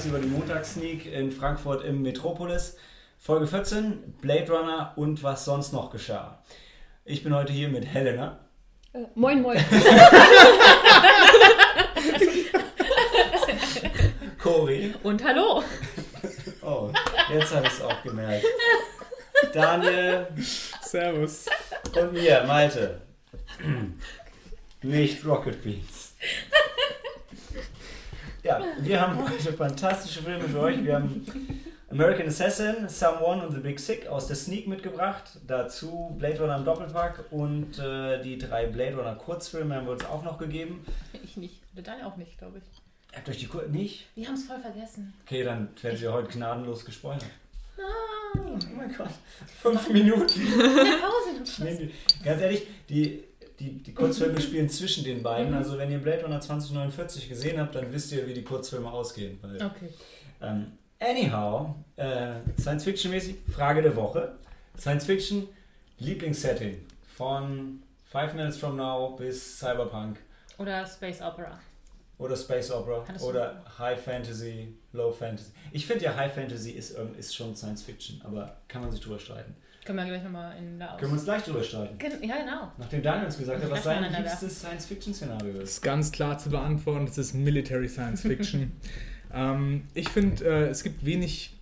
Podcast über die Montagssneak in Frankfurt im Metropolis. Folge 14, Blade Runner und was sonst noch geschah. Ich bin heute hier mit Helena. Äh, moin, moin. Cory. Und hallo. Oh, jetzt habe ich es auch gemerkt. Daniel. Servus. Und mir, Malte. Nicht Rocket Beans. Ja, wir haben heute fantastische Filme für euch. Wir haben American Assassin, Someone und The Big Sick aus der Sneak mitgebracht. Dazu Blade Runner im Doppelpack und äh, die drei Blade Runner Kurzfilme haben wir uns auch noch gegeben. Ich nicht. Dein auch nicht, glaube ich. Ihr habt euch die Kur nicht? Wir haben es voll vergessen. Okay, dann werdet ihr heute gnadenlos gespoilert. Ah. Oh mein Gott. Fünf Minuten. In der Pause. Die- Ganz ehrlich, die, die, die Kurzfilme spielen zwischen den beiden. Also wenn ihr Blade Runner 2049 gesehen habt, dann wisst ihr, wie die Kurzfilme ausgehen. Weil, Okay. ähm, anyhow, äh, Science Fiction-mäßig, Frage der Woche. Science Fiction, Lieblingssetting von Five Minutes From Now bis Cyberpunk Oder Space Opera. oder Space Opera Hattest oder High Fantasy, Low Fantasy. Ich finde ja High Fantasy ist, ähm, ist schon Science Fiction, aber kann man sich drüber streiten. Können wir gleich nochmal in der Aus. Können wir uns gleich drüber streiten. Gen- Ja, genau. Nachdem Daniel uns gesagt hat, was sein liebstes Science-Fiction-Szenario Das ist. ist ganz klar zu beantworten, das ist Military Science Fiction. ähm, ich finde, äh, es gibt wenig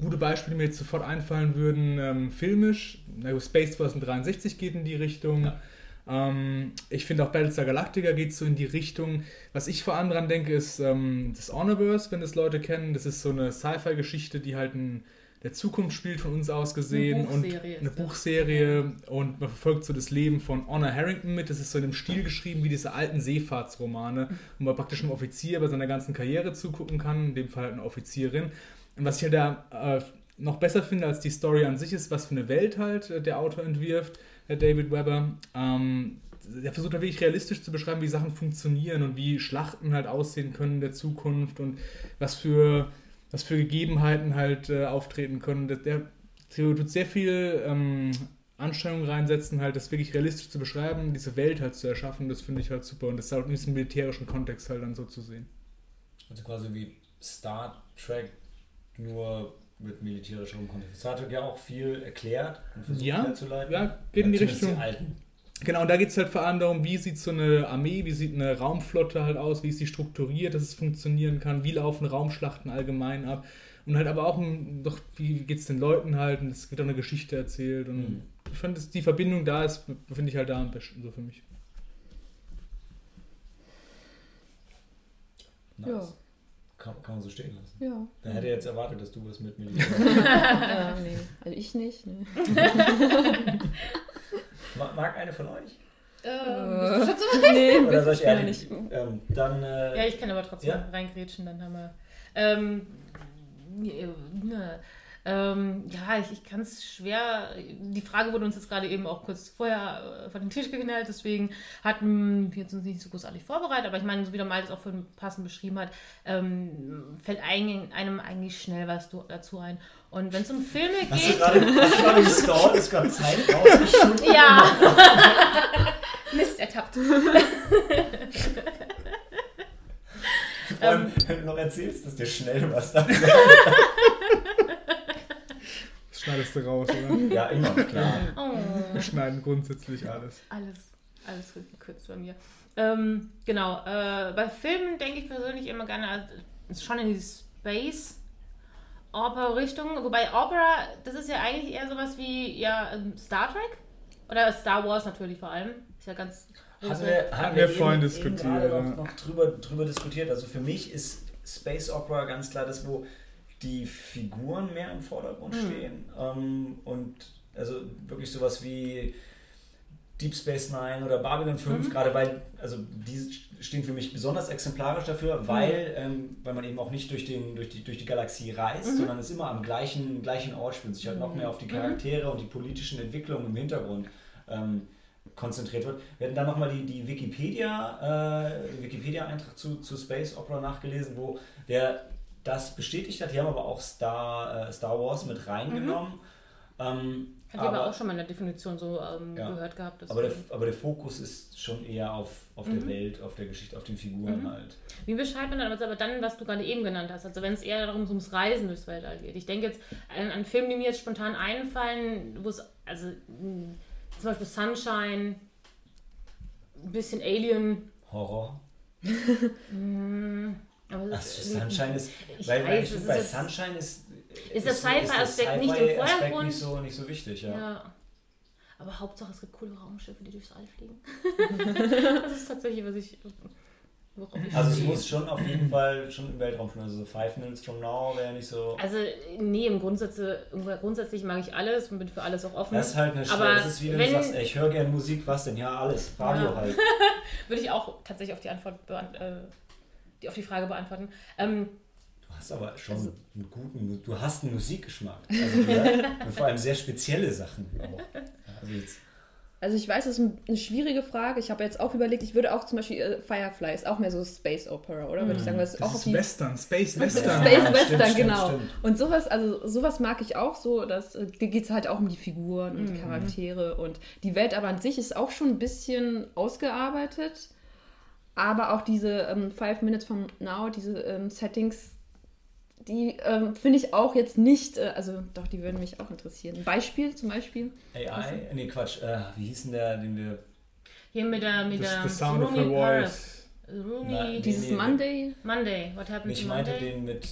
gute Beispiele, die mir jetzt sofort einfallen würden. Ähm, filmisch, na Space 2063 geht in die Richtung. Ja. Ähm, ich finde auch Battlestar Galactica geht so in die Richtung. Was ich vor allem dran denke, ist ähm, das Honorverse, wenn das Leute kennen. Das ist so eine Sci-Fi-Geschichte, die halt in der Zukunft spielt, von uns aus gesehen. Eine Buchserie und eine das. Buchserie. Und man verfolgt so das Leben von Honor Harrington mit. Das ist so in dem Stil geschrieben wie diese alten Seefahrtsromane, wo man praktisch einem Offizier bei seiner ganzen Karriere zugucken kann. In dem Fall halt eine Offizierin. Und was ich halt da äh, noch besser finde als die Story an sich ist, was für eine Welt halt äh, der Autor entwirft, der David Webber. Ähm, der versucht halt wirklich realistisch zu beschreiben, wie Sachen funktionieren und wie Schlachten halt aussehen können in der Zukunft und was für, was für Gegebenheiten halt äh, auftreten können. Der, der tut sehr viel ähm, Anstrengung reinsetzen, halt das wirklich realistisch zu beschreiben, diese Welt halt zu erschaffen. Das finde ich halt super und das halt in diesem militärischen Kontext halt dann so zu sehen. Also quasi wie Star Trek, nur mit militärischem Kontext. Star Trek ja auch viel erklärt und versucht Ja, herzuleiten. ja, geht in die Richtung. Die alten. Genau, und da geht es halt vor allem darum, wie sieht so eine Armee, wie sieht eine Raumflotte halt aus, wie ist sie strukturiert, dass es funktionieren kann, wie laufen Raumschlachten allgemein ab. Und halt aber auch, um, doch, wie geht es den Leuten halt, und es wird auch eine Geschichte erzählt. Und Mhm. ich fand, dass die Verbindung da ist, finde ich halt da am besten so für mich. Nice. Ja. Kann, kann man so stehen lassen. Ja. Dann hätte er jetzt erwartet, dass du was mit Militär ja nee. Also ich nicht. Ne. Ma- Mag eine von euch? Ähm, bist du schon so nee, Oder soll ich ehrlich? nicht. Ähm, dann. Äh, Ja, ich kann aber trotzdem Ja. reingrätschen, dann haben wir. Ähm, äh, ne. Ähm, ja, ich, ich kann es schwer. Die Frage wurde uns jetzt gerade eben auch kurz vorher äh, von den Tisch geknallt, deswegen hatten wir uns nicht so großartig vorbereitet, aber ich meine, so wie der Malte es auch vorhin passend beschrieben hat, ähm, fällt ein, einem eigentlich schnell was dazu ein. Und wenn es um Filme Hast du geht. gerade hast du gerade gestallt? Ist gerade Zeit rausgeschoben? Ja! Mist, ertappt. Vor allem, wenn du noch erzählst, dass dir schnell was da. Das schneidest du raus, oder? Ja, immer, klar. Oh. Wir schneiden grundsätzlich alles. Alles, alles gekürzt bei mir. Ähm, genau, äh, bei Filmen denke ich persönlich immer gerne also, schon in die Space Opera Richtung, wobei Opera, das ist ja eigentlich eher sowas wie ja ähm, Star Trek oder Star Wars natürlich vor allem. Ist ja ganz Hatten wir, hatten wir wir vorhin eben, diskutiert, Eben noch, noch drüber, drüber diskutiert. Also für mich ist Space Opera ganz klar das, wo die Figuren mehr im Vordergrund Mhm. stehen. Ähm, und also wirklich sowas wie Deep Space Nine oder Babylon 5, Mhm. gerade weil, also die stehen für mich besonders exemplarisch dafür, Mhm. weil, ähm, weil man eben auch nicht durch, den, durch, die, durch die Galaxie reist, Mhm. sondern es immer am gleichen, gleichen Ort spielt, sich halt noch mehr auf die Charaktere und die politischen Entwicklungen im Hintergrund ähm, konzentriert wird. Wir hatten dann nochmal die, die Wikipedia, äh, Wikipedia-Eintrag zu, zu Space Opera nachgelesen, wo der das bestätigt hat. Die haben aber auch Star, äh, Star Wars mit reingenommen. Ähm, Hat ihr aber auch schon mal in der Definition so ähm, Ja. gehört gehabt. aber, der, aber der Fokus ist schon eher auf, auf der Mhm. Welt, auf der Geschichte, auf den Figuren Mhm. halt. Wie beschreibt man dann aber dann, was du gerade eben genannt hast? Also wenn es eher darum ums Reisen durchs Weltall geht. Ich denke jetzt an, an Filme, die mir jetzt spontan einfallen, wo es, also mh, zum Beispiel Sunshine, ein bisschen Alien. Horror. aber ist- Sunshine ist. Weil, weil weiß, finde, bei Sunshine ist. Ist der Sci-Fi-Aspekt nicht im Vordergrund? Nicht so, nicht so wichtig, ja. Ja. Aber Hauptsache es gibt coole Raumschiffe, die durchs All fliegen. das ist tatsächlich, was ich. Also es muss schon auf jeden Fall schon im Weltraum schon. Also so Five Minutes from Now wäre nicht so. Also, nee, im Grundsatze, grundsätzlich mag ich alles und bin für alles auch offen. Das ist halt eine Aber Das ist wie wenn, wenn- du sagst, ey, ich höre gerne Musik, was denn? Ja, alles. Radio Ja. halt. Würde ich auch tatsächlich auf die Antwort beant äh, die, auf die Frage beantworten. Ähm, Du hast aber schon Also- einen guten, du hast einen Musikgeschmack. Also ja, und vor allem sehr spezielle Sachen auch. Ja, Also jetzt, Also ich weiß, das ist eine schwierige Frage. Ich habe jetzt auch überlegt, ich würde auch zum Beispiel äh, Firefly ist auch mehr so Space Opera, oder? Würde ich sagen, weil es auch Das auf ist die Western, Space Ja, Western. Space stimmt, Western, stimmt, genau. stimmt. Und sowas, also sowas mag ich auch so, dass äh, da geht es halt auch um die Figuren und Mhm. die Charaktere und die Welt aber an sich ist auch schon ein bisschen ausgearbeitet. Aber auch diese ähm, Five Minutes from Now, diese ähm, Settings, die ähm, finde ich auch jetzt nicht, äh, also doch, die würden mich auch interessieren. Ein Beispiel zum Beispiel. AI? Nee, Quatsch. Äh, wie hieß denn der, den wir. hier mit der, mit Das, der the Sound of Paris. voice. Rooney, Nein, Dieses nee. Monday. Monday, what happened Ich to meinte Monday? den mit.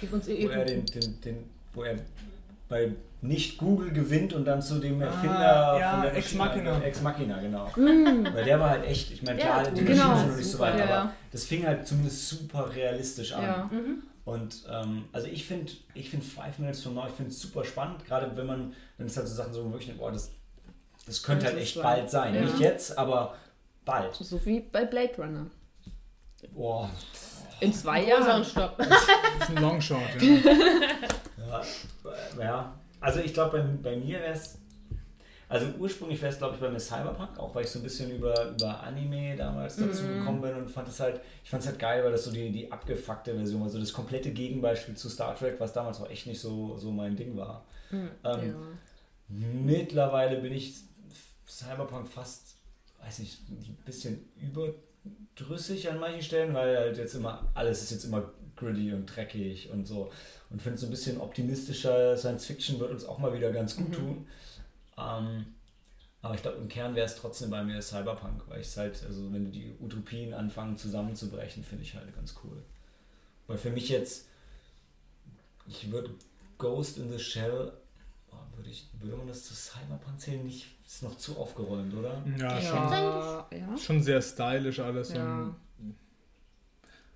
Gib uns Wo er irgendeinen den, den, den, wo er bei nicht Google gewinnt und dann zu dem Ah, Erfinder ja, von der Ex Machina. Ex Machina, genau. Mm, Weil der war halt echt, ich meine, Ja, klar, die genau. Maschinen sind noch nicht so weit, Ja, aber ja. das fing halt zumindest super realistisch an. ja. Mhm. Und ähm, also ich finde, ich finde Five Minutes from Now, ich finde es super spannend, gerade wenn man, wenn es halt so Sachen so wirklich, denkt, boah, das, das könnte Könnte halt echt bald sein. Ja. Nicht jetzt, aber bald. So wie bei Blade Runner. Boah, In zwei Jahren. Stopp. Das ist ein Longshot, ja. ja, ja. Also ich glaube, bei, bei mir wäre es, also ursprünglich wäre es, glaube ich, bei mir Cyberpunk, auch weil ich so ein bisschen über, über Anime damals dazu Mhm. gekommen bin und fand es halt, ich fand es halt geil, weil das so die, die abgefuckte Version war, so das komplette Gegenbeispiel zu Star Trek, was damals auch echt nicht so, so mein Ding war. Mhm. Ähm, Ja. Mittlerweile bin ich Cyberpunk fast, weiß nicht, ein bisschen überdrüssig an manchen Stellen, weil halt jetzt immer, alles ist jetzt immer gritty und dreckig und so. Und finde so ein bisschen optimistischer Science Fiction wird uns auch mal wieder ganz gut Mhm. tun. Ähm, aber ich glaube, im Kern wäre es trotzdem bei mir Cyberpunk, weil ich es halt, also wenn die Utopien anfangen zusammenzubrechen, finde ich halt ganz cool. Weil für mich jetzt, ich würde Ghost in the Shell, würde, ich, würde man das zu Cyberpunk zählen? Nicht, ist noch zu aufgeräumt, oder? Ja, Ja, ja. schon, schon sehr stylisch alles. Ja. Und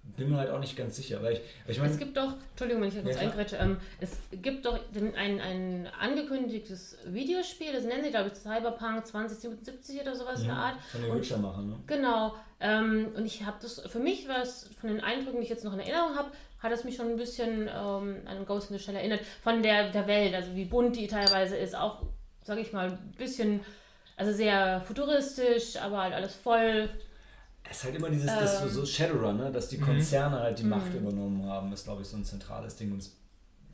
Bin mir halt auch nicht ganz sicher, weil ich, weil ich meine, Es gibt doch, Entschuldigung, wenn ich kurz Ja, eingrätsche, ähm, es gibt doch ein, ein angekündigtes Videospiel, das nennen sie, glaube ich, Cyberpunk 2077 oder sowas in der Art. von den Witcher machen, ne? Genau. Ähm, und ich habe das, für mich war es, von den Eindrücken, die ich jetzt noch in Erinnerung habe, hat es mich schon ein bisschen ähm, an Ghost in the Shell erinnert. Von der, der Welt, also wie bunt die teilweise ist, auch, sage ich mal, ein bisschen, also sehr futuristisch, aber halt alles voll. Es ist halt immer dieses, das so, Ähm. so Shadowrun, ne? dass die Mhm. Konzerne halt die Mhm. Macht übernommen haben, ist glaube ich so ein zentrales Ding und es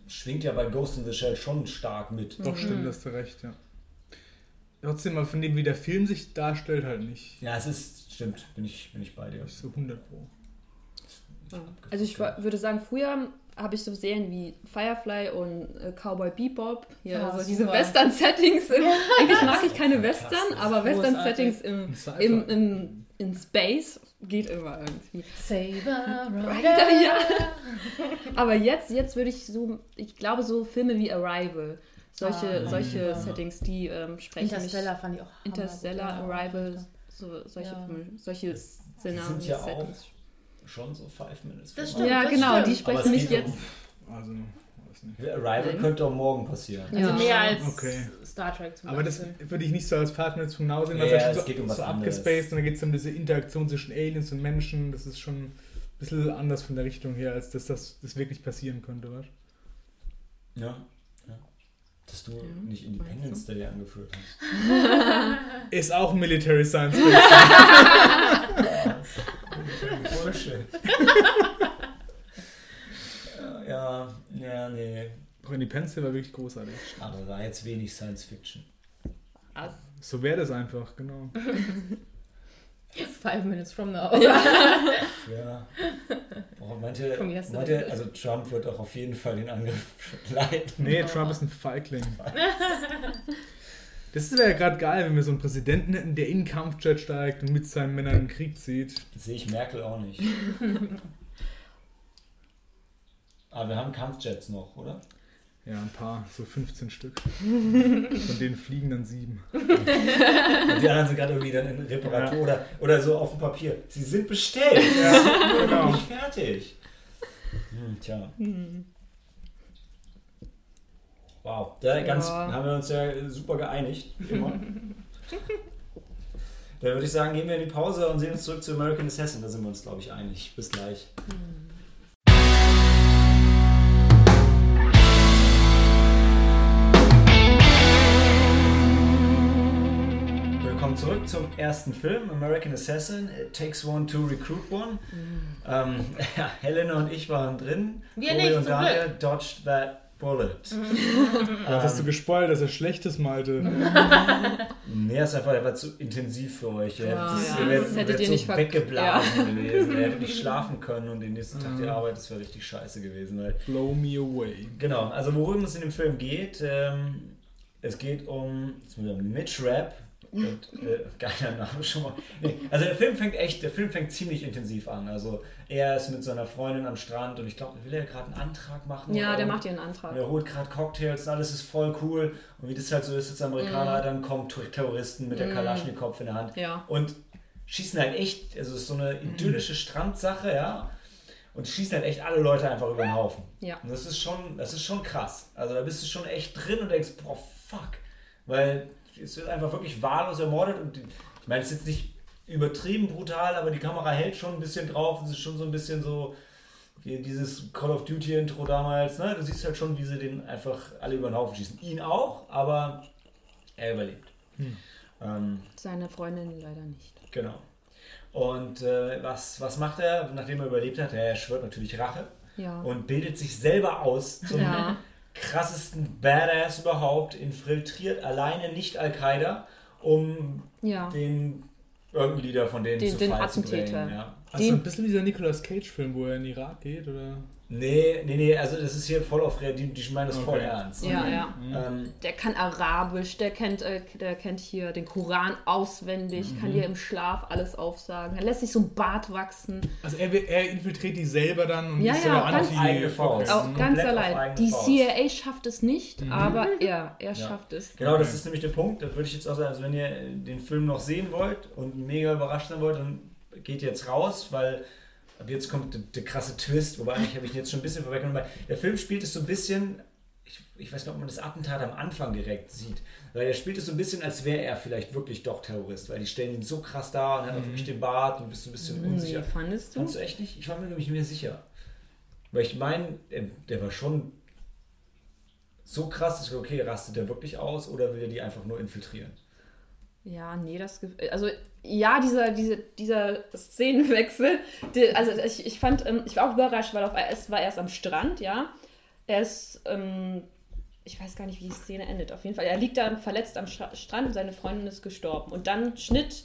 schwingt ja bei Ghost in the Shell schon stark mit. doch stimmt, hast du recht, ja. Trotzdem mal von dem, wie der Film sich darstellt, halt nicht. Ja, es ist, stimmt, bin ich, bin ich bei dir. Nicht so 100 Pro. Ja. Also ich würde sagen, früher habe ich so Serien wie Firefly und äh, Cowboy Bebop, Ja, so super. diese Western-Settings. Eigentlich mag ich keine. Western, aber Western-Settings im, im, im, in Space geht immer irgendwie. Saber Rider, ja. Aber jetzt, jetzt würde ich so, ich glaube so Filme wie Arrival, solche, Ah, solche ja. Settings, die ähm, sprechen Interstellar mich. fand ich auch. Interstellar, ja. Arrival, so, solche Ja. Filme, solche Szenarien, sind ja auch Settings. Schon so Five Minutes. Das stimmt. Ja, das genau, stimmt. die Aber sprechen es mich geht jetzt. Also, weiß nicht. Arrival Nein. könnte auch morgen passieren. Also Ja. mehr als Okay. Star Trek zum Aber das Beispiel. würde ich nicht so als Five Minutes from Now sehen, weil Ja, es ja, halt es so, geht um was so anderes. abgespaced und dann geht es um diese Interaktion zwischen Aliens und Menschen. Das ist schon ein bisschen anders von der Richtung her, als dass das, das wirklich passieren könnte, weißt Ja. ja. Dass du nicht Independence Day angeführt hast. Ist auch ein Military Science Fiction. Bullshit. Ja, ja, nee. Auch Independence Day war wirklich großartig. Aber war jetzt wenig Science Fiction. Was? So wäre das einfach, genau. Five minutes from now. Ja. Boah, meinte, From yesterday. meinte, also Trump wird auch auf jeden Fall den Angriff leiten. Nee, Trump ist ein Feigling. Das wäre ja gerade geil, wenn wir so einen Präsidenten hätten, der in den Kampfjet steigt und mit seinen Männern in den Krieg zieht. Das sehe ich Merkel auch nicht. Aber wir haben Kampfjets noch, oder? Ja, ein paar, so 15 Stück. Von denen fliegen dann sieben. Und die anderen sind gerade irgendwie dann in Reparatur oder, oder so auf dem Papier. Sie sind bestellt. Ja, Noch genau. nicht fertig. Hm, tja. Wow, da ganz, Ja. haben wir uns ja super geeinigt. Immer. Dann würde ich sagen, gehen wir in die Pause und sehen uns zurück zu American Assassin. Da sind wir uns, glaube ich, einig. Bis gleich. Willkommen zurück zum ersten Film, American Assassin, It Takes One to Recruit One. Ähm, ja, Helena und ich waren drin. Wir Uri nicht, und zum Daniel dodged that bullet. Was hast du gespoilt, dass er schlechtes malte? Nee, das ist einfach, der war zu intensiv für euch. Ihr Ja, hättet, ja. ihr wärt, Das ihr hättet wärt ihr so nicht weggeblasen gewesen. Ihr hättet nicht schlafen können und den nächsten Tag die Arbeit, das wäre richtig scheiße gewesen. Weil Blow me away. Genau, also worum es in dem Film geht, ähm, es geht um, Mitch Rapp. Und, äh, geiler Name schon mal. Nee, also der Film fängt echt, der Film fängt ziemlich intensiv an. Also er ist mit seiner Freundin am Strand und ich glaube, will er gerade einen Antrag machen? Ja, der macht dir einen Antrag. und er holt gerade Cocktails und alles ist voll cool. Und wie das halt so ist als Amerikaner, Mhm. dann kommen Ter- Terroristen mit der Kalaschnikow in der Hand Ja. und schießen halt echt, also es ist so eine idyllische Strandsache, ja. Und schießen halt echt alle Leute einfach über den Haufen. Ja. Und das ist schon, das ist schon krass. Also da bist du schon echt drin und denkst, boah, fuck. Weil es wird einfach wirklich wahllos ermordet und die, ich meine, es ist jetzt nicht übertrieben brutal, aber die Kamera hält schon ein bisschen drauf. Es ist schon so ein bisschen so, okay, dieses Call of Duty Intro damals, ne? Du siehst halt schon, wie sie den einfach alle über den Haufen schießen. Ihn auch, aber er überlebt. Ähm, Seine Freundin leider nicht. Genau. Und äh, was, was macht er, nachdem er überlebt hat? Er schwört natürlich Rache Ja. und bildet sich selber aus zum Ja. Krassesten Badass überhaupt, infiltriert alleine nicht Al-Qaida, um Ja. den irgendeinen Leader von denen Den- zu den Fall zu Attentäter. bringen. Ja. Also Den- ein bisschen wie dieser Nicolas Cage-Film, wo er in den Irak geht, oder? Nee, nee, nee, also das ist hier voll auf Real, die, die meinen das voll Okay. ernst. Ja, ja. Ähm, Der kann Arabisch, der kennt, äh, der kennt hier den Koran auswendig, kann dir im Schlaf alles aufsagen. Er lässt sich so ein Bart wachsen. Also er, er infiltriert die selber dann und Ja, ist ja, ganz- anti Eigene Faust. Auch Mhm. ganz Komplett auf allein. Die. CIA schafft es nicht, aber er, er schafft es. Genau, das ist nämlich der Punkt. Da würde ich jetzt auch sagen, also wenn ihr den Film noch sehen wollt und mega überrascht sein wollt, dann geht jetzt raus, weil ab jetzt kommt der, krasse Twist, wobei eigentlich habe ich ihn jetzt schon ein bisschen vorweggenommen, weil der Film spielt es so ein bisschen, ich, ich weiß nicht, ob man das Attentat am Anfang direkt sieht, weil er spielt es so ein bisschen, als wäre er vielleicht wirklich doch Terrorist, weil die stellen ihn so krass dar und er hat auch wirklich den Bart und bist so ein bisschen Nee, unsicher. fandest du? Fandst du echt nicht? Ich war mir nämlich nicht mehr sicher. Weil ich meine, der, der war schon so krass, dass ich okay, rastet der wirklich aus oder will er die einfach nur infiltrieren? Ja, nee, das also ja, dieser, diese, dieser Szenenwechsel, die, also ich, ich fand, ähm, ich war auch überrascht, weil auf, es war erst am Strand, ja. Er ist, ähm, ich weiß gar nicht, wie die Szene endet. Auf jeden Fall, er liegt da verletzt am Stra- Strand und seine Freundin ist gestorben. Und dann Schnitt,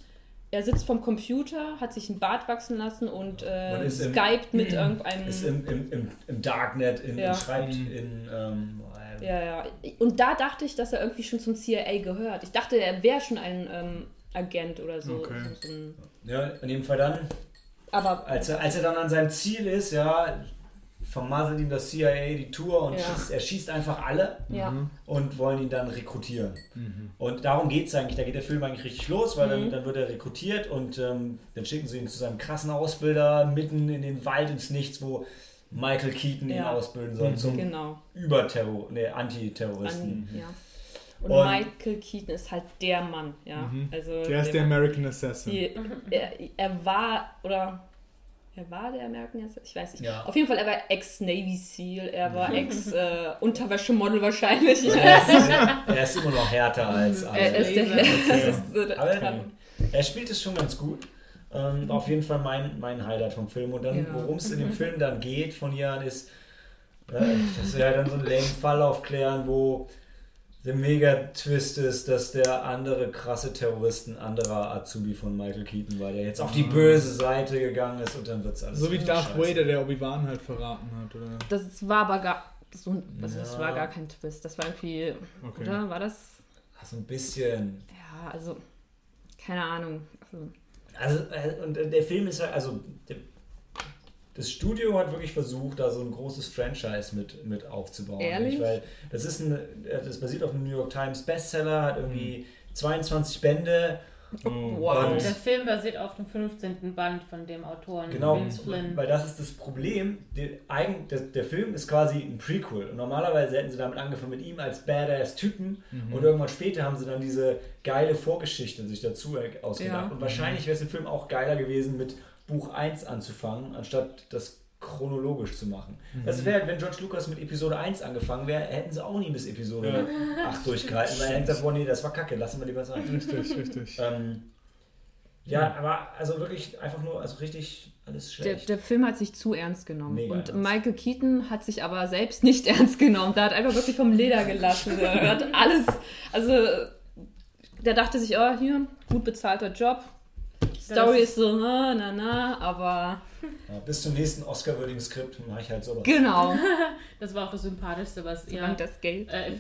er sitzt vom Computer, hat sich einen Bart wachsen lassen und, äh, im- skypt mit irgendeinem. Ist im, im, im, im Darknet, in, Ja. und schreibt Mhm. in. Ähm, Ja, ja. Und da dachte ich, dass er irgendwie schon zum CIA gehört. Ich dachte, er wäre schon ein ähm, Agent oder so. Okay. so, so ein, ja, in dem Fall dann, aber als er, als er dann an seinem Ziel ist, ja, vermasselt ihm das CIA die Tour und Ja. schießt, er schießt einfach alle ja. und wollen ihn dann rekrutieren. Mhm. Und darum geht es eigentlich, da geht der Film eigentlich richtig los, weil dann, Mhm. dann wird er rekrutiert und ähm, dann schicken sie ihn zu seinem krassen Ausbilder mitten in den Wald ins Nichts, wo Michael Keaton ihn Ja. ausbilden soll zum Genau. Überterror, nee, Antiterroristen. An, ja. Und, Und- Michael Keaton ist halt der Mann, ja. Mhm. Also Der ist der American Assassin. die, er, er war oder er war der American Assassin? Ich weiß nicht. Ja. Auf jeden Fall, er war Ex-Navy SEAL, er war Ex-Unterwäschemodel wahrscheinlich. Er ist, er ist immer noch härter als er alle. ist der härteste. Aber er, er spielt es schon ganz gut. Ähm, war auf jeden Fall mein, mein Highlight vom Film. Und dann, Ja. worum es in dem Film dann geht von hier an, ist, Ja, dass wir halt dann so einen lame Fall aufklären, wo der Mega-Twist ist, dass der andere krasse Terrorist ein anderer Azubi von Michael Keaton war, der jetzt auf die böse Seite gegangen ist und dann wird's alles So wie Darth scheiße. Vader, der Obi-Wan halt verraten hat, oder? Das war aber gar. So, ein- also das Ja. war gar kein Twist. Das war irgendwie. Okay. Oder? War das. Ach, so ein bisschen. Ja, also. Keine Ahnung. Also, Also, äh, und äh, der Film ist halt, also, der, das Studio hat wirklich versucht, da so ein großes Franchise mit, mit aufzubauen. Ehrlich? Nicht? Weil das ist ein, äh, das basiert auf einem New York Times Bestseller, hat irgendwie 22 Bände. Oh. Wow. Und- Der Film basiert auf dem 15. Band von dem Autoren Genau, Vince Flynn. weil das ist das Problem. Der, eigen, der, der Film ist quasi ein Prequel. Und normalerweise hätten sie damit angefangen mit ihm als Badass-Typen. Mhm. Und irgendwann später haben sie dann diese geile Vorgeschichte sich dazu ausgedacht. Ja. Und wahrscheinlich wäre es im Film auch geiler gewesen, mit Buch 1 anzufangen, anstatt das chronologisch zu machen. Mhm. Das wäre, wenn George Lucas mit Episode 1 angefangen wäre, hätten sie auch nie bis Episode 8 durchgehalten. Weil er hätte gesagt, boah, nee, das war kacke, lassen wir lieber sein. Richtig, richtig. Ähm, ja, aber also wirklich einfach nur, also richtig alles der, schlecht. der Film hat sich zu ernst genommen. Mega und ernst. Michael Keaton hat sich aber selbst nicht ernst genommen. Der hat einfach wirklich vom Leder gelassen. Er hat alles. Also. Der dachte sich, oh, hier, gut bezahlter Job. Story ist so, na, na, na, aber Ja, bis zum nächsten Oscar-würdigen Skript mache ich halt sowas. genau. Das war auch das Sympathischste, was ihr Solange das Geld. äh,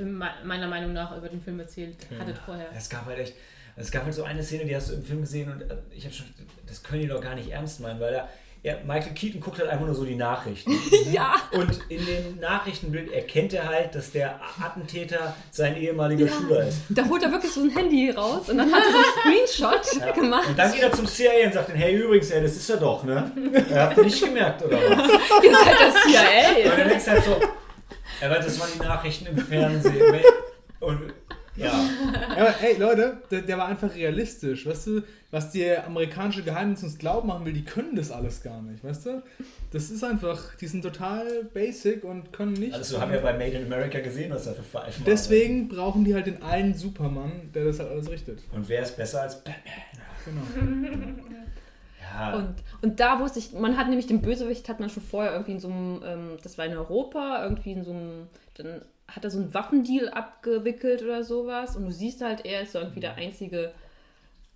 meiner Meinung nach über den Film erzählt hattet vorher. Es gab halt echt, es gab halt so eine Szene, die hast du im Film gesehen und äh, ich habe schon, das können die doch gar nicht ernst meinen, weil er, ja, Michael Keaton guckt halt einfach nur so die Nachrichten. Ja. Und in dem Nachrichtenbild erkennt er halt, dass der Attentäter sein ehemaliger Schüler ist. Da holt er wirklich so ein Handy raus und dann hat er so einen Screenshot Ja. gemacht. Und dann geht er zum CIA und sagt dann, hey übrigens, ey, das ist er doch, ne? Er habt ihr nicht gemerkt, oder was? Ihr seid das Und CIA. dann denkst du halt so, ja, weil das waren die Nachrichten im Fernsehen. Und ja. Aber ey, Leute, der, der war einfach realistisch. Weißt du, was die amerikanische Geheimdienst uns glauben machen will, die können das alles gar nicht, weißt du? Das ist einfach, die sind total basic und können nicht. Also haben wir bei Made in America gesehen, was da für Pfeifen Deswegen brauchen die halt den einen Supermann, der das halt alles richtet. Und wer ist besser als Batman? Genau. Ja. Und, und da wusste ich, man hat nämlich den Bösewicht, hat man schon vorher irgendwie in so einem, ähm, das war in Europa, irgendwie in so einem, dann hat er so einen Waffendeal abgewickelt oder sowas. Und du siehst halt, er ist so irgendwie der einzige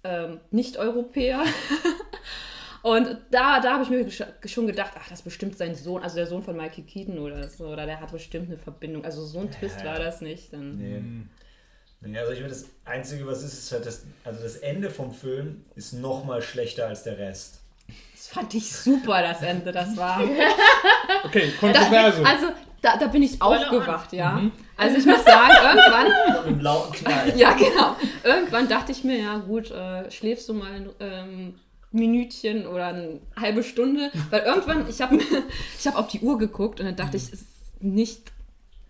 ähm, Nicht-Europäer. Und da, da habe ich mir schon gedacht, ach, das ist bestimmt sein Sohn, also der Sohn von Michael Keaton oder so, oder der hat bestimmt eine Verbindung. Also so ein Twist Ja. war das nicht. Dann. nee. Nee. Also ich finde, das Einzige, was ist, ist halt das, also das Ende vom Film ist noch mal schlechter als der Rest. Das fand ich super, das Ende, das war. Okay, Kontroverse. also, da, da bin ich Spoiler aufgewacht, ja. Also ich muss sagen, irgendwann, einem lauten Knall. ja genau, irgendwann dachte ich mir, ja gut, äh, schläfst du mal ein ähm, Minütchen oder eine halbe Stunde, weil irgendwann, ich habe ich hab auf die Uhr geguckt und dann dachte ich, es ist nicht,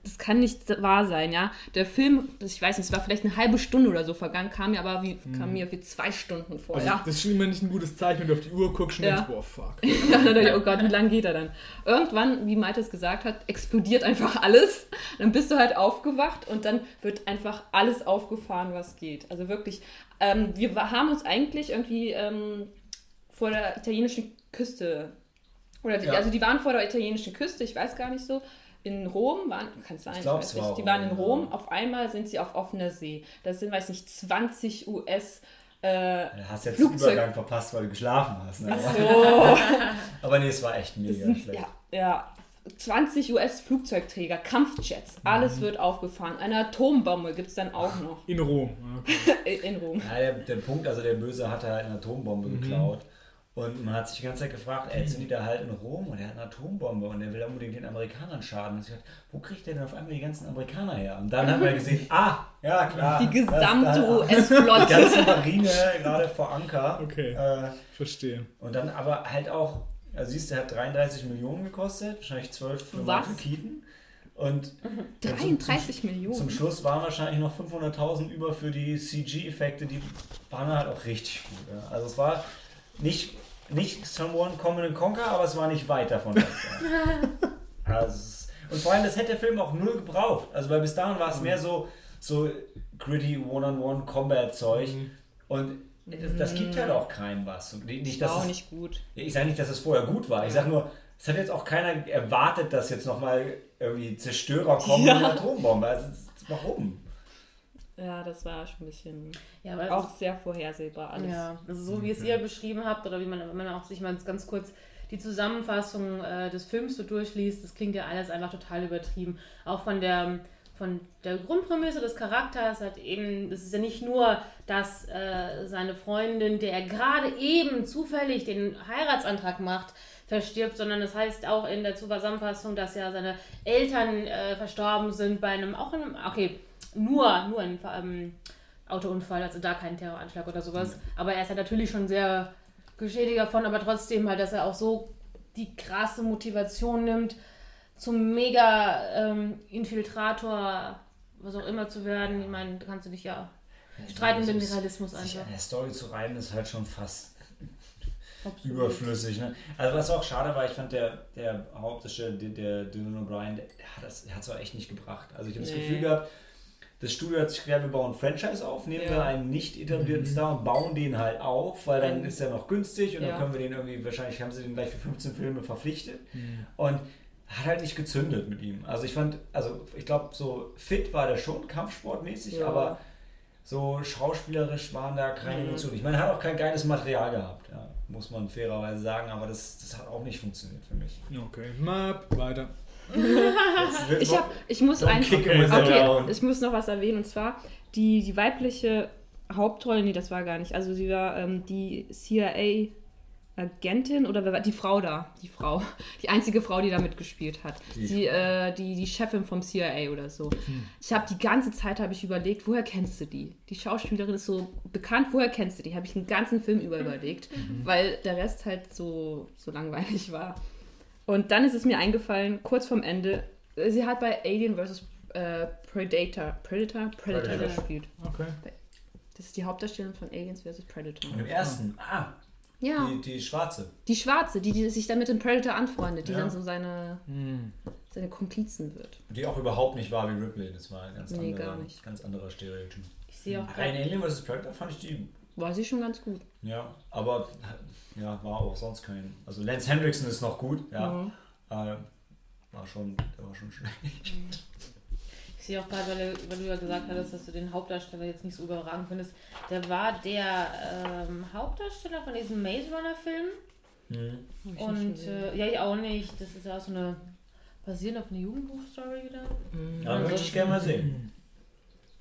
das kann nicht wahr sein, ja. Der Film, ich weiß nicht, es war vielleicht eine halbe Stunde oder so vergangen, kam mir aber wie, kam mir wie zwei Stunden vor, also, ja. Das ist schon immer nicht ein gutes Zeichen, wenn du auf die Uhr guckst und Ja. denkst, boah, fuck. Oh Gott, wie lange geht er dann? Irgendwann, wie Malte es gesagt hat, explodiert einfach alles. Dann bist du halt aufgewacht und dann wird einfach alles aufgefahren, was geht. Also wirklich, ähm, wir haben uns eigentlich irgendwie ähm, vor der italienischen Küste, oder die, Ja. also die waren vor der italienischen Küste, ich weiß gar nicht so, in Rom waren, kann es sein, Ich glaub, weiß es war nicht, die waren in Rom, auf einmal sind sie auf offener See. Das sind, weiß nicht, 20 US äh, Du hast jetzt Flugzeug- den Übergang verpasst, weil du geschlafen hast. Ne? so. Aber nee, es war echt mega sind, schlecht. ja, ja, 20 US-Flugzeugträger, Kampfjets, alles wird aufgefahren. Eine Atombombe gibt es dann auch noch In Rom. Okay. in Rom. Ja, der, der Punkt, also der Böse hatte halt eine Atombombe Mhm. geklaut. Und man hat sich die ganze Zeit gefragt, ey, jetzt sind die da halt in Rom und er hat eine Atombombe und er will unbedingt den Amerikanern schaden. Und ich dachte, wo kriegt der denn auf einmal die ganzen Amerikaner her? Und dann hat man gesehen, ah, ja klar. Die gesamte das- Die US-Flotte. ganze Marine gerade vor Anker. Okay. Äh, Verstehe. und dann aber halt auch, also siehst du, er hat 33 Millionen gekostet, wahrscheinlich 12 für Was? Michael Keaton. Und ja, zum- 33 Zum Millionen. Schluss waren wahrscheinlich noch 500.000 über für die CG-Effekte, die waren halt auch richtig gut. Ja. Also es war nicht, nicht Someone Common and Conquer, aber es war nicht weit davon. also und vor allem, das hätte der Film auch null gebraucht. Also weil bis dahin war es mehr so, so gritty One-on-One-Combat-Zeug. Und das, das gibt halt auch keinem was. Und nicht, war auch es, nicht gut. ich sage nicht, dass es vorher gut war. Ich sage nur, es hat jetzt auch keiner erwartet, dass jetzt nochmal irgendwie Zerstörer kommen Ja. und eine Atombombe. Also, warum? Ja, das war schon ein bisschen Ja, weil auch sehr vorhersehbar alles. Ja, also so wie es ihr beschrieben habt oder wie man, wenn man auch sich mal ganz kurz die Zusammenfassung äh, des Films so durchliest, das klingt ja alles einfach total übertrieben. Auch von der von der Grundprämisse des Charakters hat eben, es ist ja nicht nur, dass äh, seine Freundin, der er gerade eben zufällig den Heiratsantrag macht, verstirbt, sondern es heißt auch in der Zusammenfassung, dass ja seine Eltern äh, verstorben sind bei einem, auch in einem, okay, nur, nur in ähm, Autounfall, also da kein Terroranschlag oder sowas. Aber er ist ja natürlich schon sehr geschädigt davon, aber trotzdem halt, dass er auch so die krasse Motivation nimmt, zum mega ähm, Infiltrator, was auch immer zu werden. Ich meine, da kannst du dich ja streiten mit dem Sich- Realismus Sich einfach. an der Story zu reiben, ist halt schon fast Absolut. überflüssig. Ne? Also was auch schade war, ich fand der, der Hauptdarsteller, der, der Dylan O'Brien, der, der hat das, der hat es auch echt nicht gebracht. Also ich habe das Nee. Gefühl gehabt, das Studio hat sich gedacht, wir bauen ein Franchise auf, nehmen Ja. wir einen nicht etablierten Star und bauen den halt auf, weil dann ist er noch günstig und Ja. dann können wir den irgendwie, wahrscheinlich haben sie den gleich für 15 Filme verpflichtet. Und hat halt nicht gezündet mit ihm. Also ich fand, also ich glaube, so fit war der schon, kampfsportmäßig, Ja. aber so schauspielerisch waren da keine Mhm. Emotionen. Ich meine, er hat auch kein geiles Material gehabt, ja, muss man fairerweise sagen, aber das, das hat auch nicht funktioniert für mich. Okay, Map, weiter. Ich, hab, ich muss noch ein einfach. Okay, ich muss noch was erwähnen und zwar die, die weibliche Hauptrolle, nee, das war gar nicht. Also sie war ähm, die CIA-Agentin oder wer war die Frau da? Die Frau. Die einzige Frau, die da mitgespielt hat. Die- Die, äh, die, die Chefin vom CIA oder so. Ich habe die ganze Zeit habe ich überlegt, woher kennst du die? Die Schauspielerin ist so bekannt, woher kennst du die? Habe ich den ganzen Film über überlegt, weil der Rest halt so, so langweilig war. Und dann ist es mir eingefallen, kurz vorm Ende, äh, sie hat bei Alien vs. Äh, Predator, Predator, Predator Predator. gespielt. Okay. Das ist die Hauptdarstellerin von Aliens vs. Predator. Und im ersten, ah, Ja, die, die schwarze. die Schwarze, die, die sich dann mit dem Predator anfreundet, die Ja. dann so seine, Hm. seine Komplizen wird. Die auch überhaupt nicht war wie Ripley, das war ein ganz, Nee, anderer, gar nicht. ganz anderer Stereotyp. Ich sehe auch Aber in Alien vs. Predator fand ich die, War sie schon ganz gut. ja, aber ja, war auch sonst kein. Also Lance Hendrickson ist noch gut, ja. Mhm. Äh, war schon, der war schon schlecht. Ich sehe auch gerade, weil, du- weil du ja gesagt hattest, dass du den Hauptdarsteller jetzt nicht so überragend findest. Der war der ähm, Hauptdarsteller von diesem Maze Runner Film. Mhm. Und äh, ja, ich auch nicht. Das ist ja auch so eine basierend auf einer Jugendbuchstory wieder. Ja, würde ich gerne mal sehen.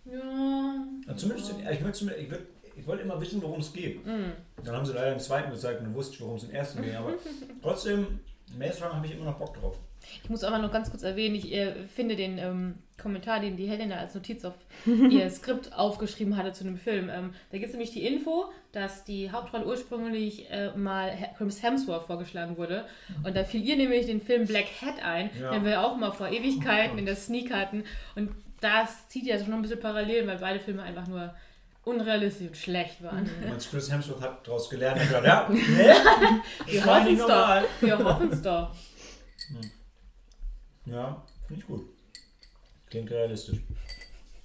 Ja. Ja, zumindest, in- ich, möchte, zumindest- ich, würd, ich wollte immer wissen, worum es geht. Mhm. Dann haben sie leider im zweiten gezeigt und du wusstest, worum es im ersten ging. Aber trotzdem, Maze Runner habe ich immer noch Bock drauf. Ich muss aber noch ganz kurz erwähnen, ich äh, finde den ähm, Kommentar, den die Helena als Notiz auf ihr Skript aufgeschrieben hatte zu dem Film. Ähm, da gibt es nämlich die Info, dass die Hauptrolle ursprünglich äh, mal Chris Hemsworth vorgeschlagen wurde. Und da fiel ihr nämlich den Film Black Hat ein, Ja. den wir auch mal vor Ewigkeiten in der Sneak hatten. Und das zieht ja schon ein bisschen parallel, weil beide Filme einfach nur unrealistisch und schlecht waren. Und Chris Hemsworth hat daraus gelernt und gesagt, ja, nee, Wir hoffen es doch. Wir hoffen es doch. Ja, finde ich gut. Klingt realistisch.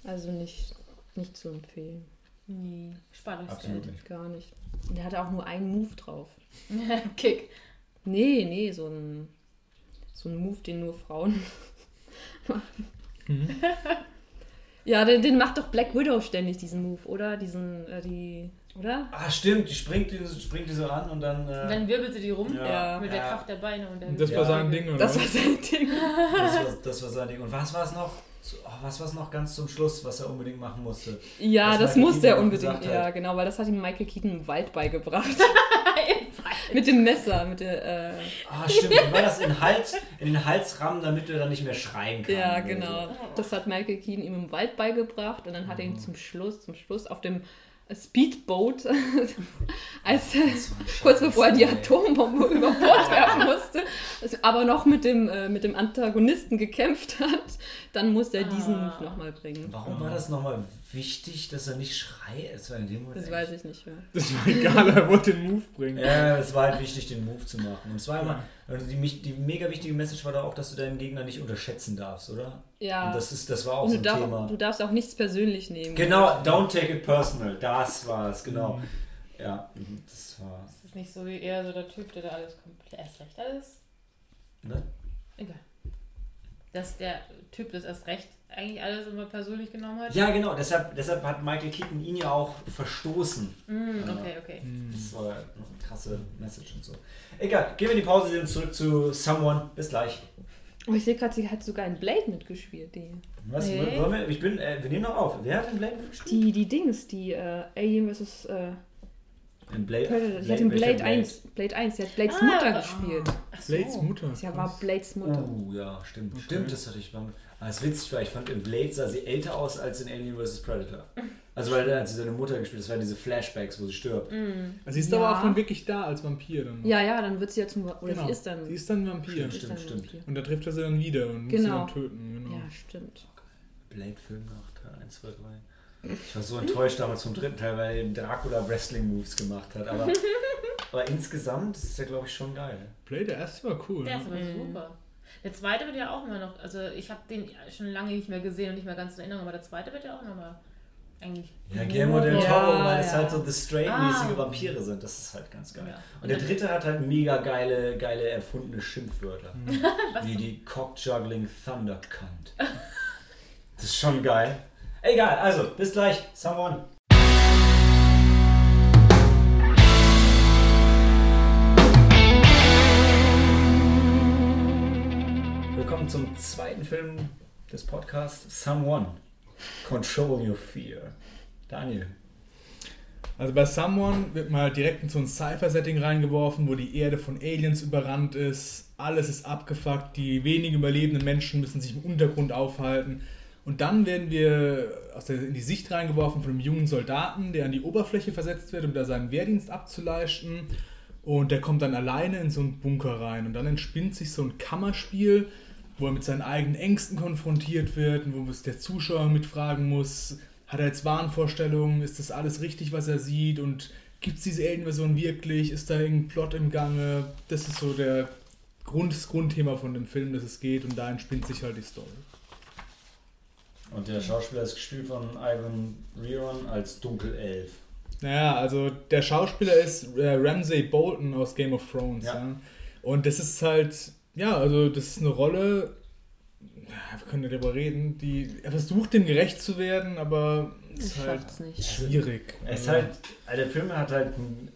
Also nicht, nicht zu empfehlen. Nee, spart euch Absolut Geld. nicht. Gar nicht. Und der hatte auch nur einen Move drauf. Kick. Nee, nee, so ein, so ein Move, den nur Frauen machen. Ja, den, den macht doch Black Widow ständig, diesen Move, oder? Diesen, äh, die, oder? Ah, stimmt, die springt, die, springt die so an und dann. Äh, Und dann wirbelt sie die rum Ja. mit der Ja. Kraft der Beine. Und dann Das war sein Ding, oder? Das war was? sein Ding. das, war, das war sein Ding. Und was war es noch? Oh, was war es noch ganz zum Schluss, was er unbedingt machen musste? Ja, Was das Michael musste er unbedingt. Ja, genau, weil das hat ihm Michael Keaton im Wald beigebracht. mit dem Messer, mit der, äh, Ah, stimmt. War das in den Hals, in den Hals rammen, damit er dann nicht mehr schreien kann? Ja, genau. Das hat Michael Keaton ihm im Wald beigebracht und dann hat er ihm zum Schluss, zum Schluss auf dem Speedboat, als er, So. Ein kurz bevor er die. Atombombe über Bord werfen musste, aber noch mit dem, äh, mit dem Antagonisten gekämpft hat, dann musste er diesen Ah. Move nochmal bringen. Warum war das nochmal wichtig, dass er nicht schreit? Das war in dem Moment Das weiß ich nicht mehr. Das war egal, er wollte den Move bringen. Ja, es war halt wichtig, den Move zu machen. Und es war immer, also die, die mega wichtige Message war da auch, dass du deinen Gegner nicht unterschätzen darfst, oder? Ja. Und das, ist, das war auch Und so du, ein darf, Thema. du darfst auch nichts persönlich nehmen. Genau, don't take it personal. Das war es, genau. Ja, das war. Das ist nicht so wie er, so der Typ, der da alles komplett erst recht alles Ne? Egal. Dass der Typ das erst recht eigentlich alles immer persönlich genommen hat. Ja, genau, deshalb, deshalb hat Michael Keaton ihn ja auch verstoßen. Mm, Ja. okay, okay. Das war eine krasse Message und so. Egal, gehen wir in die Pause, sind zurück zu Someone. Bis gleich. Oh, ich sehe gerade, sie hat sogar in Blade mitgespielt, die. Was? Wollen wir, ich bin, äh, wir nehmen noch auf. Wer hat in Blade gespielt? Die, die Dings, die äh, Alien vs. Äh, In Blade. Predator. Sie hat in welcher Blade 1. Blade 1, sie hat Blades Ah, Mutter gespielt. Ach so. Blades Mutter. Sie war Blades Mutter. Oh, ja, stimmt. Stimmt, das hatte ich mal. Aber es ist witzig, weil ich fand, in Blade sah sie älter aus als in Alien vs. Predator. Also, weil da hat sie seine Mutter gespielt, das waren diese Flashbacks, wo sie stirbt. Mm. Also sie ist Ja. aber auch dann wirklich da als Vampir. Dann. Ja, ja, dann wird sie ja zum. Oder Genau. sie ist dann. Sie ist dann ein Vampir. Stimmt, dann ein stimmt. Vampir. Und da trifft er sie dann wieder und muss sie Genau. dann töten. Genau. Ja, stimmt. Blade-Film nach Teil 1, 2, 3. Ich war so enttäuscht damals vom dritten Teil, weil Dracula Wrestling-Moves gemacht hat. Aber, aber insgesamt ist der, glaube ich, schon geil. Blade, der erste war cool. Der Ne? aber Mhm. super. Der zweite wird ja auch immer noch, also ich habe den schon lange nicht mehr gesehen und nicht mehr ganz in Erinnerung, aber der zweite wird ja auch nochmal eigentlich. Ja, Guillermo del Ja, Toro, weil es ja. halt so The Straight-mäßige Ah. Vampire sind. Das ist halt ganz geil. Ja. Und der dritte hat halt mega geile, geile erfundene Schimpfwörter. Mhm. Wie die Cock-Juggling Thunder Cunt. Das ist schon geil. Egal, also, bis gleich. Someone. Zum zweiten Film des Podcasts Someone. Control Your Fear. Daniel. Also bei Someone wird man halt direkt in so ein Cypher-Setting reingeworfen, wo die Erde von Aliens überrannt ist. Alles ist abgefuckt, die wenigen überlebenden Menschen müssen sich im Untergrund aufhalten. Und dann werden wir in die Sicht reingeworfen von einem jungen Soldaten, der an die Oberfläche versetzt wird, um da seinen Wehrdienst abzuleisten. Und der kommt dann alleine in so einen Bunker rein. Und dann entspinnt sich so ein Kammerspiel, wo er mit seinen eigenen Ängsten konfrontiert wird und wo es der Zuschauer mitfragen muss, hat er jetzt Wahnvorstellungen, ist das alles richtig, was er sieht und gibt es diese Alien-Version wirklich, ist da irgendein Plot im Gange? Das ist so der Grund, das Grundthema von dem Film, das es geht und da entspinnt sich halt die Story. Und der Schauspieler ist gespielt von Ivan Reon als Dunkelelf. Naja, also der Schauspieler ist äh, Ramsay Bolton aus Game of Thrones. Ja. Ja. Und das ist halt, ja, also das ist eine Rolle, ja, wir können ja darüber reden, die, er versucht dem gerecht zu werden, aber es ist halt nicht. schwierig. Es ist Also, halt, also der Film hat halt ein,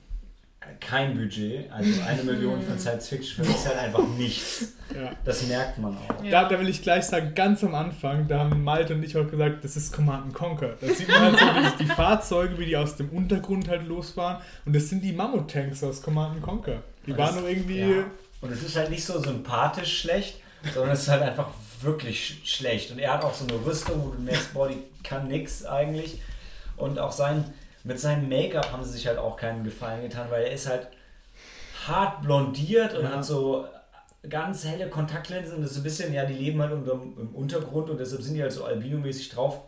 kein Budget, also eine Million für einen Science-Fiction-Film ist halt einfach nichts. ja. Das merkt man auch. Da, da will ich gleich sagen, ganz am Anfang, da haben Malte und ich auch gesagt, das ist Command Conquer. Da sieht man halt so die, die Fahrzeuge, wie die aus dem Untergrund halt losfahren. Und das sind die Mammut-Tanks aus Command Conquer. Die waren nur irgendwie. Ja. Und es ist halt nicht so sympathisch schlecht, sondern es ist halt einfach wirklich sch schlecht. Und er hat auch so eine Rüstung, wo du merkst, boah, die kann nix eigentlich. Und auch sein, mit seinem Make-up haben sie sich halt auch keinen Gefallen getan, weil er ist halt hart blondiert und Ja. hat so ganz helle Kontaktlinsen und das ist so ein bisschen, ja, die leben halt unterm, im Untergrund und deshalb sind die halt so albinomäßig drauf,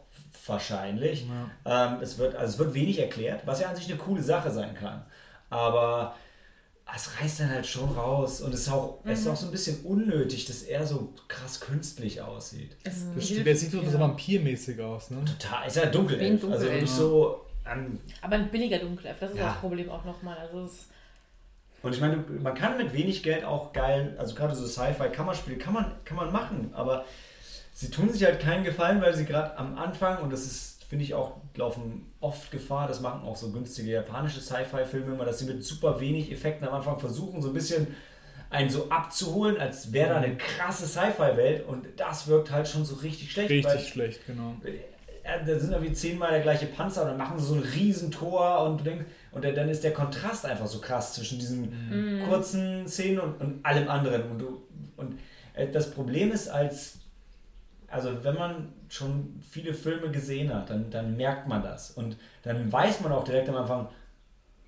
wahrscheinlich. Ähm, es, wird, also es wird wenig erklärt, was ja an sich eine coole Sache sein kann. Aber es reißt dann halt schon raus und es ist auch, es ist auch so ein bisschen unnötig, dass er so krass künstlich aussieht. Es Das, hilft- der sieht so, ja. so vampirmäßig aus, ne? Total, ist ja dunkel, also nicht so ähm, Aber ein billiger Dunkelelf, das ist Ja. das Problem auch nochmal. Also es, Und ich meine, man kann mit wenig Geld auch geil, also gerade so Sci-Fi-Kammerspiele kann man, kann man machen, aber sie tun sich halt keinen Gefallen, weil sie gerade am Anfang, und das ist, finde ich auch, laufen oft Gefahr, das machen auch so günstige japanische Sci-Fi-Filme immer, dass sie mit super wenig Effekten am Anfang versuchen, so ein bisschen einen so abzuholen, als wäre da eine krasse Sci-Fi-Welt und das wirkt halt schon so richtig schlecht. Richtig schlecht, genau. ja, da sind irgendwie zehnmal der gleiche Panzer und dann machen sie so ein Riesentor und du denkst, und dann- ist der Kontrast einfach so krass zwischen diesen kurzen Szenen und, und allem anderen. Und, du, und äh, das Problem ist, als also wenn man schon viele Filme gesehen hat, dann, dann merkt man das. Und dann weiß man auch direkt am Anfang,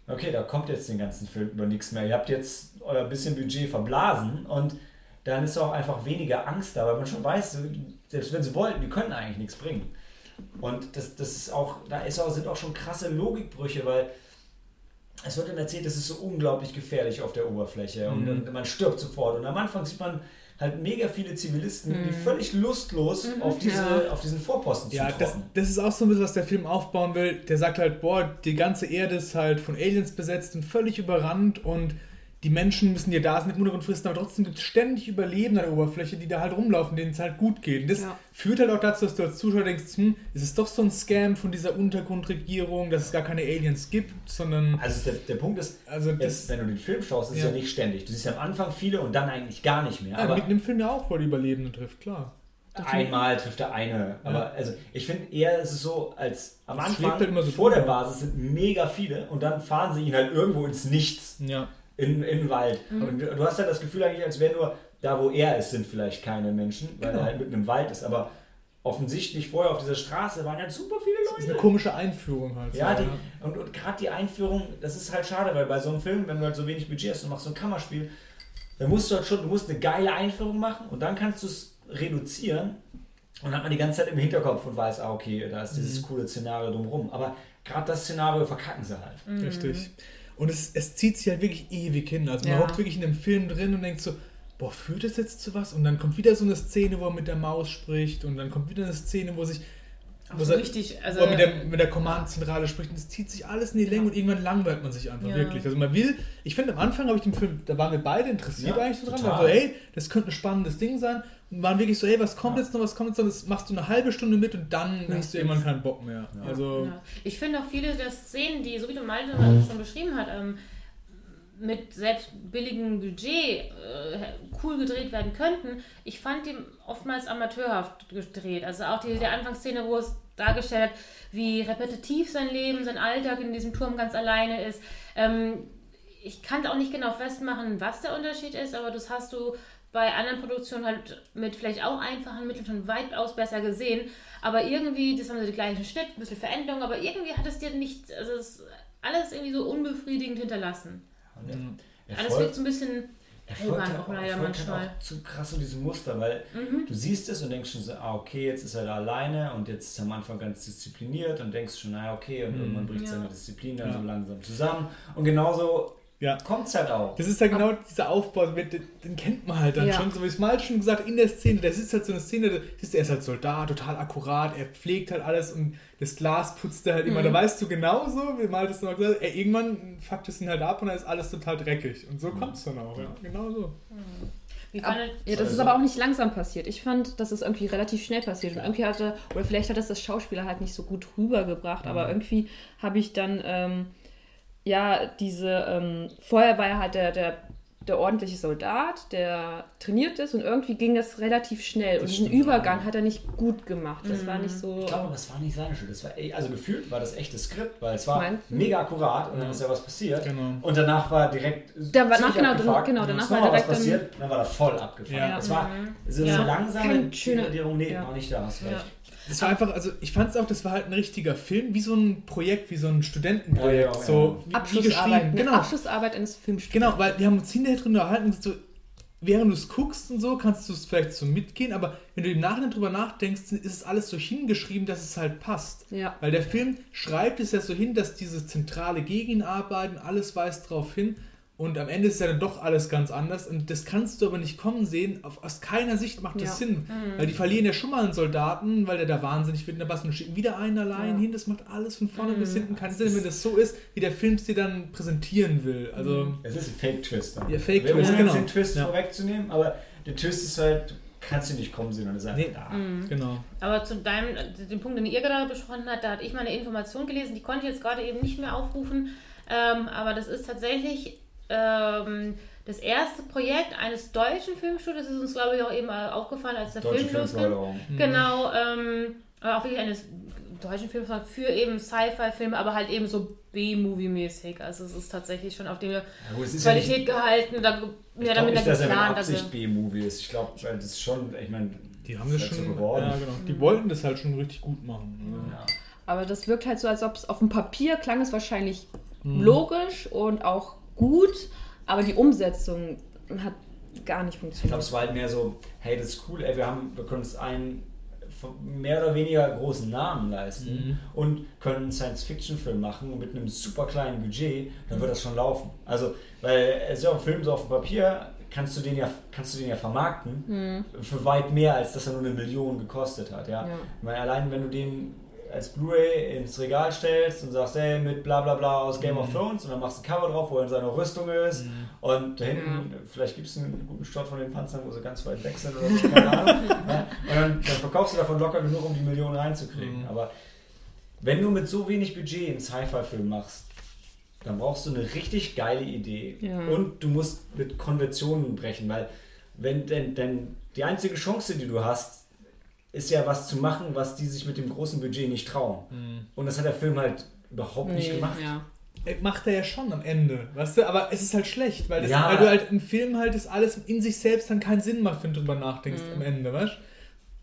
okay, da kommt jetzt den ganzen Film über nichts mehr. Ihr habt jetzt euer bisschen Budget verblasen und dann ist auch einfach weniger Angst da, weil man schon weiß, selbst wenn sie wollten, die können eigentlich nichts bringen. Und das, das ist auch, da ist auch, sind auch schon krasse Logikbrüche, weil es wird dann erzählt, es ist so unglaublich gefährlich auf der Oberfläche und, Mhm. und man stirbt sofort. Und am Anfang sieht man halt mega viele Zivilisten, die völlig lustlos auf, diese, ja. auf diesen Vorposten Ja, das, das ist auch so ein bisschen, was der Film aufbauen will. Der sagt halt, boah, die ganze Erde ist halt von Aliens besetzt und völlig überrannt und die Menschen müssen ja da sind, im Untergrund fristen, aber trotzdem gibt es ständig Überleben an der Oberfläche, die da halt rumlaufen, denen es halt gut geht. Und das Ja. führt halt auch dazu, dass du als Zuschauer denkst, hm, ist es doch so ein Scam von dieser Untergrundregierung, dass es gar keine Aliens gibt, sondern Also der, der Punkt ist, also jetzt, das wenn du den Film schaust, ist Ja. ja. nicht ständig. Du siehst ja am Anfang viele und dann eigentlich gar nicht mehr. ja, aber mitten im Film ja auch, wo die Überlebenden trifft, klar. einmal trifft der eine. Aber also ich finde eher ist es so, als am Es Anfang halt immer so vor der. Basis sind mega viele und dann fahren sie ihn halt irgendwo ins Nichts. Ja. In, in den Wald. Mhm. Und du hast halt das Gefühl eigentlich, als wäre nur da, wo er ist, sind vielleicht keine Menschen, weil Genau. er halt mitten im Wald ist. Aber offensichtlich vorher auf dieser Straße waren halt super viele Das ist eine Leute. komische Einführung halt. Ja, so, die, und, und gerade die Einführung, das ist halt schade, weil bei so einem Film, wenn du halt so wenig Budget hast und machst so ein Kammerspiel, dann musst du halt schon, du musst eine geile Einführung machen und dann kannst du es reduzieren und dann hat man die ganze Zeit im Hinterkopf und weiß, ah, okay, da ist Mhm. dieses coole Szenario drumherum. Aber gerade das Szenario verkacken sie halt. Richtig. Und es, es zieht sich halt wirklich ewig hin. Also man Ja. hockt wirklich in dem Film drin und denkt so, boah, führt das jetzt zu was? Und dann kommt wieder so eine Szene, wo er mit der Maus spricht und dann kommt wieder eine Szene, wo sich wo so er- richtig, also wo er mit der, mit der Command-Zentrale spricht und es zieht sich alles in die Länge und irgendwann langweilt man sich einfach Ja. wirklich. Also man will, ich finde am Anfang habe ich den Film, da waren wir beide interessiert Ja, eigentlich so dran, also hey, das könnte ein spannendes Ding sein waren wirklich so, hey, was kommt Ja. jetzt noch, was kommt jetzt noch, das machst du eine halbe Stunde mit und dann hast Nichts du irgendwann keinen Bock mehr. Ja. Also Ja. Ich finde auch viele der Szenen, die, so wie du Malte schon beschrieben hat, ähm, mit selbst billigem Budget äh, cool gedreht werden könnten, ich fand die oftmals amateurhaft gedreht. Also auch die, der Anfangsszene, wo es dargestellt hat, wie repetitiv sein Leben, sein Alltag in diesem Turm ganz alleine ist. Ähm, ich kann auch nicht genau festmachen, was der Unterschied ist, aber das hast du bei anderen Produktionen halt mit vielleicht auch einfachen Mitteln schon weitaus besser gesehen. Aber irgendwie, das haben sie den gleichen Schnitt, ein bisschen Veränderung, aber irgendwie hat es dir nicht, also es ist alles irgendwie so unbefriedigend hinterlassen. Und er- er Alles wirkt so ein bisschen Er albern folgt auch leider er folgt halt manchmal. auch zu krass so diesem Muster, weil du siehst es und denkst schon so, ah, okay, jetzt ist er da alleine und jetzt ist er am Anfang ganz diszipliniert und denkst schon, naja, okay, und irgendwann bricht Ja. seine Disziplin dann Ja. so langsam zusammen. Und genauso Ja. kommt es halt auch. Das ist ja genau dieser Aufbau, den, den kennt man halt dann Ja. schon. So wie es mal schon gesagt, in der Szene, das ist halt so eine Szene, da siehst du, er ist halt Soldat, total akkurat, er pflegt halt alles und das Glas putzt er halt immer. Da weißt du genauso, wie mal das noch gesagt hat, ey, irgendwann fuckt es ihn halt ab und dann ist alles total dreckig. Und so kommt es dann auch, ja. Genau so. Ab, fandet, ja, das ist Also- aber auch nicht langsam passiert. Ich fand, dass es irgendwie relativ schnell passiert. Und irgendwie hatte, oder vielleicht hat es das Schauspieler halt nicht so gut rübergebracht, aber irgendwie habe ich dann, ähm, ja, diese, ähm, vorher war er halt der, der, der ordentliche Soldat, der trainiert ist und irgendwie ging das relativ schnell. und diesen Übergang ja. hat er nicht gut gemacht. Das war nicht so. Ich glaube, aber es war nicht seine Schuld. Das war, also gefühlt war das echtes Skript, weil es war du? mega akkurat und dann ist ja was passiert. Genau. Und danach war direkt. Da war- ziemlich genau, abgefuckt. genau, Und danach war nochmal was direkt dann- passiert, dann war er voll abgefahren. Ja. Es war so Ja. eine langsame Kein schöner- Degradierung. Nee, ja. noch nicht da, hast recht. Ja. Das war einfach, also ich fand es auch, das war halt ein richtiger Film, wie so ein Projekt, wie so ein Studentenprojekt. Ja, ja, ja. so wie- wie Abschlussarbeit, geschrieben. eine Genau. Abschlussarbeit eines Filmstudiums. Genau, weil wir haben uns hinterher drüber unterhalten und so, während du es guckst und so, kannst du es vielleicht so mitgehen, aber wenn du im Nachhinein drüber nachdenkst, ist es alles so hingeschrieben, dass es halt passt. Ja. Weil der Film schreibt es ja so hin, dass diese Zentrale gegen ihn arbeiten, alles weist darauf hin und am Ende ist ja dann doch alles ganz anders und das kannst du aber nicht kommen sehen. Auf, aus keiner Sicht macht das Ja. Sinn, weil die verlieren ja schon mal einen Soldaten, weil der da wahnsinnig wird in der Bass und schicken wieder einen allein Ja. hin. Das macht alles von vorne bis hinten keinen Sinn, wenn das so ist, wie der Film es dir dann präsentieren will. Also Es ist ein Fake-Twist. dann. Ja, Fake-Twist, genau. den Twist Ja. vorwegzunehmen, aber der Twist ist halt, du kannst ihn nicht kommen sehen und ist einfach Nee. da. genau. aber zu deinem, dem Punkt, den ihr gerade besprochen habt, da hatte ich mal eine Information gelesen, die konnte ich jetzt gerade eben nicht mehr aufrufen, ähm, aber das ist tatsächlich ähm, das erste Projekt eines deutschen Filmstudios, das ist uns, glaube ich, auch eben äh, aufgefallen, als der Deutsche Film losging. Filmförderung. Genau, ähm, aber auch wirklich eines deutschen Films für eben Sci-Fi-Filme, aber halt eben so B-Movie-mäßig. Also es ist tatsächlich schon auf die Ja, ist ja Qualität nicht, gehalten, ich da, ja, damit nicht, er dass er mit geplant. Absicht Also, B-Movie ist. Ich glaube, das ist schon, ich meine, Die haben das schon, so geworden. ja, genau. Die wollten das halt schon richtig gut machen. Ja. Aber das wirkt halt so, als ob es auf dem Papier klang es wahrscheinlich logisch und auch gut, aber die Umsetzung hat gar nicht Ich glaube, funktioniert. es war halt mehr so, hey, das ist cool, ey, wir, haben, wir können uns einen mehr oder weniger großen Namen leisten Mhm. und können einen Science-Fiction-Film machen mit einem super kleinen Budget, dann wird das schon laufen. Also, weil es ist ja auch ein Film so auf dem Papier, kannst du den ja, kannst du den ja vermarkten für weit mehr, als dass er nur eine Million gekostet hat. Ja? Ja. Ich meine, allein wenn du den als Blu-ray ins Regal stellst und sagst, hey, mit bla bla bla aus Game of Mhm. Thrones und dann machst du ein Cover drauf, wo er in seiner Rüstung ist Mhm. und da hinten, vielleicht gibt es einen guten Shot von den Panzern, wo sie ganz weit weg sind oder so, keine Ahnung. ja, und dann, dann verkaufst du davon locker genug, um die Millionen reinzukriegen. Mhm. Aber wenn du mit so wenig Budget einen Sci-Fi-Film machst, dann brauchst du eine richtig geile Idee. Ja. Und du musst mit Konventionen brechen, weil wenn denn, denn die einzige Chance, die du hast, ist ja was zu machen, was die sich mit dem großen Budget nicht trauen. Mhm. Und das hat der Film halt überhaupt nicht Nee, gemacht. ja. Äh, Macht er ja schon am Ende, weißt du? Aber es ist halt schlecht, weil, das, Ja. weil du halt im Film halt das alles in sich selbst dann keinen Sinn macht, wenn du drüber nachdenkst Mhm. am Ende, weißt du?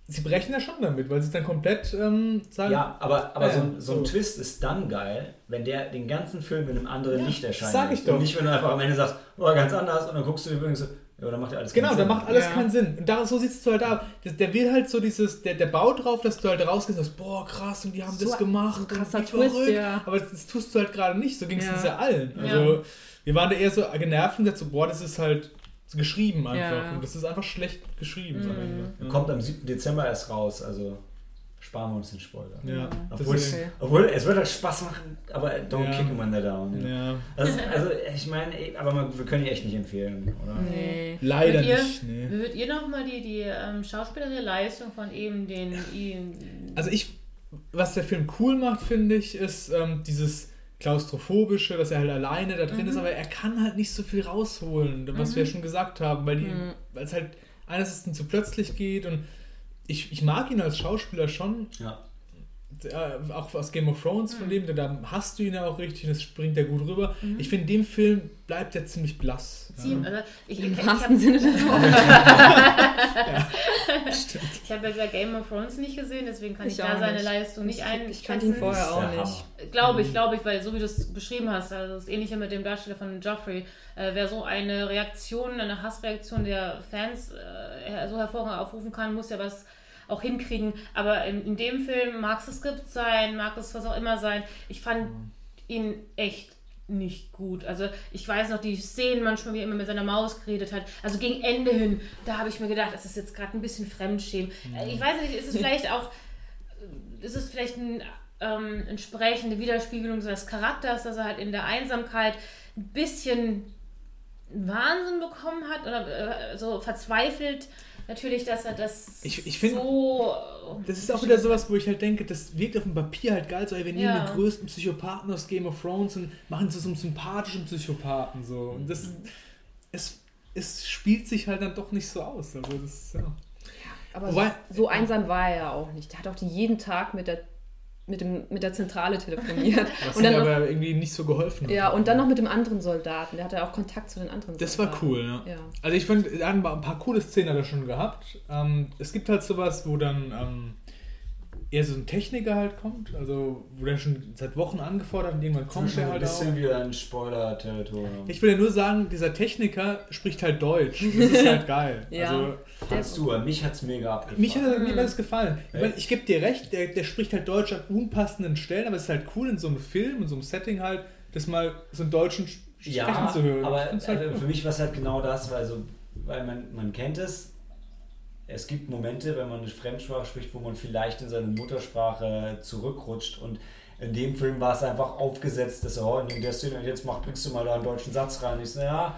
Sie brechen ja schon damit, weil sie es dann komplett ähm, sagen. Ja, aber, aber Ja, so, ein, so ein. Twist ist dann geil, wenn der den ganzen Film in einem anderen Ja, Licht erscheint. sag ich Und doch. nicht, wenn du einfach am Ende sagst, oh, ganz anders, und dann guckst du dir übrigens so, ja, dann macht ja alles Genau, keinen da Sinn. macht alles Ja. keinen Sinn. Und da, so siehst du halt da. Das, der will halt so dieses, der, der baut drauf, dass du halt rausgehst und sagst, boah, krass, und die haben So das gemacht. so und krasser wie Twist, verrückt. ja. Aber das, das tust du halt gerade nicht. So ging es Ja. uns ja allen. Ja. Also, wir waren da eher so genervt und gesagt so, boah, das ist halt geschrieben einfach. Ja. Und das ist einfach schlecht geschrieben Mhm. Kommt am 7. Dezember erst raus, also sparen wir uns den Spoiler. Ja, Obwohl, okay. obwohl es wird halt Spaß machen, aber don't Ja. kick him under down. Ja. Ja. Also, also ich meine, ey, aber wir können die echt nicht empfehlen, oder? Nee. Leider Würdet ihr- nicht. Nee. Würdet ihr nochmal die, die ähm, schauspielerische Leistung von eben den. i- Also ich, was der Film cool macht, finde ich, ist ähm, dieses klaustrophobische, dass er halt alleine da drin Mhm. ist, aber er kann halt nicht so viel rausholen, was wir ja schon gesagt haben, weil die, Mhm. weil es halt einerseits zu plötzlich geht und ich, ich mag ihn als Schauspieler schon, Ja. äh, auch aus Game of Thrones Mhm. von dem, da hast du ihn ja auch richtig, das springt er gut rüber. Mhm. Ich finde, in dem Film bleibt er ziemlich blass. Ziehen, Ja. also ich, Im ich, ich wahrsten habe Sinne des Wortes. ich hab ja Game of Thrones nicht gesehen, deswegen kann ich, Ich da seine nicht. Leistung nicht Ich- ein. ich kannte ihn vorher auch nicht. Glaube Mhm. ich, glaube ich, weil so wie du es beschrieben hast, also das Ähnliche mit dem Darsteller von Joffrey, äh, wer so eine Reaktion, eine Hassreaktion der Fans äh, so hervorragend aufrufen kann, muss ja was auch hinkriegen. Aber in, in dem Film mag es das Skript sein, mag es was auch immer sein. Ich fand ihn echt nicht gut. Also ich weiß noch die Szenen manchmal, wie er immer mit seiner Maus geredet hat. Also gegen Ende hin, da habe ich mir gedacht, das ist jetzt gerade ein bisschen Fremdschämen. Äh, Ich weiß nicht, ist es vielleicht auch ist es vielleicht ein, ähm, entsprechende Widerspiegelung seines Charakters, dass er halt in der Einsamkeit ein bisschen Wahnsinn bekommen hat oder äh, so verzweifelt natürlich, dass er das Ich- ich find- so Das ist auch wieder sowas, wo ich halt denke, das wirkt auf dem Papier halt geil, so, ey, wir nehmen Ja. den größten Psychopathen aus Game of Thrones und machen zu so einem sympathischen Psychopathen so. Und das, Mhm. es, es spielt sich halt dann doch nicht so aus. Also das, ja. Aber Wobei- so, so einsam war er ja auch nicht. Der hat auch die jeden Tag mit der, mit dem, mit der Zentrale telefoniert. Was und dann noch, aber irgendwie nicht so geholfen hat. ja, und dann noch mit dem anderen Soldaten. Der hatte auch Kontakt zu den anderen Das war Soldaten. cool, ne? Ja. Also ich fand, er hat ein paar- ein paar coole Szenen hat er schon gehabt. Ähm, es gibt halt sowas, wo dann ähm, eher so ein Techniker halt kommt, also wo der schon seit Wochen angefordert und irgendwann kommt der ein halt auch. bisschen wieder ein Spoiler-Territorium. Ich will ja nur sagen, dieser Techniker spricht halt Deutsch. Das ist halt geil. Ja. Also, du, mich hat es mega abgefallen. mich hat mir das gefallen. Ich, meine, ich gebe dir recht, der, der spricht halt Deutsch an unpassenden Stellen, aber es ist halt cool in so einem Film, in so einem Setting halt, das mal so einen deutschen Sch- Sprechen ja, zu hören. aber halt also cool. für mich war es halt genau das, weil, so, weil man, man kennt es. Es gibt Momente, wenn man eine Fremdsprache spricht, wo man vielleicht in seine Muttersprache zurückrutscht und in dem Film war es einfach aufgesetzt, dass er oh, in der Szene, jetzt mach, bringst du mal da einen deutschen Satz rein. Ich so, ja,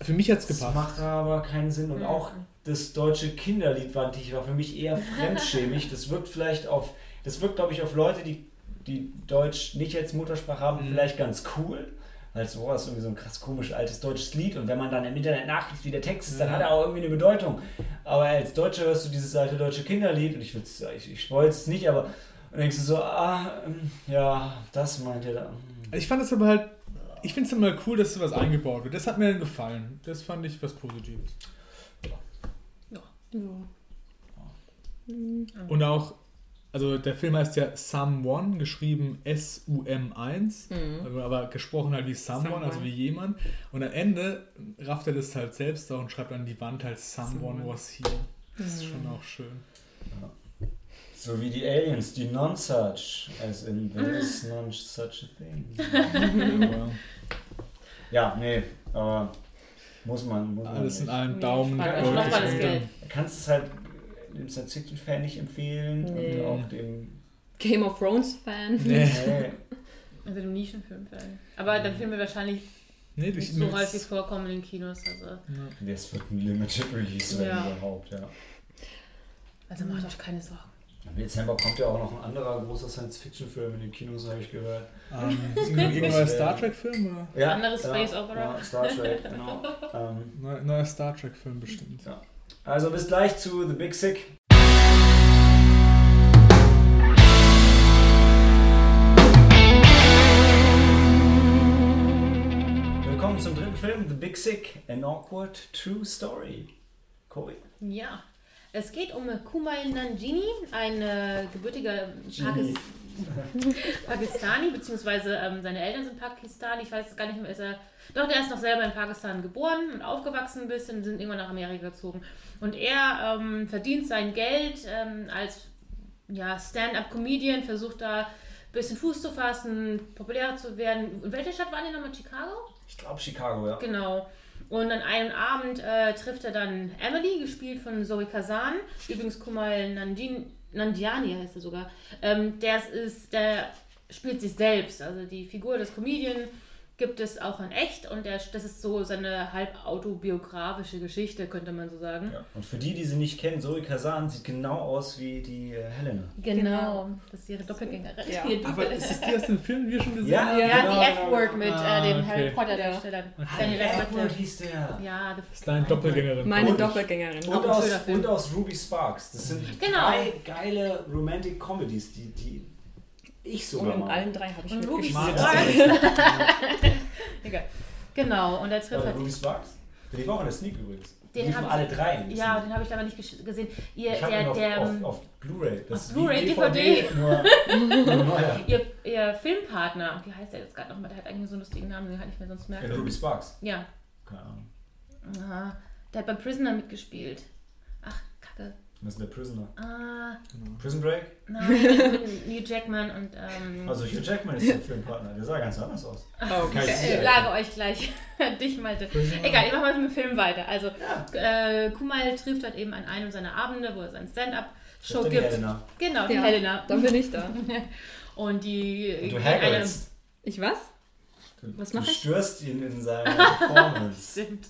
Für mich hat es das gepasst. macht aber keinen Sinn. Und auch das deutsche Kinderlied war, war für mich eher fremdschämig. Das wirkt vielleicht auf, das wirkt, glaube ich, auf Leute, die, die Deutsch nicht als Muttersprache haben, Mhm. vielleicht ganz cool. Es boah, ist irgendwie so ein krass komisch altes deutsches Lied und wenn man dann im Internet nachliest, wie der Text ist, dann Ja. hat er auch irgendwie eine Bedeutung. Aber als Deutscher hörst du dieses alte deutsche Kinderlied und ich, will's- ich, ich es nicht, aber und denkst du so, ah, ähm, ja, das meint er da. Also Ich fand es aber halt, ich finde es immer cool, dass sowas eingebaut wird. Das hat mir dann gefallen. Das fand ich was Positives. Ja. Und auch, also der Film heißt ja Someone, geschrieben S-U-M-1, Mhm. also aber gesprochen halt wie Someone, Someone. also wie jemand. Und am Ende rafft er das halt selbst auch und schreibt an die Wand halt Someone, Someone. was here. Das ist schon auch schön. So wie die Aliens, die Non-Such, as in there is non such a thing. Ja, nee, aber muss man, muss man alles in nicht. einem Nee, Daumen. mal das unter. Geld. Du kannst es halt dem Science-Fiction-Fan nicht empfehlen Nee. und auch dem Game of Thrones Fan. Nee. Also dem Nischenfilm-Fan. Aber der Film wird wahrscheinlich Nee, nicht so häufig vorkommen in den Kinos. Also, Das wird ein Limited Release werden Ja. überhaupt, ja. also macht euch keine Sorgen. Im Dezember kommt ja auch noch ein anderer großer Science-Fiction-Film in den Kinos, habe ich gehört. Ähm, irgendein neuer Star Trek-Film oder? Ja, Andere Space ja, Opera. Ja, Star Trek, genau. ähm, Neu, neuer Star Trek-Film bestimmt. Also bis gleich zu The Big Sick. Willkommen zum dritten Film, The Big Sick, An Awkward True Story. Cory. Ja. Es geht um Kumail Nanjini, ein äh, gebürtiger Pakis Pakistani, beziehungsweise ähm, seine Eltern sind Pakistani. Ich weiß gar nicht mehr, ist er. Doch, der ist noch selber in Pakistan geboren und aufgewachsen ein bisschen, sind irgendwann nach Amerika gezogen. Und er ähm, verdient sein Geld ähm, als ja, Stand-up-Comedian, versucht da ein bisschen Fuß zu fassen, populärer zu werden. In welcher Stadt waren die nochmal? Chicago? Ich glaube Chicago, ja. Genau. Und an einem Abend äh, trifft er dann Emily, gespielt von Zoe Kazan. Übrigens Kumail Nandin, Nandiani heißt er sogar. Ähm, der ist, der spielt sich selbst. Also die Figur des Comedian gibt es auch in echt und der, das ist so seine halb autobiografische Geschichte, könnte man so sagen. ja. Und für die, die sie nicht kennen, Zoe Kazan sieht genau aus wie die äh, Helena. Genau. Das ist ihre Doppelgängerin. Ja. Ihr Aber ist es die aus dem Film, die wir schon gesehen Ja, haben? ja, genau, die genau. F-Word mit Ah, äh, dem okay. Harry Potter Darsteller. Daniel Radcliffe. hieß der. Ja, the Ist deine Doppelgängerin. Meine Und- Doppelgängerin. Und aus, und aus Ruby Sparks. Das sind Genau. drei geile Romantic Comedies, die, die ich Und sogar in mag. allen drei habe ich Und Ruby mitgespielt. Sparks. Egal. Genau, und er trifft Äh, halt. Ruby Sparks? Die war auch in der Sneak übrigens. Die Den liefen hab alle drei. der Ja, Sneak. den habe ich leider nicht gesehen. Ihr, ich habe der, ihn auf, der, auf, ähm, auf Blu-ray. Auf Blu-ray, wie DVD. Nur, nur ihr, ihr Filmpartner, wie heißt der jetzt gerade nochmal? Der hat eigentlich so einen lustigen Namen, den kann ich mir sonst merken. Ruby Sparks. Ja, Keine Ahnung. aha. der hat bei Prisoner mitgespielt. Was ist der Prisoner? Ah, Prison Break? nein, Hugh Jackman und. Ähm, Also Hugh Jackman ist der Filmpartner. Der sah ganz anders aus. Okay. Kann ich lage euch gleich. Dich, Malte. Egal, ich mache mal mit dem Film weiter. Also, äh, Kumail trifft halt eben an einem seiner Abende, wo er sein Stand-up-Show Das ist die gibt. Helena. Genau, die Ja, Helena. Dann bin ich da. Und die. Und du haggelst. Ich was? Du, Was du mach ich? störst ihn in seiner Performance. Stimmt.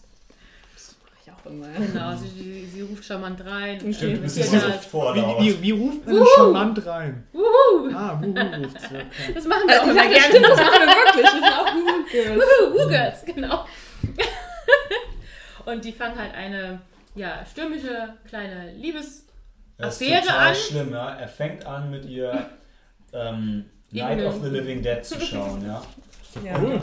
Das mache ich auch immer. Genau, sie, sie, sie ruft charmant rein. Stimmt, äh, so ihr oft vor Wie, wie, wie ruft man Wuhu! charmant rein? Wuhu! Ah, wuhu ruft sie, okay. Das machen wir auch Ja, immer gerne. stimmt, das machen wir wirklich. Das sind auch Google Girls. Wuhu, Girls, genau. Und die fangen halt eine ja, stürmische kleine Liebes... Das ist Affäre total an. schlimm, ja. Er fängt an mit ihr ähm, Night of the Living Dead zu schauen, ja. Ja. Cool.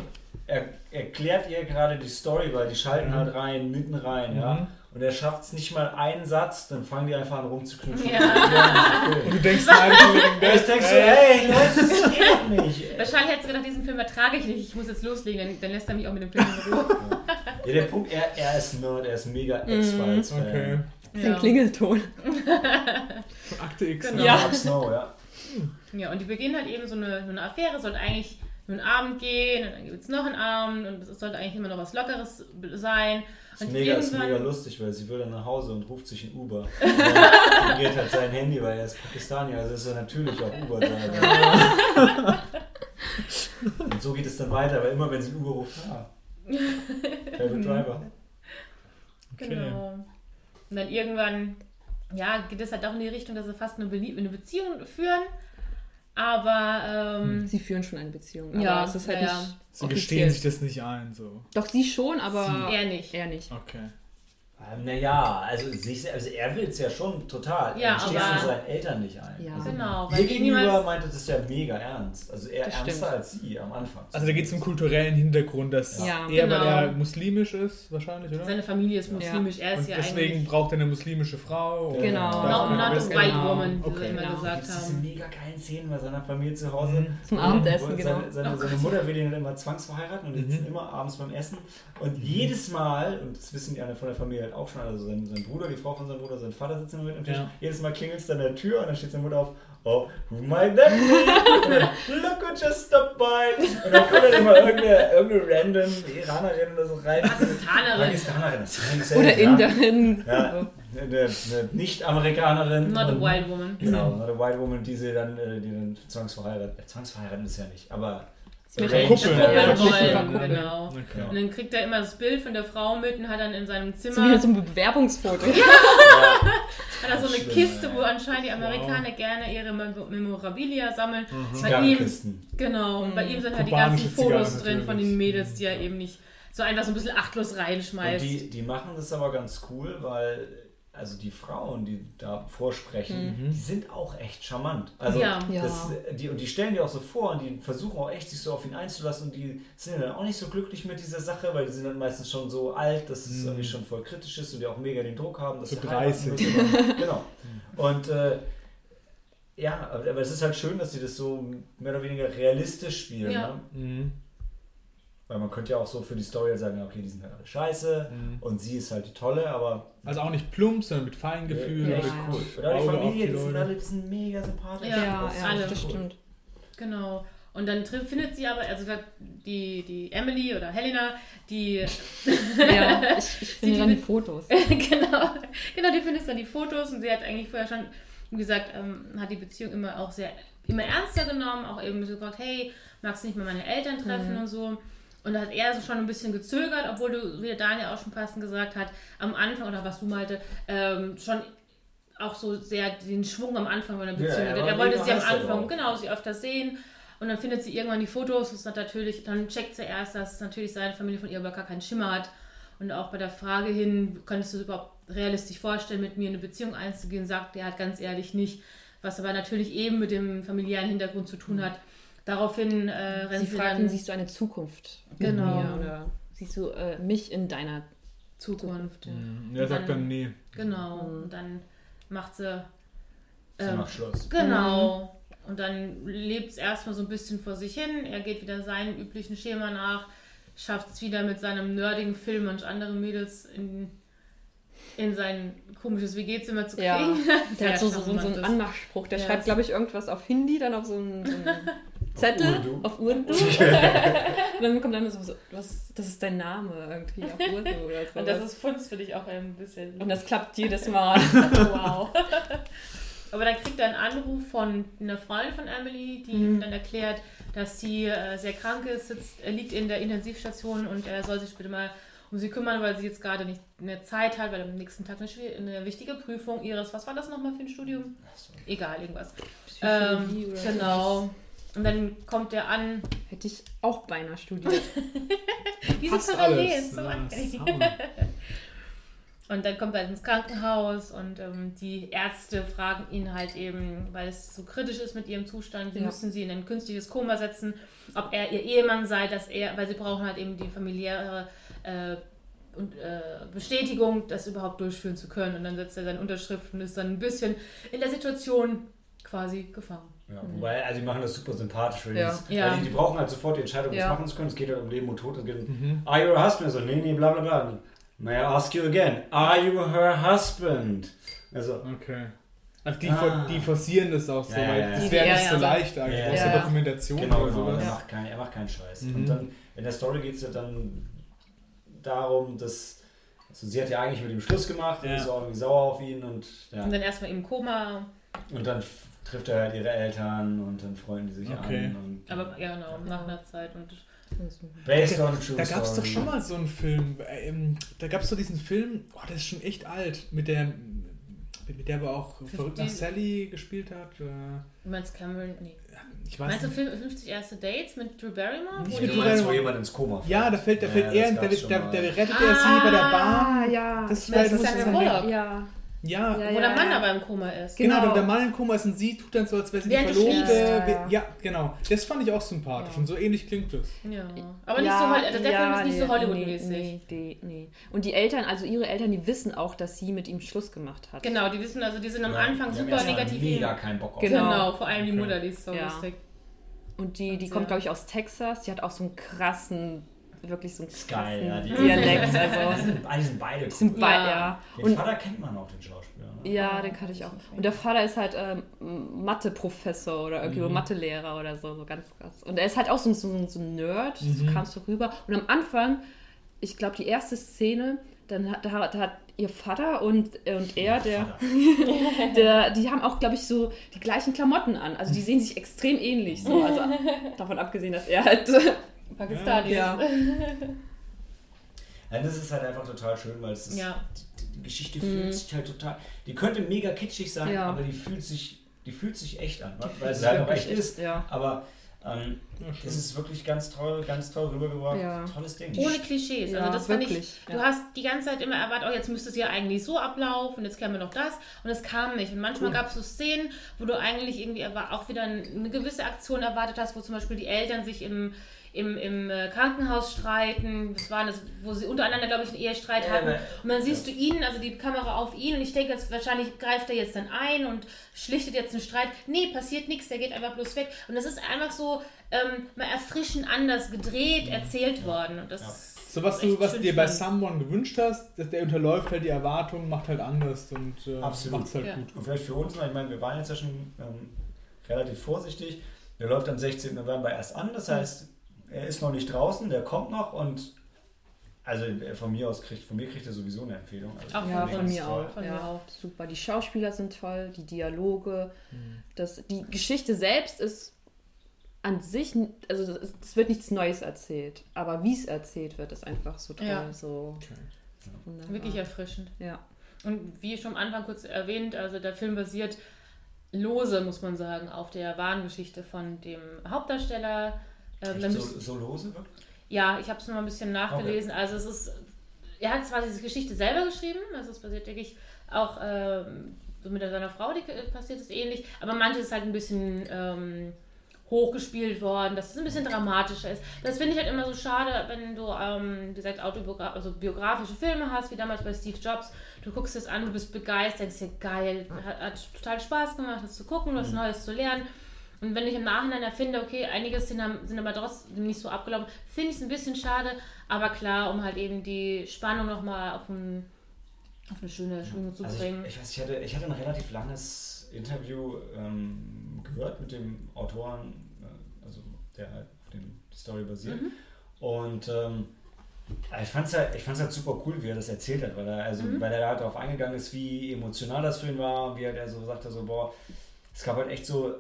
Er erklärt ihr gerade die Story, weil die schalten halt rein, mitten rein, ja. Mhm. Und er schafft es nicht mal einen Satz, dann fangen die einfach an rumzuknutschen. Ja. Und du denkst, nein, ich Ja, denk so, ey, Leute, das geht nicht. Wahrscheinlich hat sie gedacht, diesen Film ertrage ich nicht, ich muss jetzt loslegen, dann, dann lässt er mich auch mit dem Film in Ruhe. Ja, der Punkt, er, er ist Nerd, er ist mega X-Files-Fan. Okay. Das ist ein Klingelton. Von Akte X. Genau. Ja. Mark Snow, ja. Ja, und die beginnen halt eben so eine, so eine Affäre, sollte eigentlich einen Abend gehen und dann gibt es noch einen Abend und es sollte eigentlich immer noch was Lockeres sein. Ist Und mega, ist mega lustig, weil sie will dann nach Hause und ruft sich ein Uber. Und geht halt sein Handy, weil er ist Pakistani, also ist er natürlich auch Uber-Driver. und so geht es dann weiter, weil immer wenn sie Uber ruft, ah, Driver. Okay. Genau. Und dann irgendwann, ja, geht es halt auch in die Richtung, dass sie fast eine, Belie eine Beziehung führen. Aber, ähm, Sie führen schon eine Beziehung. Aber Ja, es ist halt ja, nicht Sie offiziell. gestehen sich das nicht ein, so. Doch, sie schon, aber er nicht. er nicht. Okay. Ähm, naja, also, sich, also er will es ja schon total. Ja, er steht aber- seinen Eltern nicht ein. Ja. Also, Genau, Ihr weil gegenüber meinte das ja mega ernst. Also eher ernster stimmt. als sie am Anfang. Also da geht es um kulturellen Hintergrund, dass Ja. er, Genau. weil er muslimisch ist, wahrscheinlich, oder? Seine Familie ist muslimisch, er ist Und ja deswegen eigentlich. braucht er eine muslimische Frau. und Genau. Not, not a white genau. woman, wie Okay. sie immer Genau. gesagt Gibt es diese haben. mega geilen Szenen bei seiner Familie zu Hause? Mhm. Zum Abendessen, genau. Seine, seine, Oh seine Gott. Mutter will ihn dann immer zwangsverheiraten und die Mhm. sitzen immer abends beim Essen. Und jedes Mal, und das wissen die anderen von der Familie halt auch schon, also sein, sein Bruder, die Frau von seinem Bruder, sein Vater sitzen mit am Tisch. Ja. Jedes Mal klingelt es an der Tür und dann steht seine Mutter auf, oh, who might that be? Und dann, Look who just stopped by. Und dann kommt dann immer irgendeine, irgendeine random Iranerin oder so rein. Pakistanerin. Pakistanerin. das ist Oder. Inderin. Ja. eine, eine Nicht-Amerikanerin. Not a wild woman. Genau, not a white woman, die sie dann, äh, die dann zwangsverheiratet. Äh, zwangsverheiratet ist ja nicht, aber. Möchte arranged, Kuppel, Kuppeln wollen, genau. Okay. Und dann kriegt er immer das Bild von der Frau mit und hat dann in seinem Zimmer So wie so ein Bewerbungsfoto. Ja, hat er so eine Kiste, wo anscheinend die Amerikaner gerne ihre Mem- Memorabilia sammeln. Mhm. Bei ihm, genau, und bei ihm sind halt die ganzen Fotos Zigarren drin von den Mädels, die er eben nicht so einfach so ein bisschen achtlos Und reinschmeißt. die, die machen das aber ganz cool, weil also die Frauen, die da vorsprechen, die sind auch echt charmant. Also Ja. Ja. Das, die, und die stellen die auch so vor und die versuchen auch echt sich so auf ihn einzulassen und die sind dann auch nicht so glücklich mit dieser Sache, weil die sind dann meistens schon so alt, dass es irgendwie schon voll kritisch ist und die auch mega den Druck haben, dass So sie heiraten 30. müssen. genau. Und äh, ja, aber aber es ist halt schön, dass sie das so mehr oder weniger realistisch spielen. Ja. Ne? Mhm. Weil man könnte ja auch so für die Story sagen, ja, okay, die sind halt alle scheiße Mhm. und sie ist halt die Tolle, aber Also auch nicht plump, sondern mit Feingefühl. Ja, ja. cool. Oder die Familie, die die sind alle die sind mega sympathisch. Ja, Ja, ja, alle. das cool. stimmt. Genau. Und dann findet sie aber, also die, die Emily oder Helena, die Ja, ich, ich finde die dann die Fotos. genau, genau, die findest dann die Fotos und sie hat eigentlich vorher schon, wie gesagt, ähm, hat die Beziehung immer auch sehr, immer ernster genommen, auch eben so gefragt, hey, magst du nicht mal meine Eltern treffen und so. Und da hat er so schon ein bisschen gezögert, obwohl du, wie der Daniel auch schon passend gesagt hat, am Anfang, oder was du meinte, ähm, schon auch so sehr den Schwung am Anfang von der Ja, Beziehung. er wollte sie am Anfang, genau, sie öfter sehen. Und dann findet sie irgendwann die Fotos. Das natürlich, dann checkt sie erst, dass natürlich seine Familie von ihr aber gar keinen Schimmer hat. Und auch bei der Frage hin, könntest du dir überhaupt realistisch vorstellen, mit mir in eine Beziehung einzugehen, sagt er halt ganz ehrlich nicht. Was aber natürlich eben mit dem familiären Hintergrund zu tun hat. Daraufhin äh, rennt Sie sie fragt dann ihn, siehst du eine Zukunft mit Genau. mir? Oder siehst du äh, mich in deiner Zukunft. Mhm. Er sagt dann, nee. Genau. Und dann macht sie. Sie ähm, macht Schluss. Genau. Und dann lebt es erstmal so ein bisschen vor sich hin. Er geht wieder seinem üblichen Schema nach, schafft es wieder mit seinem nerdigen Film und andere Mädels in, in sein komisches WG-Zimmer zu kriegen. Ja, Der hat so, so, so, einen. Anmachspruch. Der Ja, schreibt, glaube ich, irgendwas auf Hindi, dann auf so einen, so einen Zettel, Urdu. auf Urdu. und dann kommt dann so, was, das ist dein Name irgendwie auf Urdu oder so. Und das ist Funz für dich auch ein bisschen. und das klappt jedes Mal. wow. Aber dann kriegt er einen Anruf von einer Freundin von Emily, die ihm dann erklärt, dass sie äh, sehr krank ist, sitzt, er liegt in der Intensivstation und er soll sich bitte mal um sie kümmern, weil sie jetzt gerade nicht mehr Zeit hat, weil am nächsten Tag eine, eine wichtige Prüfung ihres, was war das nochmal für ein Studium? Egal, irgendwas. Psychologie Ähm, oder genau. Und dann kommt er an. Hätte ich auch beinahe studiert. Diese Passt Parallel alles. ist so angenehm. Und dann kommt er ins Krankenhaus und ähm, die Ärzte fragen ihn halt eben, weil es so kritisch ist mit ihrem Zustand, sie Ja. müssen sie in ein künstliches Koma setzen, ob er ihr Ehemann sei, dass er, weil sie brauchen halt eben die familiäre äh, und, äh, Bestätigung, das überhaupt durchführen zu können. Und dann setzt er seine Unterschrift und ist dann ein bisschen in der Situation quasi gefangen. Ja, wobei, also die machen das super sympathisch, weil, Ja. die, Ja. weil die, die brauchen halt sofort die Entscheidung, Ja. was machen zu können. Es geht halt um Leben und Tod. Es geht um, Mhm. are you her husband? So, nee, nee, bla bla bla. May I ask you again, are you her husband? Also, Okay. Also die, Ah. die forcieren das auch so, weil ja. das wäre ja, nicht ja, so so- leicht eigentlich. Ja, aus ja. der Dokumentation genau, oder genau. sowas. Er, macht kein, er macht keinen Scheiß. Mhm. Und dann in der Story geht es ja dann darum, dass also sie hat ja eigentlich mit ihm Schluss gemacht und Ja. ist auch irgendwie sauer auf ihn und ja. Und dann erstmal im Koma, Und dann trifft er halt ihre Eltern und dann freuen die sich Okay. an. Und, aber ja genau, nach einer Zeit und Based on true Da gab es doch schon mal so einen Film. Ähm, da gab es so diesen Film, oh, der ist schon echt alt, mit der, mit der aber auch verrückt nach Sally gespielt hat. Du meinst Cameron, nee. ich weiß Meinst du nicht. Fil- 50 erste Dates mit Drew Barrymore? Nicht mit Du Drew meinst, wo Barrymore. jemand ins Koma fällt. Ja, da fällt, da Ja, fällt das er, gab's da, da, rettet er sie bei der Bahn. ja. Das war, muss Sandra sein- Bullock. ja. Ja, Ja, Wo der Mann ja. aber im Koma ist. genau, Genau. der, Mann im Koma ist und sie tut dann so, als wäre sie die Verlobte. Ja, ja. Ja, genau. Das fand ich auch sympathisch Ja. und so ähnlich klingt das. Ja. Aber nicht so, also der Film ist nicht so nee, Hollywood-mäßig. Nee, nee, nee. Und die Eltern, also ihre Eltern, die wissen auch, dass sie mit ihm Schluss gemacht hat. Genau, die wissen, also die sind am Ja, Anfang die haben super negativ. Mega keinen Bock auf Genau. Genau, vor allem die Okay. Mutter, die ist so Ja. lustig. Und die, die kommt, glaube ich, aus Texas. Die hat auch so einen krassen, wirklich so einen Sky, ja, die- Dialekt. Die Also, sind, die sind beide die sind cool. beide, Ja. ja. Den Und Vater kennt man auch, den Schauspieler. Ne? Ja, den kannte ich auch. Und der Vater ist halt ähm, Mathe-Professor oder irgendwie Mhm. Mathelehrer oder so, so ganz krass. Und er ist halt auch so, ein- so, ein- so ein Nerd, Mhm. so kamst du rüber. Und am Anfang, ich glaube, die erste Szene, dann hat, da, hat- da hat ihr Vater und, äh, und er, der, Vater. der, die haben auch, glaube ich, so die gleichen Klamotten an. Also die sehen sich extrem ähnlich. So. Also davon abgesehen, dass er halt. Pakistani. Ja. Ja, das ist halt einfach total schön, weil es ist, Ja. die, die Geschichte fühlt sich halt total, die könnte mega kitschig sein, Ja. aber die fühlt sich, die fühlt sich echt an, weil fühlt sie sich halt auch wirklich echt ist. Ja. Aber ähm, das ist wirklich ganz toll, ganz toll rübergebracht. Ja. Tolles Ding. Ohne Klischees. Ja, also das fand ich, wirklich, du hast die ganze Zeit immer erwartet, oh, jetzt müsste es ja eigentlich so ablaufen, jetzt käme noch das und es kam nicht. Und manchmal gab es so Szenen, wo du eigentlich irgendwie auch wieder eine gewisse Aktion erwartet hast, wo zum Beispiel die Eltern sich im, im, im äh, Krankenhaus streiten. Das war das, wo sie untereinander, glaube ich, einen Ehestreit Ja, hatten. Und dann siehst du ihn, also die Kamera auf ihn und ich denke jetzt, wahrscheinlich greift er jetzt dann ein und schlichtet jetzt einen Streit. Nee, passiert nichts, der geht einfach bloß weg. Und das ist einfach so ähm, mal erfrischend anders gedreht, erzählt worden. Und das Ja. So was du, was dir bei. Someone gewünscht hast, dass der unterläuft halt die Erwartungen, macht halt anders und äh, Absolut. macht's halt Ja. gut. Und vielleicht für uns noch, ich meine, wir waren jetzt ja schon ähm, relativ vorsichtig. Der läuft am 16. November erst an, das heißt, er ist noch nicht draußen, der kommt noch und also äh, von mir aus kriegt, von mir kriegt er sowieso eine Empfehlung. Also Auch Ja, von mir auch. Von ja, mir auch. Super. Die Schauspieler sind toll, die Dialoge. Mhm. Das, die Geschichte selbst ist an sich, also es wird nichts Neues erzählt. Aber wie es erzählt wird, ist einfach so toll. Ja. So Okay. wunderbar. Wirklich erfrischend. Ja. Und wie schon am Anfang kurz erwähnt, also der Film basiert lose, muss man sagen, auf der wahren Geschichte von dem Hauptdarsteller. Ähm, Echt so, so lose wirkt? ja, ich habe es noch mal ein bisschen nachgelesen. Also es ist, er hat zwar diese Geschichte selber geschrieben, also es basiert wirklich auch ähm, so mit seiner Frau, die äh, passiert ist ähnlich, aber manches ist halt ein bisschen ähm, hochgespielt worden, dass es ein bisschen dramatischer ist. Das finde ich halt immer so schade, wenn du, ähm, wie gesagt, autobiogra also biografische Filme hast, wie damals bei Steve Jobs. Du guckst es an, du bist begeistert, denkst dir, geil, hat, hat total Spaß gemacht, das zu gucken, was Neues zu lernen. Und wenn ich im Nachhinein erfinde, okay, einige Szenen sind aber trotzdem nicht so abgelaufen, finde ich es ein bisschen schade, aber klar, um halt eben die Spannung nochmal auf, ein, auf eine schöne Schwingung zu Also bringen. ich, ich weiß, ich hatte, ich hatte ein relativ langes Interview ähm, gehört mit dem Autoren, äh, also der halt auf dem die Story basiert. Mhm. Und ähm, ich fand es halt, ich fand's halt super cool, wie er das erzählt hat, weil er, also, Mhm. weil er halt darauf eingegangen ist, wie emotional das für ihn war, wie halt er so sagte, so, boah, es gab halt echt so,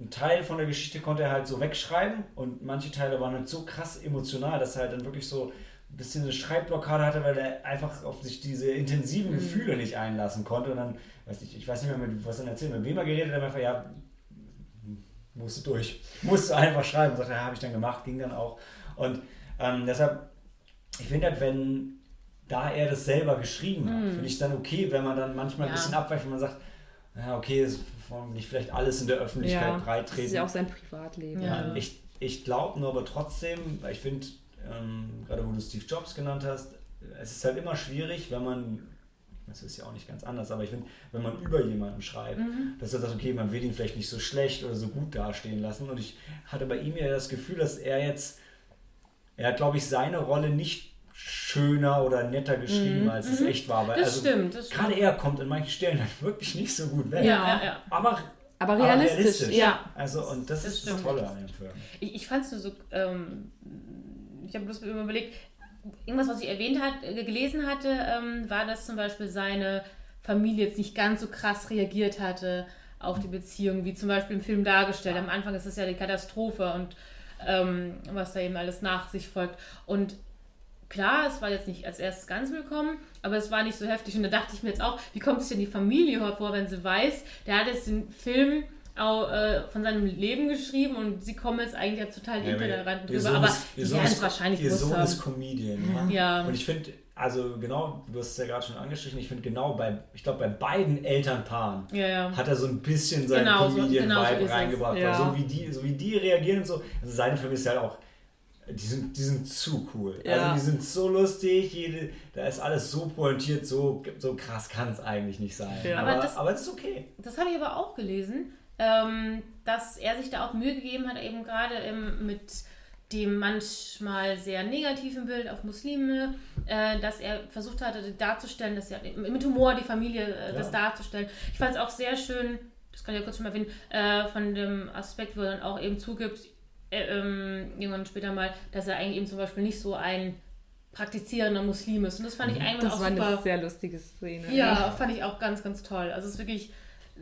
ein Teil von der Geschichte konnte er halt so wegschreiben und manche Teile waren halt so krass emotional, dass er halt dann wirklich so ein bisschen eine Schreibblockade hatte, weil er einfach auf sich diese intensiven Mhm. Gefühle nicht einlassen konnte und dann, weiß ich, ich weiß nicht mehr, mit, was er erzählt, mit wem er geredet hat, er einfach, ja, musste durch, musste einfach schreiben, sagte, ja, habe ich dann gemacht, ging dann auch und ähm, deshalb, ich finde halt, wenn da er das selber geschrieben hat, finde ich dann okay, wenn man dann manchmal ein Mhm. Ja. bisschen abweicht, wenn man sagt, ja, okay, es wollen nicht vielleicht alles in der Öffentlichkeit ja. breit Das ist ja auch sein Privatleben. Ja. Ja, ich ich glaube nur aber trotzdem, weil ich finde, ähm, gerade wo du Steve Jobs genannt hast, es ist halt immer schwierig, wenn man, das ist ja auch nicht ganz anders, aber ich finde, wenn man über jemanden schreibt, Mhm. dass er sagt, okay, man will ihn vielleicht nicht so schlecht oder so gut dastehen lassen. Und ich hatte bei ihm ja das Gefühl, dass er jetzt, er hat, glaube ich, seine Rolle nicht schöner oder netter geschrieben, Mhm. als es Mhm. echt war. Weil, Das also, stimmt, das stimmt. Gerade er kommt in manchen Stellen halt wirklich nicht so gut weg. Ja, ja, ja. Aber, Aber aber realistisch. Ja. Also, und das, Das ist das stimmt. Tolle an dem Film. Ich, ich fand es nur so, ähm, ich habe bloß immer überlegt, irgendwas, was ich erwähnt hat, äh, gelesen hatte, ähm, war, dass zum Beispiel seine Familie jetzt nicht ganz so krass reagiert hatte auf die Beziehung, wie zum Beispiel im Film dargestellt. Am Anfang ist es ja die Katastrophe und ähm, was da eben alles nach sich folgt. Und klar, es war jetzt nicht als erstes ganz willkommen, aber es war nicht so heftig. Und da dachte ich mir jetzt auch, wie kommt es denn die Familie vor, wenn sie weiß, der hat jetzt den Film auch, äh, von seinem Leben geschrieben und sie kommen jetzt eigentlich jetzt total intolerant ihr drüber. Sohn Aber ist- ihr Sohn ist- wahrscheinlich Ihr Sohn haben. ist Comedian. Ja. Ja. Und ich finde, also genau, du hast es ja gerade schon angestrichen, ich finde genau bei, ich glaube bei beiden Elternpaaren Ja, ja. hat er so ein bisschen seinen Genau so- Comedian-Vibe genau so reingebracht. Ja. Weil So, wie die, so wie die reagieren und so. Also seine Filme ist ja auch, die sind, die sind zu cool. Ja. Also die sind so lustig, jede, da ist alles so pointiert, so, so krass kann es eigentlich nicht sein. Ja. Aber, Aber das- aber es ist okay. Das habe ich aber auch gelesen, ähm, dass er sich da auch Mühe gegeben hat, eben gerade mit dem manchmal sehr negativen Bild auf Muslime, äh, dass er versucht hatte darzustellen, dass er mit Humor die Familie äh, das darzustellen. Ich fand es auch sehr schön, das kann ich ja kurz schon mal erwähnen, äh, von dem Aspekt, wo er dann auch eben zugibt, ähm, irgendwann später mal, dass er eigentlich eben zum Beispiel nicht so ein praktizierender Muslim ist. Und das fand ich einfach Das auch war super. eine sehr lustige Szene. Ja, fand ich auch ganz, ganz toll. Also es ist wirklich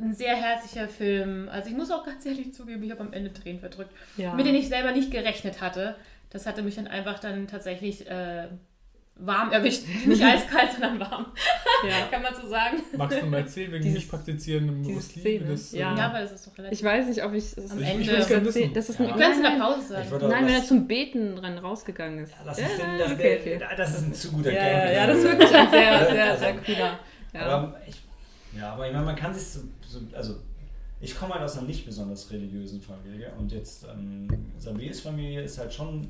ein sehr herzlicher Film. Also ich muss auch ganz ehrlich zugeben, ich habe am Ende Tränen verdrückt. Ja. Mit denen ich selber nicht gerechnet hatte. Das hatte mich dann einfach dann tatsächlich äh, warm erwischt. Nicht eiskalt, sondern warm. Ja. Kann man so sagen. Magst du mal erzählen, wegen Dieses- nicht praktizierenden Muslim? Das, äh, ja. Ja, aber es ist doch relativ. Ich weiß nicht, ob ich es Am Ich- Ende. Ich. Das ist Ja. ein, Wir können es in der nein, Pause sagen. würde- nein, wenn er zum Beten dran rausgegangen ist. Das ist, denn, das, okay, okay. das ist ein zu guter Ja, Gag. ja, ja, das ist wirklich ein sehr, sehr, sehr cooler. Ja. Aber ich, ja, aber ich meine, man kann sich so, so also ich komme halt aus einer nicht besonders religiösen Familie und jetzt ähm, Sabis Familie ist halt schon,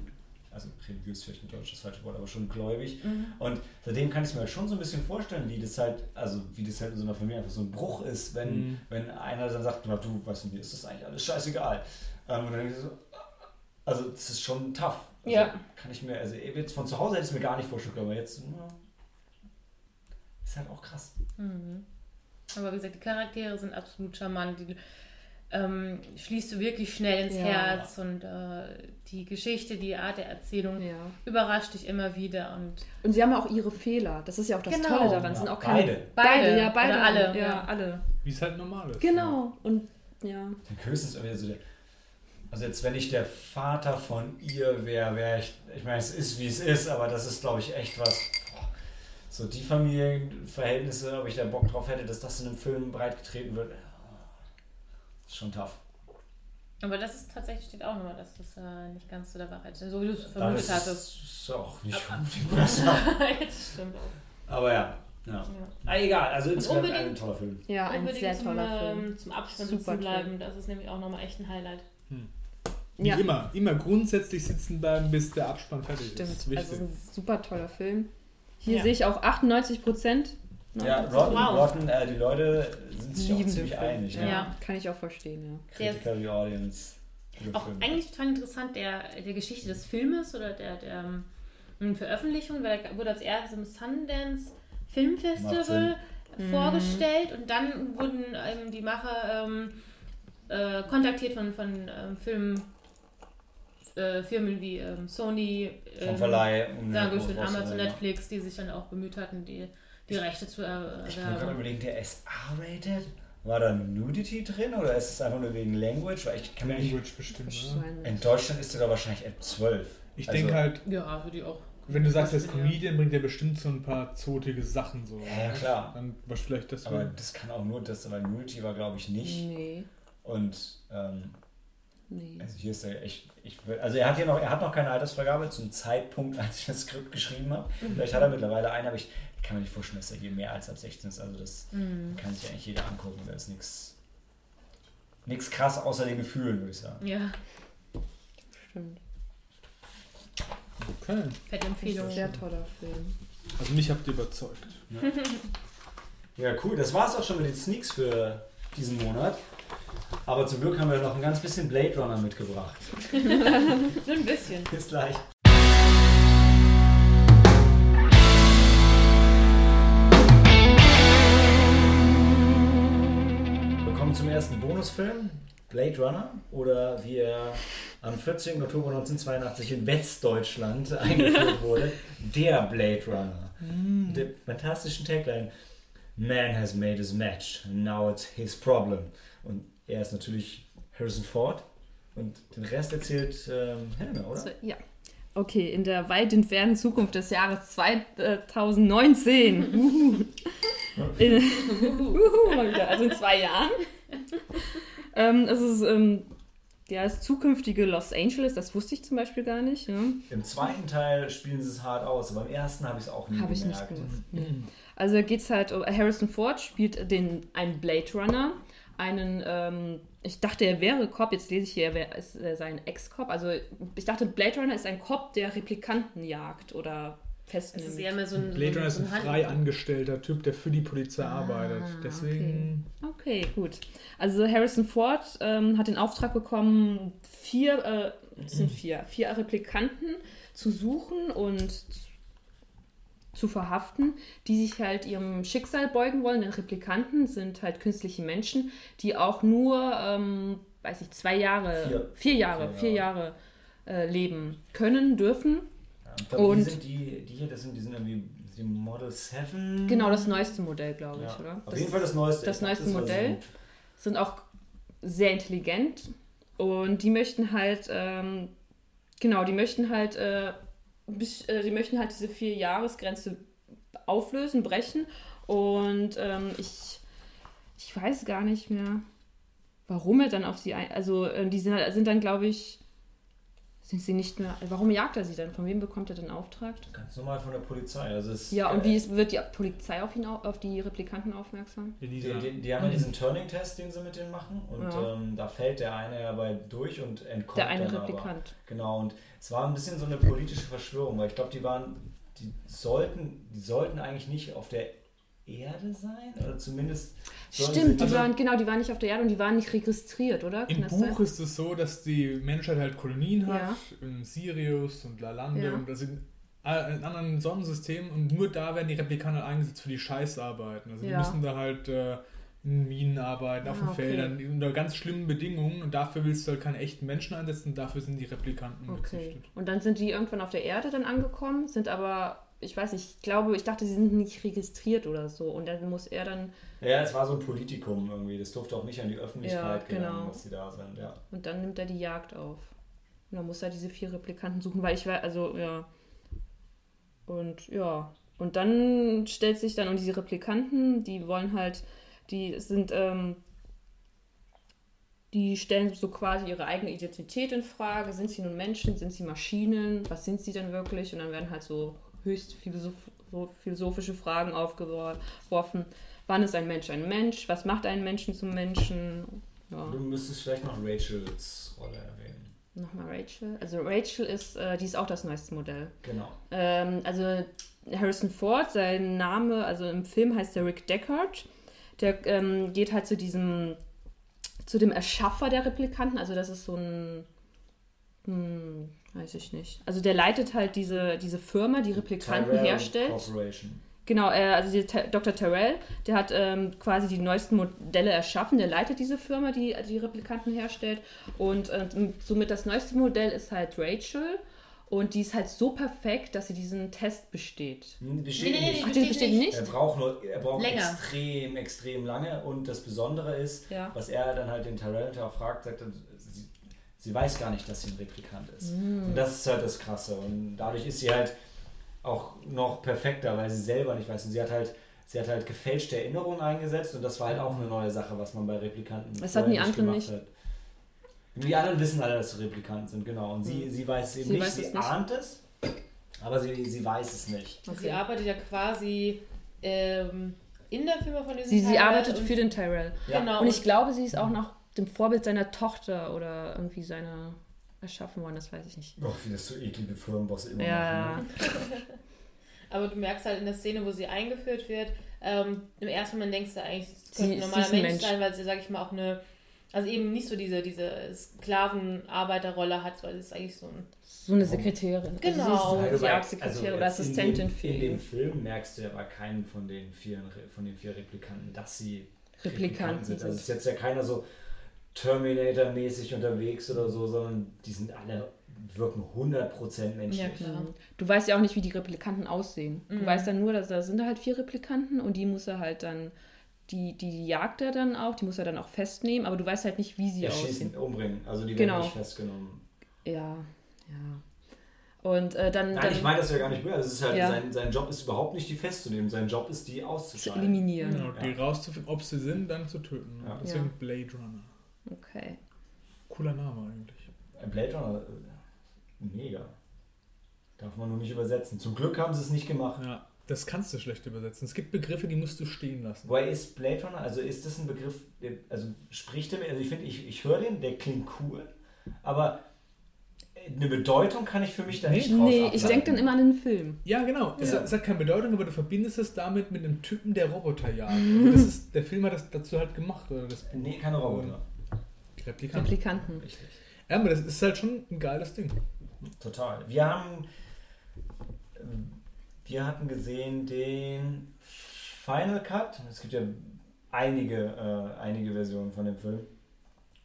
also religiös ist vielleicht ein deutsches falsche Wort, aber schon gläubig Mhm. und seitdem kann ich es mir halt schon so ein bisschen vorstellen, wie das halt, also wie das halt in so einer Familie einfach so ein Bruch ist, wenn, Mhm. wenn einer dann sagt, na, du, weißt du, mir ist das eigentlich alles scheißegal. Ähm, und dann denke ich so, also das ist schon tough. Also, Ja. Kann ich mir, also jetzt von zu Hause hätte ich es mir gar nicht vorstellen können, aber jetzt, na, ist halt auch krass. Mhm. Aber wie gesagt, die Charaktere sind absolut charmant. Die ähm, schließt du wirklich schnell ins Ja. Herz und äh, die Geschichte, die Art der Erzählung ja. überrascht dich immer wieder. Und Und sie haben auch ihre Fehler. Das ist ja auch das Genau. Tolle daran. Ja, sind auch keine, beide. Beide. ja, beide. Oder alle, Ja, ja. alle. Wie es halt normal ist. Genau. Und ja. Der höchstens irgendwie so der, also jetzt wenn ich der Vater von ihr wäre, wäre ich, ich meine, es ist wie es ist, aber das ist glaube ich echt was, boah, so die Familienverhältnisse, ob ich da Bock drauf hätte, dass das in einem Film breitgetreten wird, ist schon tough. aber das ist tatsächlich steht auch nochmal, dass das äh, nicht ganz so der Wahrheit ist, so wie du es vermutet ist hattest. es auch nicht unbedingt besser. das stimmt auch. Aber ja, ja. Ja. Ah, egal, also insgesamt unbedingt- ein toller Film. Ja, ein Unbedingt sehr zum, toller Film. zum Abspann Super sitzen bleiben. Das ist nämlich auch nochmal echt ein Highlight. Wie Ja. immer. Immer grundsätzlich sitzen bleiben, bis der Abspann fertig ist. Das ist Stimmt. wichtig. Also ein super toller Film. Hier Ja. sehe ich auch 98 Prozent. Ja, Rotten, Wow. Rotten äh, die Leute sind sich auch Lieben ziemlich den Film. einig. Ja. Ne? Kann ich auch verstehen, ja. Der Critical Audience. guter auch Film. eigentlich total interessant, der, der Geschichte des Filmes oder der, der ähm, Veröffentlichung, weil er wurde als erstes im Sundance Film. Festival vorgestellt und dann wurden ähm, die Macher ähm, äh, kontaktiert von, von ähm, Film, äh, Firmen wie ähm, Sony, Vom ähm, Verleih. Um Amazon, ja. Netflix, die sich dann auch bemüht hatten, die, die Rechte zu er- Ich bin gerade erwerben. überlegen, der ist R-rated? War da Nudity drin oder ist es einfach nur wegen Language? Weil ich kann mir nicht. Language bestimmt. Wahrscheinlich. In Deutschland ist der da wahrscheinlich ab 12. Ich Also- denke halt, Ja, würde ich auch. wenn du sagst, als Ja. Comedian bringt er bestimmt so ein paar zotige Sachen so. Ja, ja, klar. Dann was vielleicht das. Aber das kann auch nur das, weil Nudity war, glaube ich, nicht. Nee, Und ähm, nee. also hier ist er echt. Ich, will- also er hat hier noch, er hat noch keine Altersvergabe zum Zeitpunkt, als ich das Skript geschrieben habe. Vielleicht hat er mittlerweile einen, aber ich kann mir nicht vorstellen, dass er hier mehr als ab 16 ist. Also das Mhm. kann sich eigentlich jeder angucken. Da ist nichts. Nichts krass außer den Gefühlen, würde ich sagen. Ja, Stimmt. Okay. fette Empfehlung. Sehr toller Film. Also mich habt ihr überzeugt. Ja, cool. Das war's auch schon mit den Sneaks für diesen Monat. Aber zum Glück haben wir noch ein ganz bisschen Blade Runner mitgebracht. Nur ein bisschen. Bis gleich. Wir kommen zum ersten Bonusfilm, Blade Runner, oder wie er am 14. Oktober 1982 in Westdeutschland eingeführt wurde, der Blade Runner. Mit der fantastischen Tagline, Man has made his match, now it's his problem. Und er ist natürlich Harrison Ford und den Rest erzählt ähm, Helena, oder? So, ja. Okay, in der weit entfernten Zukunft des Jahres 2019. Uhu. Uhu, mal wieder, also in zwei Jahren. ähm, es ist ähm, ja, das zukünftige Los Angeles, das wusste ich zum Beispiel gar nicht. Ja. Im zweiten Teil spielen sie es hart aus, aber im ersten habe ich es auch nie Habe ich nicht gemerkt. gewusst. Nee. Also geht es halt um Harrison Ford spielt den einen Blade Runner, einen ähm, ich dachte, er wäre Cop, jetzt lese ich hier, er ist äh, sein Ex-Cop. Also ich dachte, Blade Runner ist ein Cop, der Replikanten jagt oder Es festnimmt. ist eher mehr so ein. Blade so Runner ist ein frei angestellter Typ, der für die Polizei Ah, arbeitet. Deswegen. Okay, gut. Also Harrison Ford ähm, hat den Auftrag bekommen, vier, äh, es sind vier, vier Replikanten zu suchen und zu verhaften, die sich halt ihrem Schicksal beugen wollen. Denn Replikanten sind halt künstliche Menschen, die auch nur, ähm, weiß ich, zwei Jahre, Vier. vier, Jahre, Vier vier Jahre, äh, leben können, dürfen. Ich glaube, die Und- sind die, die hier, das sind, die sind irgendwie die Model 7. Genau, das neueste Modell, glaube ich, ja. oder? Auf jeden Fall das neueste. das glaub, neueste so Modell. gut. sind auch sehr intelligent und die möchten halt, ähm, genau, die möchten halt, äh, äh, die möchten halt diese vier Jahresgrenze auflösen, brechen und ähm, ich, ich weiß gar nicht mehr, warum er dann auf sie ein, also äh, die sind, sind dann, glaube ich, sind sie nicht mehr, warum jagt er sie dann? Von wem bekommt er den Auftrag? Ganz normal von der Polizei. Also es, Ja, und äh, wie ist, wird die Polizei auf ihn, au- auf die Replikanten aufmerksam? Die, die, die haben ja diesen Turning-Test, den sie mit denen machen. Und Ja. ähm, da fällt der eine ja bei durch und entkommt. Der eine dann aber. Replikant. Genau, und es war ein bisschen so eine politische Verschwörung, weil ich glaube, die waren, die sollten, die sollten eigentlich nicht auf der Erde sein, oder zumindest Stimmt, die Also- waren, genau, die waren nicht auf der Erde und die waren nicht registriert, oder? Im Kann Buch sein? ist es so, dass die Menschheit halt Kolonien hat, Ja. in Sirius und Lalande Ja. und das sind äh, in anderen Sonnensystemen und nur da werden die Replikaner eingesetzt für die Scheißarbeiten. Also die Ja. müssen da halt äh, in Minen arbeiten, auf Ah, den okay. Feldern, unter ganz schlimmen Bedingungen und dafür willst du halt keine echten Menschen einsetzen, dafür sind die Replikanten Okay. gezüchtet. Und dann sind die irgendwann auf der Erde dann angekommen, sind aber, ich weiß nicht, ich glaube, ich dachte, sie sind nicht registriert oder so. Und dann muss er dann, Ja, es war so ein Politikum irgendwie, das durfte auch nicht an die Öffentlichkeit Ja, gelangen, genau. dass sie da sind, ja. und dann nimmt er die Jagd auf. Und dann muss er diese vier Replikanten suchen, weil ich weiß, also, ja. Und ja. Und dann stellt sich dann, und diese Replikanten, die wollen halt, die sind, ähm, die stellen so quasi ihre eigene Identität in Frage. Sind sie nun Menschen? Sind sie Maschinen? Was sind sie denn wirklich? Und dann werden halt so höchst philosoph so philosophische Fragen aufgeworfen. Wann ist ein Mensch ein Mensch? Was macht einen Menschen zum Menschen? Ja. Du müsstest vielleicht noch Rachels Rolle erwähnen. Nochmal Rachel. Also Rachel ist, äh, die ist auch das neueste Modell. Genau. Ähm, also Harrison Ford, sein Name, also im Film heißt er Rick Deckard. Der ähm, geht halt zu diesem, zu dem Erschaffer der Replikanten. Also das ist so ein, hm, weiß ich nicht. Also der leitet halt diese, diese Firma, die Replikanten Tyrell herstellt. Corporation. Genau, äh, also Dr. Terrell, der hat ähm, quasi die neuesten Modelle erschaffen, der leitet diese Firma, die die Replikanten herstellt. Und äh, somit das neueste Modell ist halt Rachel. Und die ist halt so perfekt, dass sie diesen Test besteht. Besteht Nee, nee, nee, nicht. Ach, die besteht nicht? Er braucht, nur, er braucht Länger. extrem, extrem lange und das Besondere ist, Ja. was er dann halt den auch fragt, sagt, er, sie, sie weiß gar nicht, dass sie ein Replikant ist. Mm. Und das ist halt das Krasse und dadurch ist sie halt auch noch perfekter, weil sie selber nicht weiß. Und sie hat halt, sie hat halt gefälschte Erinnerungen eingesetzt und das war halt auch eine neue Sache, was man bei Replikanten Das hatten die anderen gemacht nicht. Hat. Die anderen wissen alle, dass sie Replikanten sind, genau. Und sie, Hm. sie weiß es eben Sie nicht, weiß sie es nicht. ahnt es, aber sie, sie weiß es nicht. Sie arbeitet ja quasi ähm, in der Firma von diesem Sie, sie Tyrell arbeitet und- für den Tyrell. Ja. Genau. Und ich glaube, sie ist auch nach dem Vorbild seiner Tochter oder irgendwie seiner erschaffen worden, das weiß ich nicht. Oh, wie das so eklige Firmenbosse immer Ja, machen. Ne? Aber du merkst halt in der Szene, wo sie eingeführt wird, ähm, im ersten Moment denkst du eigentlich, es Sie- könnte ein sie normaler ist ein Mensch, Mensch. sein, weil sie, sag ich mal, auch eine, also eben nicht so diese, diese Sklavenarbeiterrolle hat, weil sie ist eigentlich so ein, So eine Sekretärin. Genau. Also sie ist so wobei, die Art Sekretärin oder jetzt in Assistentin für In dem ihn. Film merkst du ja bei keinem von den vier, von den vier Replikanten, dass sie Replikanten sind. sind. Also es ist jetzt ja keiner so Terminator-mäßig unterwegs oder so, sondern die sind alle, wirken 100% menschlich. Ja, klar. Mhm. Du weißt ja auch nicht, wie die Replikanten aussehen. Du Mhm. weißt dann nur, dass da sind halt vier Replikanten und die muss er halt dann, die, die jagt er dann auch, die muss er dann auch festnehmen, aber du weißt halt nicht, wie sie Erschießen, aussehen. umbringen. Also die Genau. werden nicht festgenommen. Ja, ja. Und äh, dann, Nein, dann ich meine das ja gar nicht mehr. Es ist halt, Ja. sein, sein Job ist überhaupt nicht, die festzunehmen. Sein Job ist, die zu auszuschalten. eliminieren. Genau, die rauszufinden, ob sie sind, dann zu töten. Ja. Deswegen Ja. Blade Runner. Okay. Cooler Name eigentlich. Ein Blade Runner, äh, mega. Darf man nur nicht übersetzen. Zum Glück haben sie es nicht gemacht. Ja, das kannst du schlecht übersetzen. Es gibt Begriffe, die musst du stehen lassen. Wobei ist Blade Runner, also ist das ein Begriff, der, also spricht der mir, also ich finde, ich, ich höre den, der klingt cool, aber eine Bedeutung kann ich für mich da Nee, nicht draus Nee, ich ableiten. denke dann immer an den Film. Ja, genau. Es, Ja. hat- es hat keine Bedeutung, aber du verbindest es damit mit einem Typen, der Roboter jagt. Das ist, der Film hat das dazu halt gemacht, oder das Buch. Nee, keine Roboter. Replikant. Replikanten. Richtig. Ja, aber das ist halt schon ein geiles Ding. Total. Wir haben, wir hatten gesehen den Final Cut. Es gibt ja einige, äh, einige Versionen von dem Film.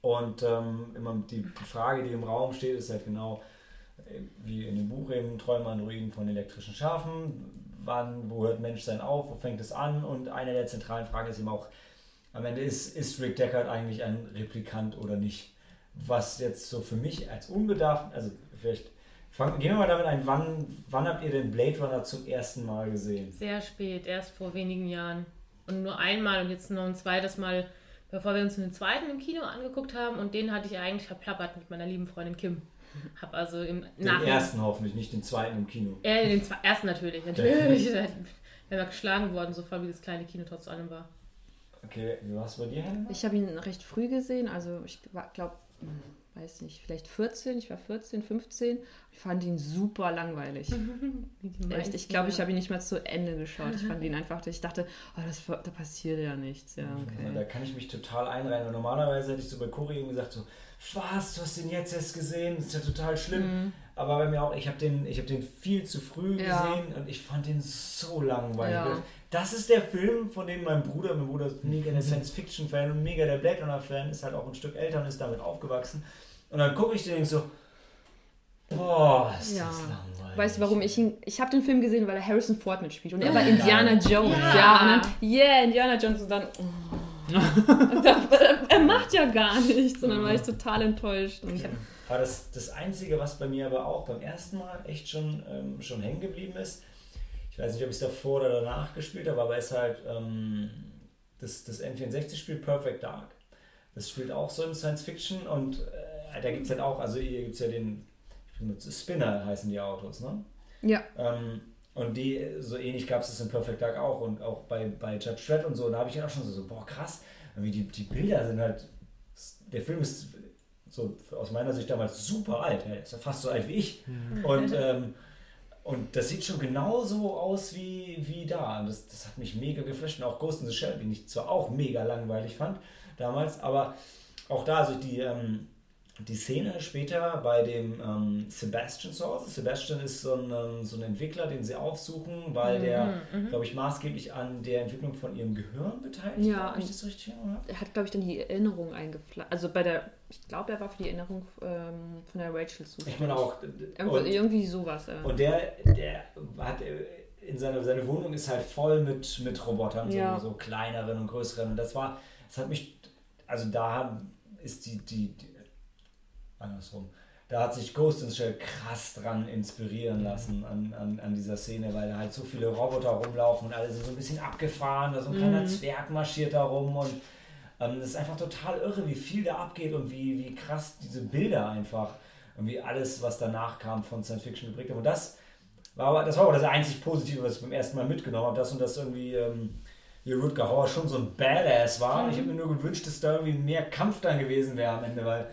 Und ähm, immer die, Frage, die im Raum steht, ist halt genau, wie in dem Buch eben Träume an Ruinen von elektrischen Schafen. Wann, wo hört Menschsein auf, wo fängt es an? Und eine der zentralen Fragen ist eben auch, am Ende ist, ist Rick Deckard eigentlich ein Replikant oder nicht? Was jetzt so für mich als unbedarft, also vielleicht Fang, gehen wir mal damit ein, wann, wann habt ihr den Blade Runner zum ersten Mal gesehen? Sehr spät, erst vor wenigen Jahren. Und nur einmal und jetzt noch ein zweites Mal, bevor wir uns den zweiten im Kino angeguckt haben. Und den hatte ich eigentlich verplappert mit meiner lieben Freundin Kim. Hab also im Den Nachhinein. ersten hoffentlich, nicht den zweiten im Kino. Äh, den ersten natürlich, natürlich. Wir wären geschlagen worden, so voll wie das kleine Kino trotz allem war. Okay, wie war es bei dir, Helena? Ich habe ihn recht früh gesehen, also ich glaube, weiß nicht, vielleicht 14, ich war 14, 15. Ich fand ihn super langweilig. Echt, ich glaube, ich habe ihn nicht mal zu Ende geschaut. Ich fand ihn einfach, ich dachte, oh, das, da passiert ja nichts. Ja, Ja, Da okay. kann ich mich total einreihen. Und normalerweise hätte ich so bei Cory eben gesagt, so, was, du hast den jetzt erst gesehen, das ist ja total schlimm. Aber bei mir auch, ich habe den, ich hab den viel zu früh Mhm. Ja. gesehen und ich fand den so langweilig. Ja. Das ist der Film, von dem mein Bruder, mein Bruder ist mega der Science-Fiction-Fan und mega der Blade Runner-Fan, ist halt auch ein Stück älter und ist damit aufgewachsen. Und dann gucke ich den und so, boah, ist Ja. das langweilig. Weißt du, warum ich ihn. Ich habe den Film gesehen, weil er Harrison Ford mitspielt. Und er war Ja. Indiana Jones. Ja. Ja, und dann, yeah, Indiana Jones. Und dann. Oh. und dann er macht ja gar nichts. Und dann war ich total enttäuscht. Und ich hab, Aber das, das Einzige, was bei mir aber auch beim ersten Mal echt schon, ähm, schon hängen geblieben ist, ich weiß nicht, ob ich es davor oder danach gespielt habe, aber es ist halt ähm, das, das N64-Spiel Perfect Dark. Das spielt auch so im Science Fiction und äh, da gibt es halt auch, also hier gibt es ja den ich benutze Spinner heißen die Autos, ne? ja. Ähm, und die, so ähnlich gab es das in Perfect Dark auch und auch bei, bei Judge Dredd und so. Da habe ich dann auch schon so, so, boah, krass, irgendwie die, die Bilder sind halt, der Film ist so aus meiner Sicht damals super alt, ist ja fast so alt wie ich. Und, ähm, und das sieht schon genauso aus wie, wie da. Und das, das hat mich mega geflasht. Und auch Ghost in the Shell, den ich zwar auch mega langweilig fand damals, aber auch da, also die, ähm, die Szene später bei dem ähm, Sebastian zu Hause. Sebastian ist so ein, ähm, so ein Entwickler, den sie aufsuchen, weil der, glaube ich, maßgeblich an der Entwicklung von ihrem Gehirn beteiligt Ja, war. Habe ich das richtig erinnert? Er hat, glaube ich, dann die Erinnerung eingepflanzt. Also bei der. Ich glaube, er war für die Erinnerung ähm, von der Rachel zuständig. Ich meine auch. Irgendwo, irgendwie sowas. Ja. Und der, der hat äh, in seiner seine Wohnung ist halt voll mit, mit Robotern, Ja. so, so kleineren und größeren. Und das war, das hat mich, also da ist die, die, die andersrum. Da hat sich Ghost in the Shell krass dran inspirieren lassen an, an, an dieser Szene, weil da halt so viele Roboter rumlaufen und alle sind so ein bisschen abgefahren, da so ein kleiner Zwerg marschiert da rum und ähm, das ist einfach total irre, wie viel da abgeht und wie, wie krass diese Bilder einfach und wie alles, was danach kam von Science Fiction geprägt haben. Und das war aber, das war aber das einzig Positive, was ich beim ersten Mal mitgenommen habe, dass und das irgendwie ähm, hier Rutger Hauer schon so ein Badass war. Und ich habe mir nur gewünscht, dass da irgendwie mehr Kampf dann gewesen wäre am Ende, weil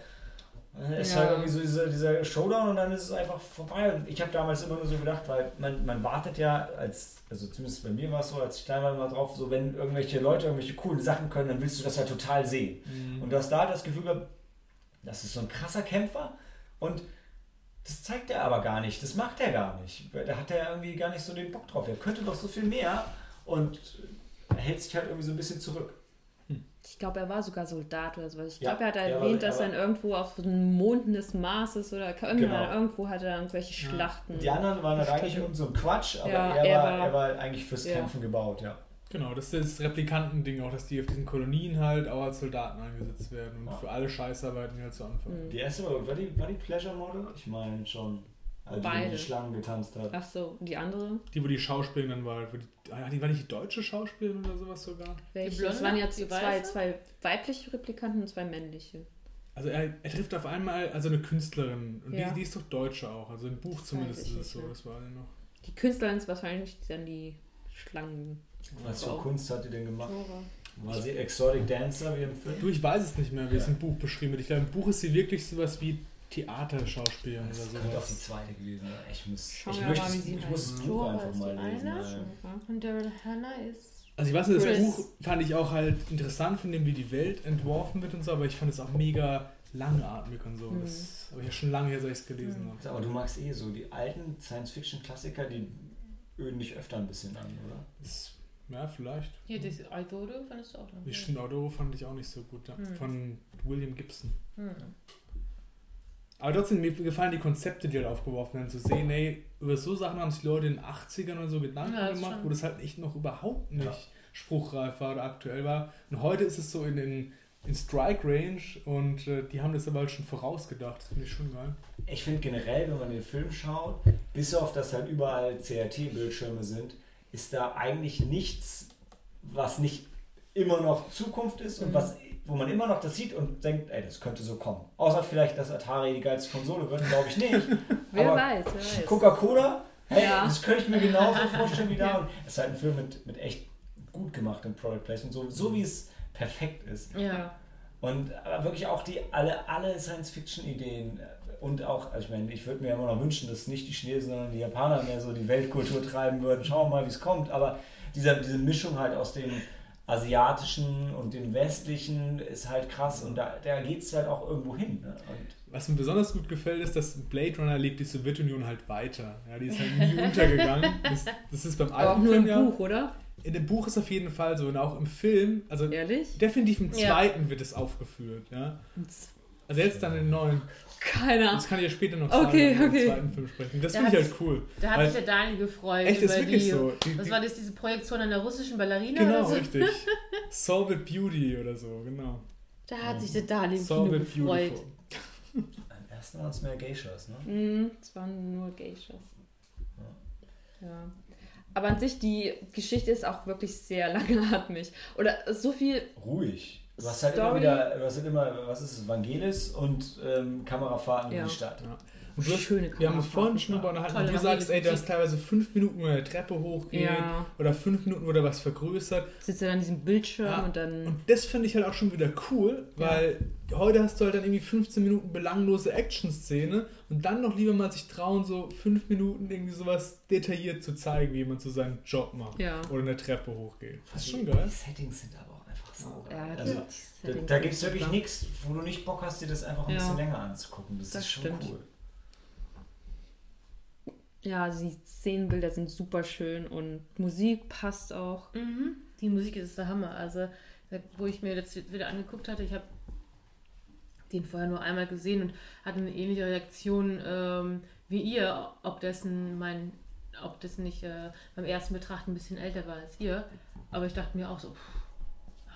es ist Ja. halt irgendwie so dieser, dieser Showdown und dann ist es einfach vorbei. Und ich habe damals immer nur so gedacht, weil man, man wartet ja, als, also zumindest bei mir war es so, als ich klein war, immer drauf, so wenn irgendwelche Leute irgendwelche coolen Sachen können, dann willst du das ja total sehen. Und du hast da das Gefühl gehabt, das ist so ein krasser Kämpfer und das zeigt er aber gar nicht, das macht er gar nicht. Da hat er irgendwie gar nicht so den Bock drauf. Er könnte doch so viel mehr und er hält sich halt irgendwie so ein bisschen zurück. Ich glaube, er war sogar Soldat oder sowas. Ich Ja, glaube, er hat war- erwähnt, dass aber- er irgendwo auf den Monden des Marses oder irgendwo, Genau. irgendwo hat er irgendwelche Schlachten. Die anderen waren halt eigentlich irgend so ein Quatsch, aber Ja, er, er war, war- er war eigentlich fürs Ja. Kämpfen gebaut, ja. Genau, das ist das Replikantending auch, dass die auf diesen Kolonien halt auch als Soldaten eingesetzt werden und Ja. für alle Scheißarbeiten halt zu Anfang. Mhm. Die erste war, war, die, war die Pleasure Model? Ich meine schon. Also die Beide. die Schlangen getanzt hat. Ach so, und die andere? Die, wo die Schauspielerin dann war, wo die, ah, die war nicht die deutsche Schauspielerin oder sowas sogar. Welche? Das waren jetzt Die zwei, zwei weibliche Replikanten und zwei männliche. Also er, er trifft auf einmal also eine Künstlerin und Ja. die, die ist doch Deutsche auch, also im Buch zumindest ist es so, das war ja noch. Die Künstlerin ist wahrscheinlich dann die Schlangen. Was für. Kunst hat die denn gemacht? Dora. War sie Exotic Dancer wie im Du, Film? ich weiß es nicht mehr, wie es Ja. im Buch beschrieben wird. Ich glaube, im Buch ist sie wirklich sowas wie Theaterschauspielerin Das oder könnte auch die zweite gewesen sein. Ich muss, Schauen ich möchte mal, ich muss das. Buch Dora einfach mal lesen. eine. Und Daryl Hannah ist. Also ich weiß nicht, das Chris. Buch fand ich auch halt interessant, von dem wie die Welt entworfen wird und so, aber ich fand es auch mega langatmig und so. Mhm. Das habe ich ja schon lange her, seit ich es gelesen Mhm. habe. Aber du magst eh so die alten Science-Fiction-Klassiker, die öden dich öfter ein bisschen an, oder? Das- Ja, vielleicht. Hier, das Idolo fandest du auch noch. Die Stimmt, Auto fand ich auch nicht so gut. Ja. Mhm. Von William Gibson. Hm. Aber trotzdem, mir gefallen die Konzepte, die halt aufgeworfen werden, zu sehen, ey, über so Sachen haben sich Leute in den 80ern oder so Gedanken Ja, gemacht, schon. wo das halt echt noch überhaupt nicht Ja. spruchreif war oder aktuell war. Und heute ist es so in, in, in Strike Range und äh, die haben das aber halt schon vorausgedacht. Das finde ich schon geil. Ich finde generell, wenn man den Film schaut, bis auf dass halt überall CRT-Bildschirme sind, ist da eigentlich nichts, was nicht immer noch Zukunft ist und was, wo man immer noch das sieht und denkt, ey, das könnte so kommen. Außer vielleicht, dass Atari die geilste Konsole wird, glaube ich nicht. Wer Aber weiß, wer weiß. Coca-Cola, hey, Ja. das könnte ich mir genauso vorstellen wie da. Und es ist halt ein Film mit, mit echt gut gemachtem Product Placement, so, so wie es perfekt ist. Ja. Und aber wirklich auch die alle, alle Science-Fiction-Ideen und auch, also ich meine, ich würde mir immer noch wünschen, dass nicht die Chinesen, sondern die Japaner mehr so die Weltkultur treiben würden. Schauen wir mal, wie es kommt. Aber dieser, diese Mischung halt aus dem asiatischen und dem westlichen ist halt krass und da, da geht es halt auch irgendwo hin. Ne? Und Was mir besonders gut gefällt, ist, dass Blade Runner lebt die Sowjetunion halt weiter. Ja, die ist halt nie untergegangen. Das, das ist beim alten Aber auch nur Film im ja. Buch, oder? In dem Buch ist auf jeden Fall so und auch im Film, also Ehrlich? definitiv im Ja. zweiten wird es aufgeführt. Ja. Also jetzt dann im neuen. Keine Ahnung. Das kann ich ja später noch Okay, sagen, wenn wir okay. im zweiten Film sprechen. Das Da finde ich hat halt cool. Da hat sich der Daniel gefreut. Echt, ist wirklich die, so. Die, Was war das, diese Projektion an der russischen Ballerina genau, oder so? richtig. Solved Beauty oder so, genau. Da hat sich der Daniel gefreut. Beautiful. am ersten waren es mehr Geishas. Ne? Mhm, es waren nur Geishas. Ja. Aber an sich, die Geschichte ist auch wirklich sehr langatmig. Oder so viel. Ruhig. Du hast halt immer Story. wieder, du hast halt immer, was ist es, Vangelis und ähm, Kamerafahrten in Ja. die Stadt. Ja. Und du Schöne wir haben uns vorhin schon darüber unterhalten, und du sagst, ey, du hast teilweise fünf Minuten, wo eine Treppe hochgeht Ja. oder fünf Minuten, wo da was vergrößert. Sitzt er an diesem Bildschirm Ja. und dann. Und das finde ich halt auch schon wieder cool, weil heute hast du halt dann irgendwie 15 Minuten belanglose Action-Szene und dann noch lieber mal sich trauen, so fünf Minuten irgendwie sowas detailliert zu zeigen, wie jemand so seinen Job macht Ja. oder eine Treppe hochgeht. Das ist schon Die geil. Settings sind aber so. Ja, also, die da, da gibt es wirklich nichts, wo du nicht Bock hast, dir das einfach ein Ja. bisschen länger anzugucken. Das, Das ist schon stimmt. cool. Ja, die Szenenbilder sind super schön und Musik passt auch. Mhm. Die Musik ist der Hammer. Also, wo ich mir das wieder angeguckt hatte, ich habe den vorher nur einmal gesehen und hatte eine ähnliche Reaktion ähm, wie ihr, ob dessen mein, ob das nicht äh, beim ersten Betrachten ein bisschen älter war als ihr. Aber ich dachte mir auch so, pff,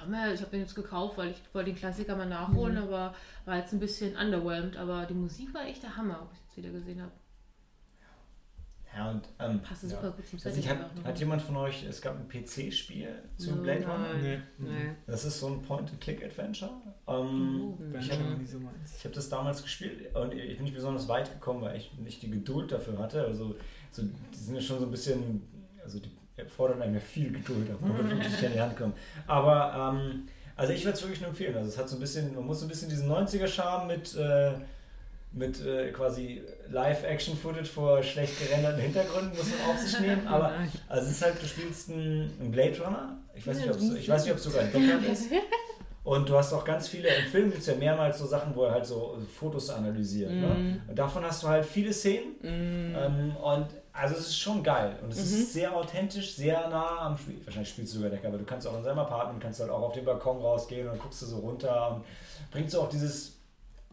Hammer, ich habe den jetzt gekauft, weil ich wollte den Klassiker mal nachholen, aber war jetzt ein bisschen underwhelmed. Aber die Musik war echt der Hammer, ob ich jetzt wieder gesehen habe. Ja, und ähm, Passt ja. super gut zum Also Setting. ich hat, hat jemand von euch, es gab ein PC-Spiel zu No, Blade Runner? Nein. Nee. Nee. Das ist so ein Point-and-Click-Adventure. Ähm, Oh. So. Ich habe das damals gespielt und ich bin nicht besonders weit gekommen, weil ich nicht die Geduld dafür hatte. Also, so, die sind ja schon so ein bisschen, also die fordern einem ja viel Geduld, aber man wird wirklich nicht an die Hand kommen. Aber, ähm, also ich würde es wirklich nur empfehlen. Also es hat so ein bisschen, man muss so ein bisschen diesen 90er-Charme mit, äh, mit äh, quasi Live-Action-Footage vor schlecht gerenderten Hintergründen muss man auf sich nehmen. Aber also es ist halt, du spielst einen, Blade Runner. Ich weiß, nicht, so ein ich weiß nicht, ob es sogar ein Deckard ist. Und du hast auch ganz viele, im Film gibt es ja mehrmals so Sachen, wo er halt so Fotos analysiert. Ne? Mhm. Und davon hast du halt viele Szenen. Mm. Ähm, und also es ist schon geil. Und es ist sehr authentisch, sehr nah am Spiel. Wahrscheinlich spielst du sogar Decker, aber du kannst auch in seinem Apartment, kannst halt auch auf den Balkon rausgehen und guckst du so runter und bringt so auch dieses.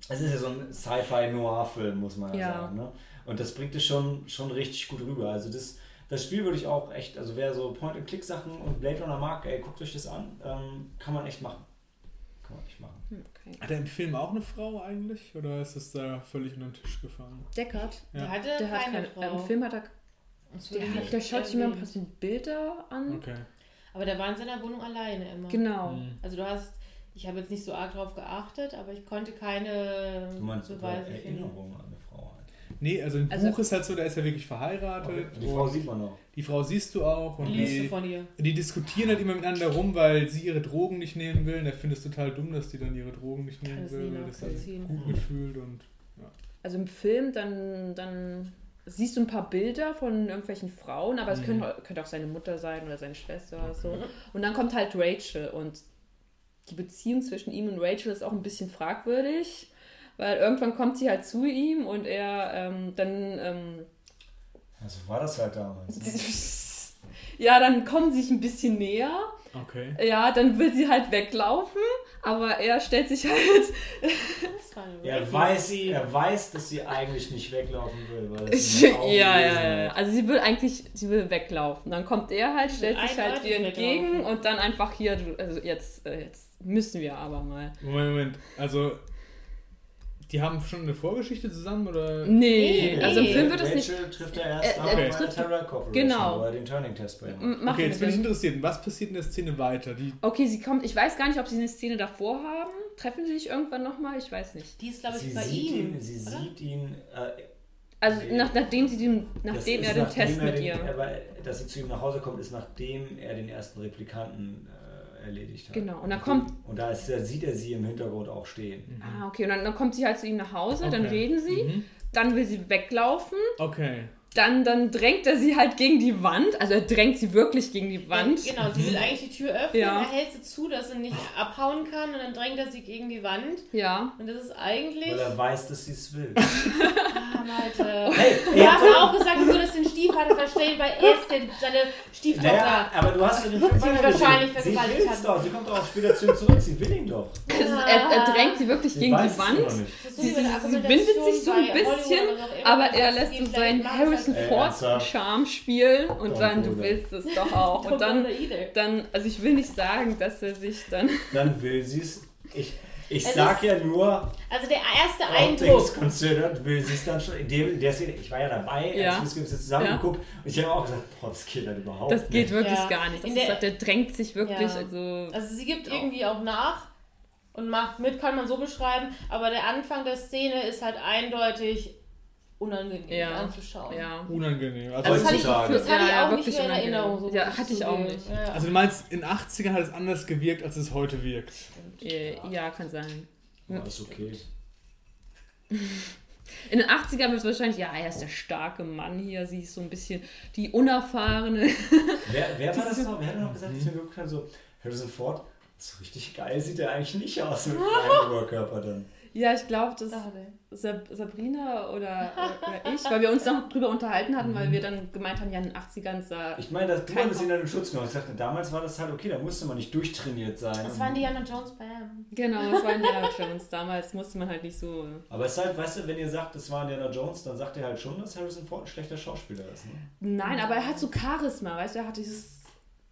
Es ist ja so ein Sci-Fi-Noir-Film, muss man ja, Ja. sagen. Ne? Und das bringt es schon, schon richtig gut rüber. Also das, das Spiel würde ich auch echt, also wer so Point-and-Click-Sachen und Blade Runner mag, ey, guckt euch das an. Ähm, kann man echt machen. Kann man echt machen. Okay. Hat er im Film auch eine Frau eigentlich? Oder ist es da völlig unter den Tisch gefallen? Deckard. Ja. Der hatte Der hat keine keine, Frau. Im Film hat er. Der, ich hat, der schaut sich mal ein bisschen Bilder an. Okay. Aber der war in seiner Wohnung alleine immer. Genau. Mhm. Also du hast, ich habe jetzt nicht so arg drauf geachtet, aber ich konnte keine Du meinst Beweise finden. Erinnerung an. Nee, also im Also- Buch ist halt so, da ist er wirklich verheiratet. Die Frau sieht man noch. die Frau siehst du auch. Und Liest du die, von ihr? die diskutieren halt immer miteinander rum, weil sie ihre Drogen nicht nehmen will. Und er findet es total dumm, dass die dann ihre Drogen nicht nehmen es will, weil das nachvollziehen. gut mitfühlt. Und Also im Film, dann, dann siehst du ein paar Bilder von irgendwelchen Frauen, aber es Mhm. könnte, könnte auch seine Mutter sein oder seine Schwester oder so. Und dann kommt halt Rachel und die Beziehung zwischen ihm und Rachel ist auch ein bisschen fragwürdig, weil irgendwann kommt sie halt zu ihm und er ähm, dann ähm, Also war das halt damals. Ne? ja, dann kommen sie sich ein bisschen näher. okay. Ja, dann will sie halt weglaufen, Aber er stellt sich halt. Das war eine Er weiß, er weiß, dass sie eigentlich nicht weglaufen will, weil ja, Augen ja, ja, ja. hat. Also sie will eigentlich, sie will weglaufen. Dann kommt er halt, stellt sich halt ihr entgegen weglaufen. und dann einfach hier, also jetzt, äh, jetzt müssen wir aber mal. Moment, Moment. Also, die haben schon eine Vorgeschichte zusammen oder? Nee, Nee, also im. Film wird es Rachel nicht. trifft er erst Er- auf er bei trifft- Terra Corporation, genau. wo er den Turning-Test bei ihm Okay, jetzt bin ich interessiert. Was passiert in der Szene weiter? Die, Okay, sie kommt, ich weiß gar nicht, ob sie eine Szene davor haben. Treffen sie sich irgendwann nochmal? Ich weiß nicht. Die ist, glaube ich, Sie bei ihm. ihn, sie oder? sieht ihn, äh, Also Nee. nach, nachdem sie den, das nachdem er den nachdem Test er mit den, ihr. Aber, dass sie zu ihm nach Hause kommt, ist nachdem er den ersten Replikanten äh, erledigt hat. Genau, und dann kommt- Und da, ist, da sieht er sie im Hintergrund auch stehen. Ah, okay, und dann, dann kommt sie halt zu ihm nach Hause, dann Okay. reden sie, Mhm. dann will sie weglaufen, Okay. Dann, dann drängt er sie halt gegen die Wand, also er drängt sie wirklich gegen die Wand. Genau, sie will eigentlich die Tür öffnen, Ja. er hält sie zu, dass sie nicht abhauen kann und dann drängt er sie gegen die Wand. Ja. Und das ist eigentlich. Weil er weiß, dass sie es will. Ah, Malte. hey, Du hast auch gesagt, du würdest den Stiefvater verstehen, weil er ist der, seine Stieftochter. naja, aber du hast ja den Film wahrscheinlich Sie vergewaltigt hat. doch. Sie kommt auch später zu ihm zurück. Sie will ihn doch. Ist, er, er drängt sie wirklich Sie gegen die Wand. Sie, sie, sie windet sich so ein bisschen, aber er lässt so seinen machen Harrison es Ey, Ford ernsthaft? Charme spielen und Don't dann, du that. willst es doch auch. halt- Und dann, dann, also ich will nicht sagen, dass er sich dann. Dann will sie es. Ich, ich Es sag ist- ja nur, Also der erste Eindruck. considered, will sie es dann schon. In, dem, der Szene, ich war ja dabei, Ja. als wir es zusammen Ja. geguckt. Und ich habe auch gesagt, boah, das geht halt überhaupt Das geht nicht. wirklich Ja. gar nicht. Das In ist, der- der drängt sich wirklich, Ja. also. Also sie gibt irgendwie auch nach und macht mit, kann man so beschreiben, aber der Anfang der Szene ist halt eindeutig unangenehm Ja. anzuschauen. Ja. Unangenehm. Also, Also Das hatte ich, Heutzutage. das hatte ich Ja, auch nicht wirklich mehr in. Erinnerung. So Ja, ich hatte ich auch nicht. Ja. also du meinst, in den 80ern hat es anders gewirkt, als es heute wirkt. Äh, Ja, kann sein. Ja, ist okay. In den 80ern wird es wahrscheinlich, ja, er ist der starke Mann hier, sie ist so ein bisschen die unerfahrene. Wer, wer war das noch? Wer hat noch gesagt, dass wir geguckt haben, so Harrison Ford? So richtig geil sieht er eigentlich nicht aus mit kleinem Oberkörper dann. Ja, ich glaube, das. Sab Sabrina oder, oder ich, weil wir uns noch drüber unterhalten hatten, weil wir dann gemeint haben, ja, in den 80ern sah. Ich meine, dass du hattest ihn dann in Schutz genommen. Ich dachte, damals war das halt okay, da musste man nicht durchtrainiert sein. Das war Indiana Jones Bam. Genau, das war Indiana Jones. Damals musste man halt nicht so. Aber es ist halt, weißt du, wenn ihr sagt, das war Indiana Jones, dann sagt ihr halt schon, dass Harrison Ford ein schlechter Schauspieler ist. Ne? Nein, aber er hat so Charisma, weißt du, er hat dieses.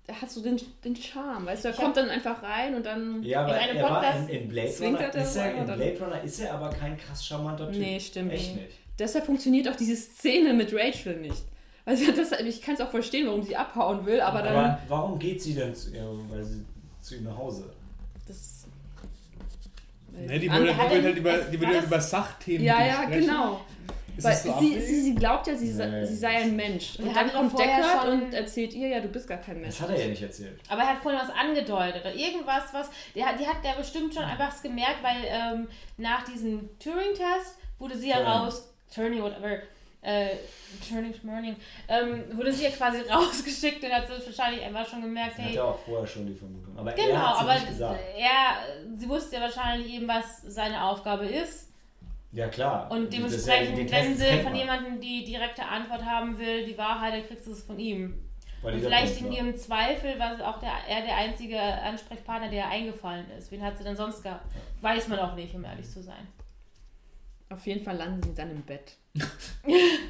Er hat so den, den Charme, weißt du, er kommt dann einfach rein und dann. Ja, aber In einem er war Podcast in, in Blade Runner er ist er, in dann- Blade Runner ist er aber kein krass charmanter Typ. Nee, stimmt Echt nicht. nicht. Deshalb funktioniert auch diese Szene mit Rachel nicht. Also das, ich kann es auch verstehen, warum sie abhauen will, aber dann. Aber warum geht sie denn zu, ja, weil sie zu ihm nach Hause? das, Ne, die er- halt über, die über Sachthemen ja, ja, sprechen. genau. Ist Weil so sie, sie, sie glaubt ja, sie, sei- Nee, sie sei ein Mensch. Und hatten dann kommt vorher Deckard schon- und erzählt ihr, ja, du bist gar kein Mensch. Das hat er ja nicht erzählt. Aber er hat vorhin was angedeutet oder irgendwas, was. Der, hat- die hat der bestimmt schon einfach gemerkt, weil ähm, nach diesem Turing-Test wurde sie ja raus. Turning, whatever. Äh, Turning, Schmörning. Ähm, wurde sie ja quasi rausgeschickt und hat sie wahrscheinlich einfach schon gemerkt, Sie hat hey. ja auch vorher schon die Vermutung. Aber Genau, er hat aber nicht gesagt. er, sie wusste ja wahrscheinlich eben, was seine Aufgabe ist. Ja, klar. Und ja- dementsprechend, den wenn sie von man. jemandem die direkte Antwort haben will, die Wahrheit, dann kriegst du es von ihm. Weil Und vielleicht in ihrem Zweifel war es auch der, er der einzige Ansprechpartner, der eingefallen ist. Wen hat sie denn sonst gehabt? Weiß man auch nicht, um ehrlich zu sein. Auf jeden Fall landen sie dann im Bett.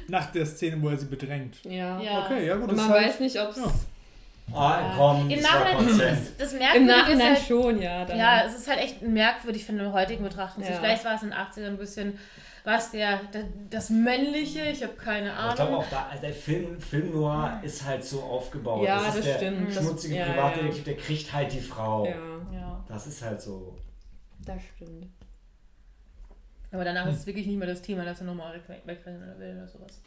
Nach der Szene, wo er sie bedrängt. Ja. Ja. Okay, ja gut. Und man halt, weiß nicht, ob es. Ja. Ah, komm, Im Nachhinein, das, das Im Nachhinein ist halt, schon, ja. Dann, ja, es ist halt echt merkwürdig von der heutigen Betrachtung. Ja. Vielleicht war es in den 80ern ein bisschen, was der, der, das Männliche, ich habe keine Aber Ich glaube Ahnung. auch da, also der Film, Film Noir ist halt so aufgebaut. Ja, das ist das der stimmt. Das- schmutzige ja, Privatdetektiv, der kriegt halt die Frau. ja, Ja. Das ist halt so. das stimmt. Aber danach ist es wirklich nicht mehr das Thema, dass er nochmal weg- wegrennen oder will oder sowas.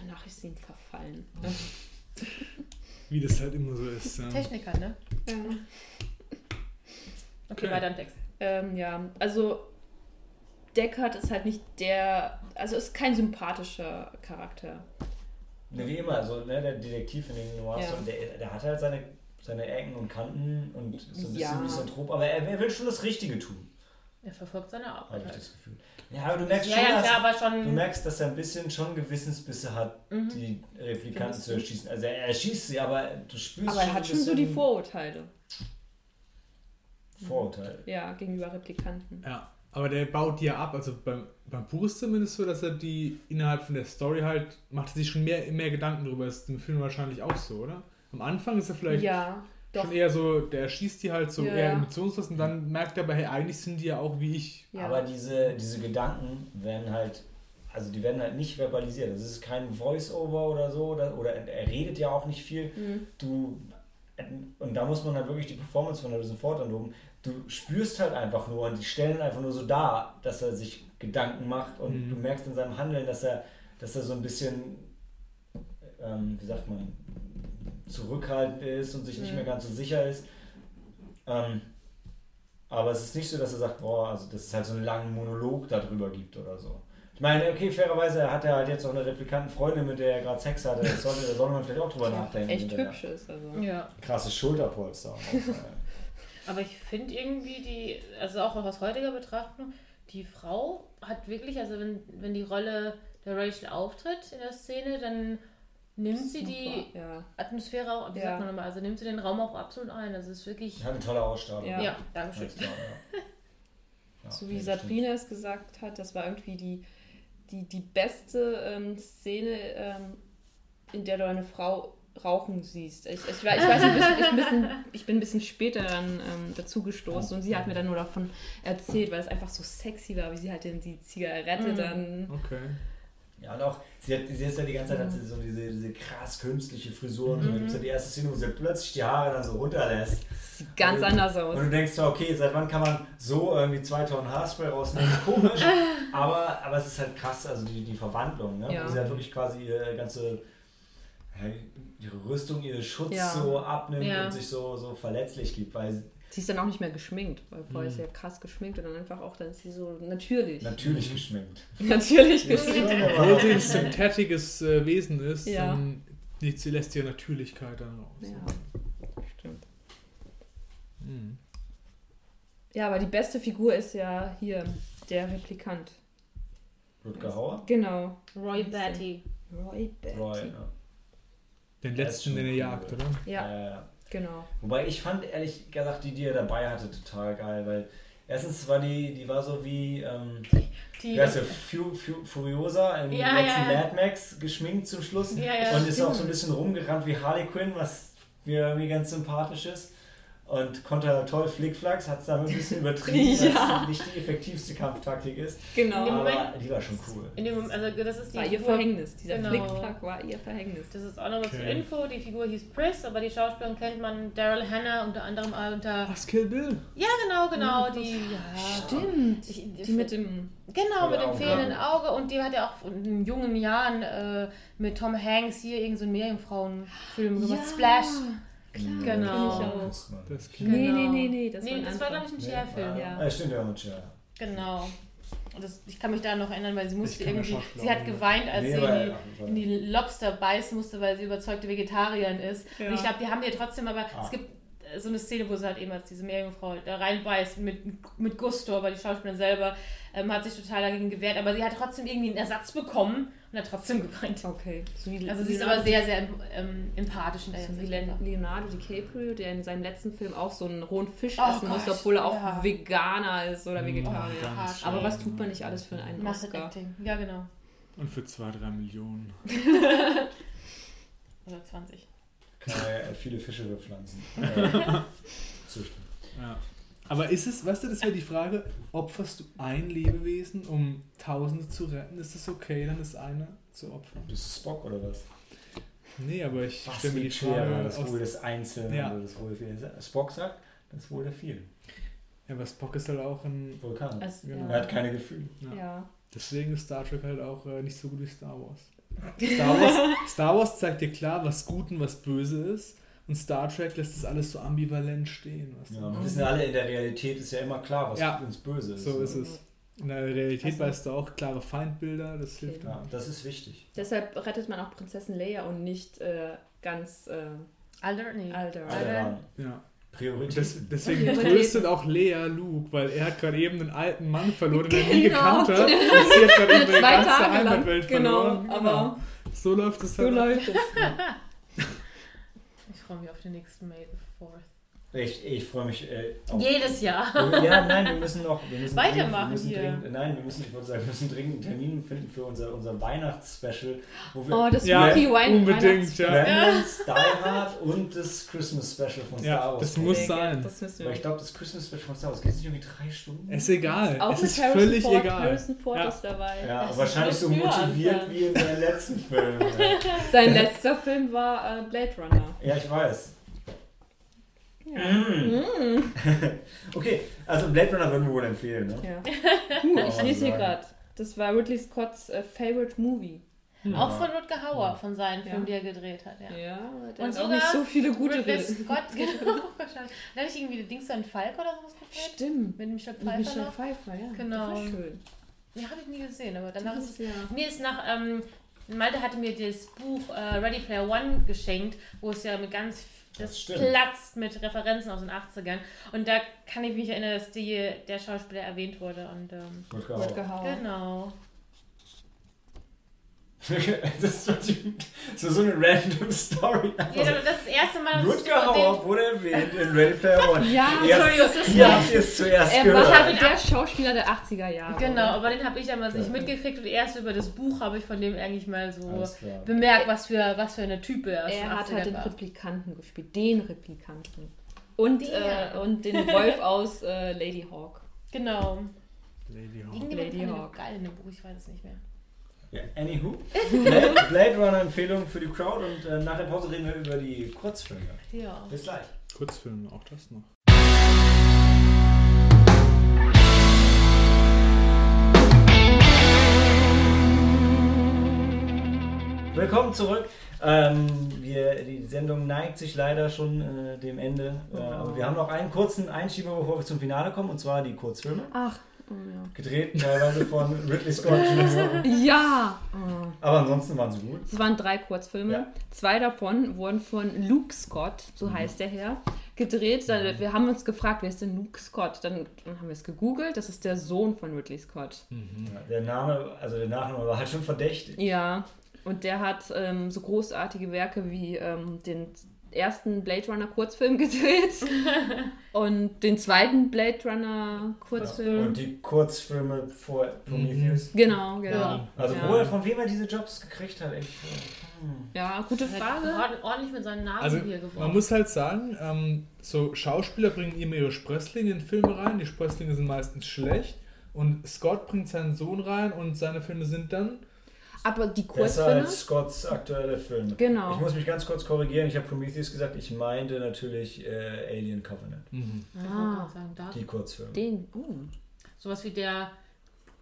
Danach ist sie ihm verfallen. wie das halt immer so ist. Ja. Techniker, ne? Ja. Okay, Okay. weiter im Text. Ähm, ja, also Deckard ist halt nicht der, also ist kein sympathischer Charakter. Ne, wie immer, also ne, der Detektiv in den Noirs, Ja. und der, der hat halt seine, seine Ecken und Kanten und ist so ein bisschen Ja. Misanthrop, aber er, er will schon das Richtige tun, Er verfolgt seine habe Arbeit. ich Halt. das Gefühl. Ja, aber du merkst Ja, schon, ja, dass, klar, aber du schon. merkst, dass er ein bisschen schon Gewissensbisse hat, Mhm. die Replikanten Findest zu du? erschießen. Also er erschießt sie, aber du spürst Aber er schon hat schon so die Vorurteile. Vorurteil. Ja, gegenüber Replikanten. Ja, aber der baut die ja ab. Also beim, beim Buch ist zumindest so, dass er die innerhalb von der Story halt, macht er sich schon mehr, mehr Gedanken drüber. Das ist im Film wahrscheinlich auch so, oder? Am Anfang ist er vielleicht Ja, doch. schon eher so, der schießt die halt so Ja. eher emotionslos und dann merkt er aber, hey, eigentlich sind die ja auch wie ich. Ja. Aber diese, diese Gedanken werden halt, also die werden halt nicht verbalisiert. Das ist kein Voice-Over oder so, oder, oder er redet ja auch nicht viel. Mhm. Du, und da muss man halt wirklich die Performance von Harrison Ford anloben. Du spürst halt einfach nur und die stellen einfach nur so dar, dass er sich Gedanken macht und Mhm. du merkst in seinem Handeln, dass er, dass er so ein bisschen, ähm, wie sagt man, zurückhaltend ist und sich nicht Mhm. mehr ganz so sicher ist. Ähm, aber es ist nicht so, dass er sagt, boah, also dass es halt so einen langen Monolog darüber gibt oder so. Ich meine, okay, fairerweise hat er halt jetzt auch eine Replikantenfreundin, mit der er gerade Sex hatte. Das sollte, da sollte man vielleicht auch drüber nachdenken. Echt hübsch ist. Also. Ja. Krasses Schulterpolster. Aber ich finde irgendwie die, also auch aus heutiger Betrachtung, die Frau hat wirklich, also wenn, wenn die Rolle der Rachel auftritt in der Szene, dann nimmt sie die Ja. Atmosphäre auch, wie Ja. sagt man nochmal, also nimmt sie den Raum auch absolut ein. Also es ist wirklich, Hat eine tolle Ausstrahlung. Ja. ja, danke schön. Ja. Ja, So wie ja, Sabrina es gesagt hat, das war irgendwie die, die, die beste ähm, Szene, ähm, in der du eine Frau rauchen siehst. Ich, ich, war- ich weiß ich, bin ein bisschen, ich bin ein bisschen später dann ähm, dazu gestoßen und sie hat mir dann nur davon erzählt, weil es einfach so sexy war, wie sie halt in die Zigarette Mhm. dann. Okay. Ja, und auch, sie, hat, sie ist ja die ganze Zeit hat sie so diese, diese krass künstliche Frisur und so. Da gibt es ja die erste Szene, wo sie plötzlich die Haare dann so runterlässt. Sieht ganz Und- anders aus. Und du denkst so, okay, seit wann kann man so irgendwie zwei Tonnen Haarspray rausnehmen? Komisch. aber, aber es ist halt krass, also die, die Verwandlung, ne? Ja. wo sie halt wirklich quasi ihre ganze ihre Rüstung, ihren Schutz Ja. so abnimmt Ja. und sich so, so verletzlich gibt, weil Sie ist dann auch nicht mehr geschminkt, weil vorher ist sie ja krass geschminkt und dann einfach auch, dann ist sie so natürlich. natürlich geschminkt. Natürlich geschminkt. Obwohl sie ein synthetisches äh, Wesen ist, Ja. dann liegt sie lässt ihre Natürlichkeit dann raus. Ja, stimmt. Hm. Ja, aber die beste Figur ist ja hier der Replikant. Rutger Hauer? Genau. Roy Batty. Roy Batty. Roy, ja. Den Der letzten, schon den er cool. jagt, oder? Ja, Ja, ja, ja. Genau. Wobei ich fand ehrlich gesagt die, die er dabei hatte, total geil, weil erstens war die, die war so wie, ähm, Die, wie heißt der, Fu, Fu, Furiosa im Ja, letzten ja. Mad Max geschminkt zum Schluss Ja, ja, und ist auch stimmt. so ein bisschen rumgerannt wie Harley Quinn, was mir irgendwie ganz sympathisch ist. Und konnte halt toll Flickflacks, hat es da ein bisschen übertrieben, Ja. dass es nicht die effektivste Kampftaktik ist. Genau. Aber Moment- die war schon cool. in dem Moment, also das ist die war ihr Verhängnis. Dieser Genau. Flickflack war ihr Verhängnis. Das ist auch nochmal zur Okay. Info. Die Figur hieß Pris, aber die Schauspielerin kennt man Daryl Hannah unter anderem auch unter. Was, Kill Bill? Ja, genau, genau. Die. Ja, Stimmt. Ich- Die mit dem. Genau, mit dem fehlenden Auge. Und die hat ja auch in jungen Jahren äh, mit Tom Hanks hier irgendeinen so einen Meerjungfrauenfilm gemacht. Splash. Klar, Genau. Das Das Nee, Genau. nee, nee, nee. Das nee, war ein das war, glaube ich, ein Cher-Film. Ja. Ah, stimmt, ja, und ja. Genau. Und das, ich kann mich da noch erinnern, weil sie musste irgendwie. Sie hat auch geweint, als Nee, sie in die, in die Lobster beißen musste, weil sie überzeugte Vegetarierin ist. Ja. Und ich glaube, die haben ihr trotzdem, aber Ah. es gibt äh, so eine Szene, wo sie halt eben als diese Meerjungfrau da reinbeißt mit, mit Gusto, aber die Schauspielerin selber ähm, hat sich total dagegen gewehrt, aber sie hat trotzdem irgendwie einen Ersatz bekommen und hat trotzdem geweint. Okay. So wie Also sie ist aber sehr, sehr ähm, empathisch in der So wie Hinsicht. Leonardo DiCaprio, der in seinem letzten Film auch so einen rohen Fisch Oh essen muss, Gott, obwohl er auch ja. Veganer ist oder Mm, Vegetarier. ganz Aber was tut man nicht alles für einen Method Oscar? Acting. Ja, genau. Und für zwei, drei Millionen. Oder 20. Kann man ja viele Fische bepflanzen. Äh, züchten. Ja. Aber ist es, weißt du, das wäre die Frage, opferst du ein Lebewesen, um Tausende zu retten? Ist es okay, dann ist einer zu opfern? Bist du Spock oder was? Nee, aber ich stelle mir die liegt schwerer, Frage, das aus, Wohl des Einzelnen Ja. oder das Wohl der vielen. Spock sagt, das Wohl der vielen. ja, aber Spock ist halt auch ein, Vulkan. Also, Genau. Er hat keine Gefühle. ja. Ja. deswegen ist Star Trek halt auch äh, nicht so gut wie Star Wars. Star Wars. Star Wars zeigt dir klar, was gut und was böse ist. Und Star Trek lässt das alles so ambivalent stehen. Weißt? Ja, wir wissen ja alle, in der Realität ist ja immer klar, was Ja. uns böse ist. So ist es. In der Realität Also- weißt du auch klare Feindbilder, das Okay. hilft. Ja, das ist wichtig. Deshalb rettet man auch Prinzessin Leia und nicht äh, ganz äh, Alter, nee. Alter. Alter. Alter, Ja. Priorität. Das, deswegen Ja. tröstet auch Lea Luke, weil er hat gerade eben einen alten Mann verloren, den er nie Genau. gekannt hat. Und sie hat gerade eben ihre ganze. Heimatwelt Genau, verloren. aber So läuft es so halt. läuft es. Ich freue mich auf den nächsten May the 4th. Ich, ich freue mich. Äh, auf- Jedes Jahr. Ja, nein, wir müssen noch. Wir müssen Weitermachen dringend, wir müssen hier. Dringend, nein, wir müssen, ich wollte sagen, wir müssen dringend einen Termin finden für unser, unser Weihnachtsspecial, wo wir Oh, das Ja, Spooky Wine unbedingt, ja. Gremlins, Die Hard und das Christmas Special von Star Ja, Wars. das muss sein. Das müssen Aber wir. ich glaube, das Christmas Special von Star Wars geht nicht irgendwie drei Stunden. Ist egal. Auch es ist Harrison völlig Ford. egal. Harrison Ford Ja. ist dabei. Ja, Das wahrscheinlich ist so motiviert Anfang. wie in seinen letzten Filmen. Ja. Sein letzter Film war äh, Blade Runner. ja, ich weiß. Ja. Mm. okay, also Blade Runner würden wir wohl empfehlen, ne? ja. Kann Ich man lese hier gerade. Das war Ridley Scotts äh, Favorite Movie. Auch von Rutger Hauer, von seinen Ja. Filmen, die er gedreht hat. Ja. Ja, der Und hat auch sogar nicht so viele gute Ridley Ridley. Scott, genau. Da hatte ich irgendwie Dings an Falk oder sowas gedreht. Stimmt. Mit Michelle Mit Pfeiffer Michelle noch. Pfeiffer, ja. Genau. Das war schön. Ja, habe ich nie gesehen, aber danach ist es ja. Mir ist nach, ähm, Malte hatte mir das Buch äh, Ready Player One geschenkt, wo es ja mit ganz, das, Das platzt mit Referenzen aus den 80ern. Und da kann ich mich erinnern, dass die, der Schauspieler erwähnt wurde. Und ähm, Rutger. Hauer. genau. Das ist so, so so eine random Story. Ja, das ist das erste Mal, dass Rutger wurde erwähnt in Ready Player One. Ja, Erst- ist Hier habt ihr es zuerst Er gehört. war halt der Schauspieler der 80er Jahre. Genau, aber den habe ich damals nicht mitgekriegt und erst über das Buch habe ich von dem eigentlich mal so bemerkt, was für, was für eine Type er den Er hat 80ern halt den war. Replikanten gespielt. Den Replikanten. Und, äh, und den Wolf aus äh, Lady Hawk. Genau. Lady Hawk. Lady Hawk. geil in dem Buch, ich weiß es nicht mehr. Ja, anywho. Blade, Runner Empfehlung für die Crowd und äh, nach der Pause reden wir über die Kurzfilme. Ja. Bis gleich. Kurzfilm, auch das noch. Willkommen zurück. Ähm, wir, die Sendung neigt sich leider schon äh, dem Ende. Äh, aber wir haben noch einen kurzen Einschieber, bevor wir zum Finale kommen, und zwar die Kurzfilme. Ach, oh Gedreht teilweise von Ridley Scott ja. Ja! Oh. Aber ansonsten waren sie gut. Es waren drei Kurzfilme. Ja. Zwei davon wurden von Luke Scott, so heißt der Herr, gedreht. Da- Wir haben uns gefragt, wer ist denn Luke Scott? Dann, dann haben wir es gegoogelt. Das ist der Sohn von Ridley Scott. Ja, der Name, also der Nachname war halt schon verdächtig. Ja, und der hat ähm, so großartige Werke wie ähm, den ersten Blade Runner Kurzfilm gedreht und den zweiten Blade Runner Kurzfilm. Und die Kurzfilme vor Prometheus. Genau, genau. Ja. Also Ja. wo er, von wem er diese Jobs gekriegt hat, echt. äh, hm. Ja, gute Frage. Ord- Ordentlich mit seinen Namen Also, hier geworden. man muss halt sagen, ähm, so Schauspieler bringen immer ihre Sprösslinge in Filme rein. Die Sprösslinge sind meistens schlecht. Und Scott bringt seinen Sohn rein und seine Filme sind dann. Aber die Besser Kurzfilme. als Scotts aktuelle Filme. Genau. Ich muss mich ganz kurz korrigieren. Ich habe Prometheus gesagt. Ich meinte natürlich äh, Alien Covenant. Mhm. Ah. gerade sagen, da. Die Kurzfilme. Den. Oh, Sowas wie der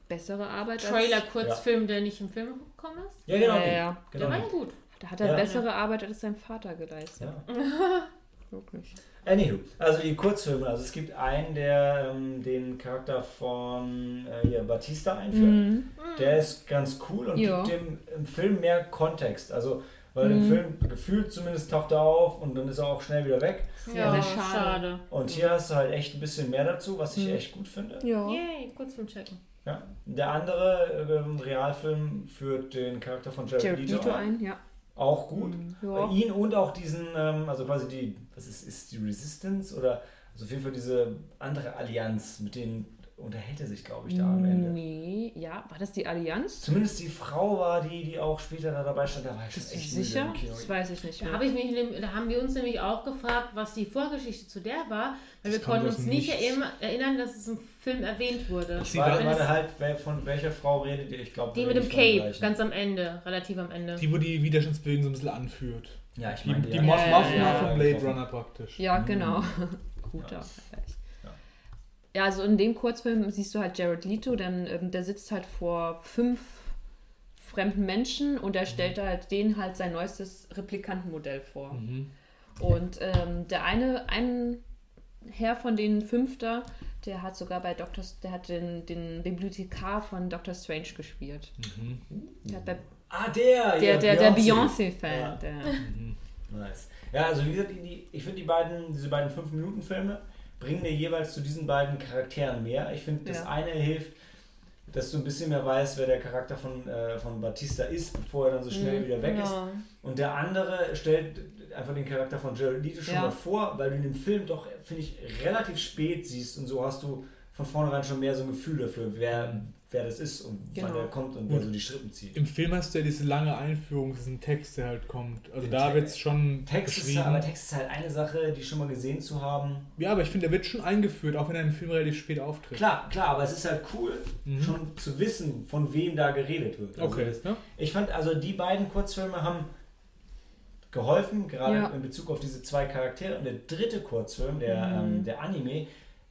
bessere Arbeit. Trailer-Kurzfilm, der nicht im Film gekommen ist. Ja, genau. Ja, ja. genau Der war ja gut. Da hat er Ja. bessere Arbeit als sein Vater geleistet. Ja. Wirklich. Anywho, also die Kurzfilme. Also es gibt einen, der ähm, den Charakter von äh, hier, Batista einführt. Mhm. Der ist ganz cool und Ja. gibt dem im Film mehr Kontext. Also, weil im Mhm. Film gefühlt zumindest taucht er auf und dann ist er auch schnell wieder weg. Ja, sehr schade. schade. Und hier hast du halt echt ein bisschen mehr dazu, was ich Mhm. echt gut finde. Ja. Yay, Kurzfilm checken. Ja. Der andere ähm, Realfilm führt den Charakter von Jared, Jared Leto, ein. ein, ja. Auch gut. Ja. Ihn und auch diesen, ähm, also quasi die, was ist, ist die Resistance oder also auf jeden Fall diese andere Allianz, mit denen unterhält er sich, glaube ich, da am Ende. Nee, ja, war das die Allianz? Zumindest die Frau war die, die auch später da dabei stand, da war ich schon Bist echt sicher? Das weiß ich nicht Da, mehr. habe ich mich, da haben wir uns nämlich auch gefragt, was die Vorgeschichte zu der war, weil Das wir konnten uns nicht erinnern, dass es im Film erwähnt wurde. Sie Warte, war- warte halt, von welcher Frau redet ihr? Ich glaube, Die mit dem Cape, ganz am Ende, relativ am Ende. Die, wo die Widerstandsbewegung so ein bisschen anführt. Ja, ich Die, meine, die ja. Moth Ja, ja, Mafia ja, von ja, Blade getroffen. Runner praktisch. Ja, Mhm. genau. Guter Ja. Vergleich. Ja. Ja, also in dem Kurzfilm siehst du halt Jared Leto, denn ähm, der sitzt halt vor fünf fremden Menschen und er stellt halt denen halt sein neuestes Replikantenmodell vor. Mhm. Und ähm, der eine, ein Herr von den fünf da, der hat sogar bei Dr. S- der hat den, den Bibliothekar von Dr. Strange gespielt. Mhm. Der, hat bei, Ah, der! der, ja, der, der Beyoncé. Beyoncé-Fan. Ja. Der, Nice. Ja, also wie gesagt, ich finde die beiden, diese beiden 5-Minuten-Filme bringen mir jeweils zu diesen beiden Charakteren mehr. Ich finde, das Ja. eine hilft dass du ein bisschen mehr weißt, wer der Charakter von, äh, von Batista ist, bevor er dann so schnell Mhm. wieder weg ist. Ja. Und der andere stellt einfach den Charakter von Jared Leto schon Ja. mal vor, weil du ihn im Film doch, finde ich, relativ spät siehst und so hast du von vornherein schon mehr so ein Gefühl dafür, wer, wer das ist und wann Genau. der kommt und wer so die Strippen zieht. Im Film hast du ja diese lange Einführung, diesen Text, der halt kommt. Also Den da wird es schon Text ist, beschrieben. aber Text ist halt eine Sache, die schon mal gesehen zu haben. Ja, aber ich finde, er wird schon eingeführt, auch wenn er im Film relativ spät auftritt. Klar, klar, aber es ist halt cool, Mhm. schon zu wissen, von wem da geredet wird. Also Okay. das, Ja? ich fand, also die beiden Kurzfilme haben geholfen, gerade Ja. in Bezug auf diese zwei Charaktere. Und der dritte Kurzfilm, der, Mhm. ähm, der Anime,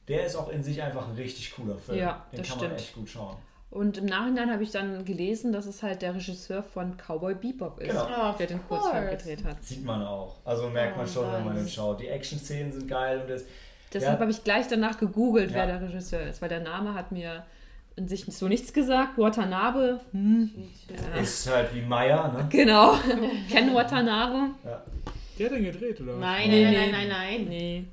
der ist auch in sich einfach ein richtig cooler Film. Ja, Den das kann man stimmt. echt gut schauen. Und im Nachhinein habe ich dann gelesen, dass es halt der Regisseur von Cowboy Bebop ist, Genau. Der den Kurzfilm gedreht hat. Sieht man auch. Also merkt man Oh, schon, wenn man den nice. schaut. Die Action-Szenen sind geil und das. Deshalb Ja. habe ich gleich danach gegoogelt, wer Ja. der Regisseur ist, weil der Name hat mir in sich so nichts gesagt. Watanabe, hm, ja. Ist halt wie Maya, ne? genau. Ken Watanabe. Ja. Der hat den gedreht, oder? was? Nein, nein, nee. nein, nein, nein. Nee.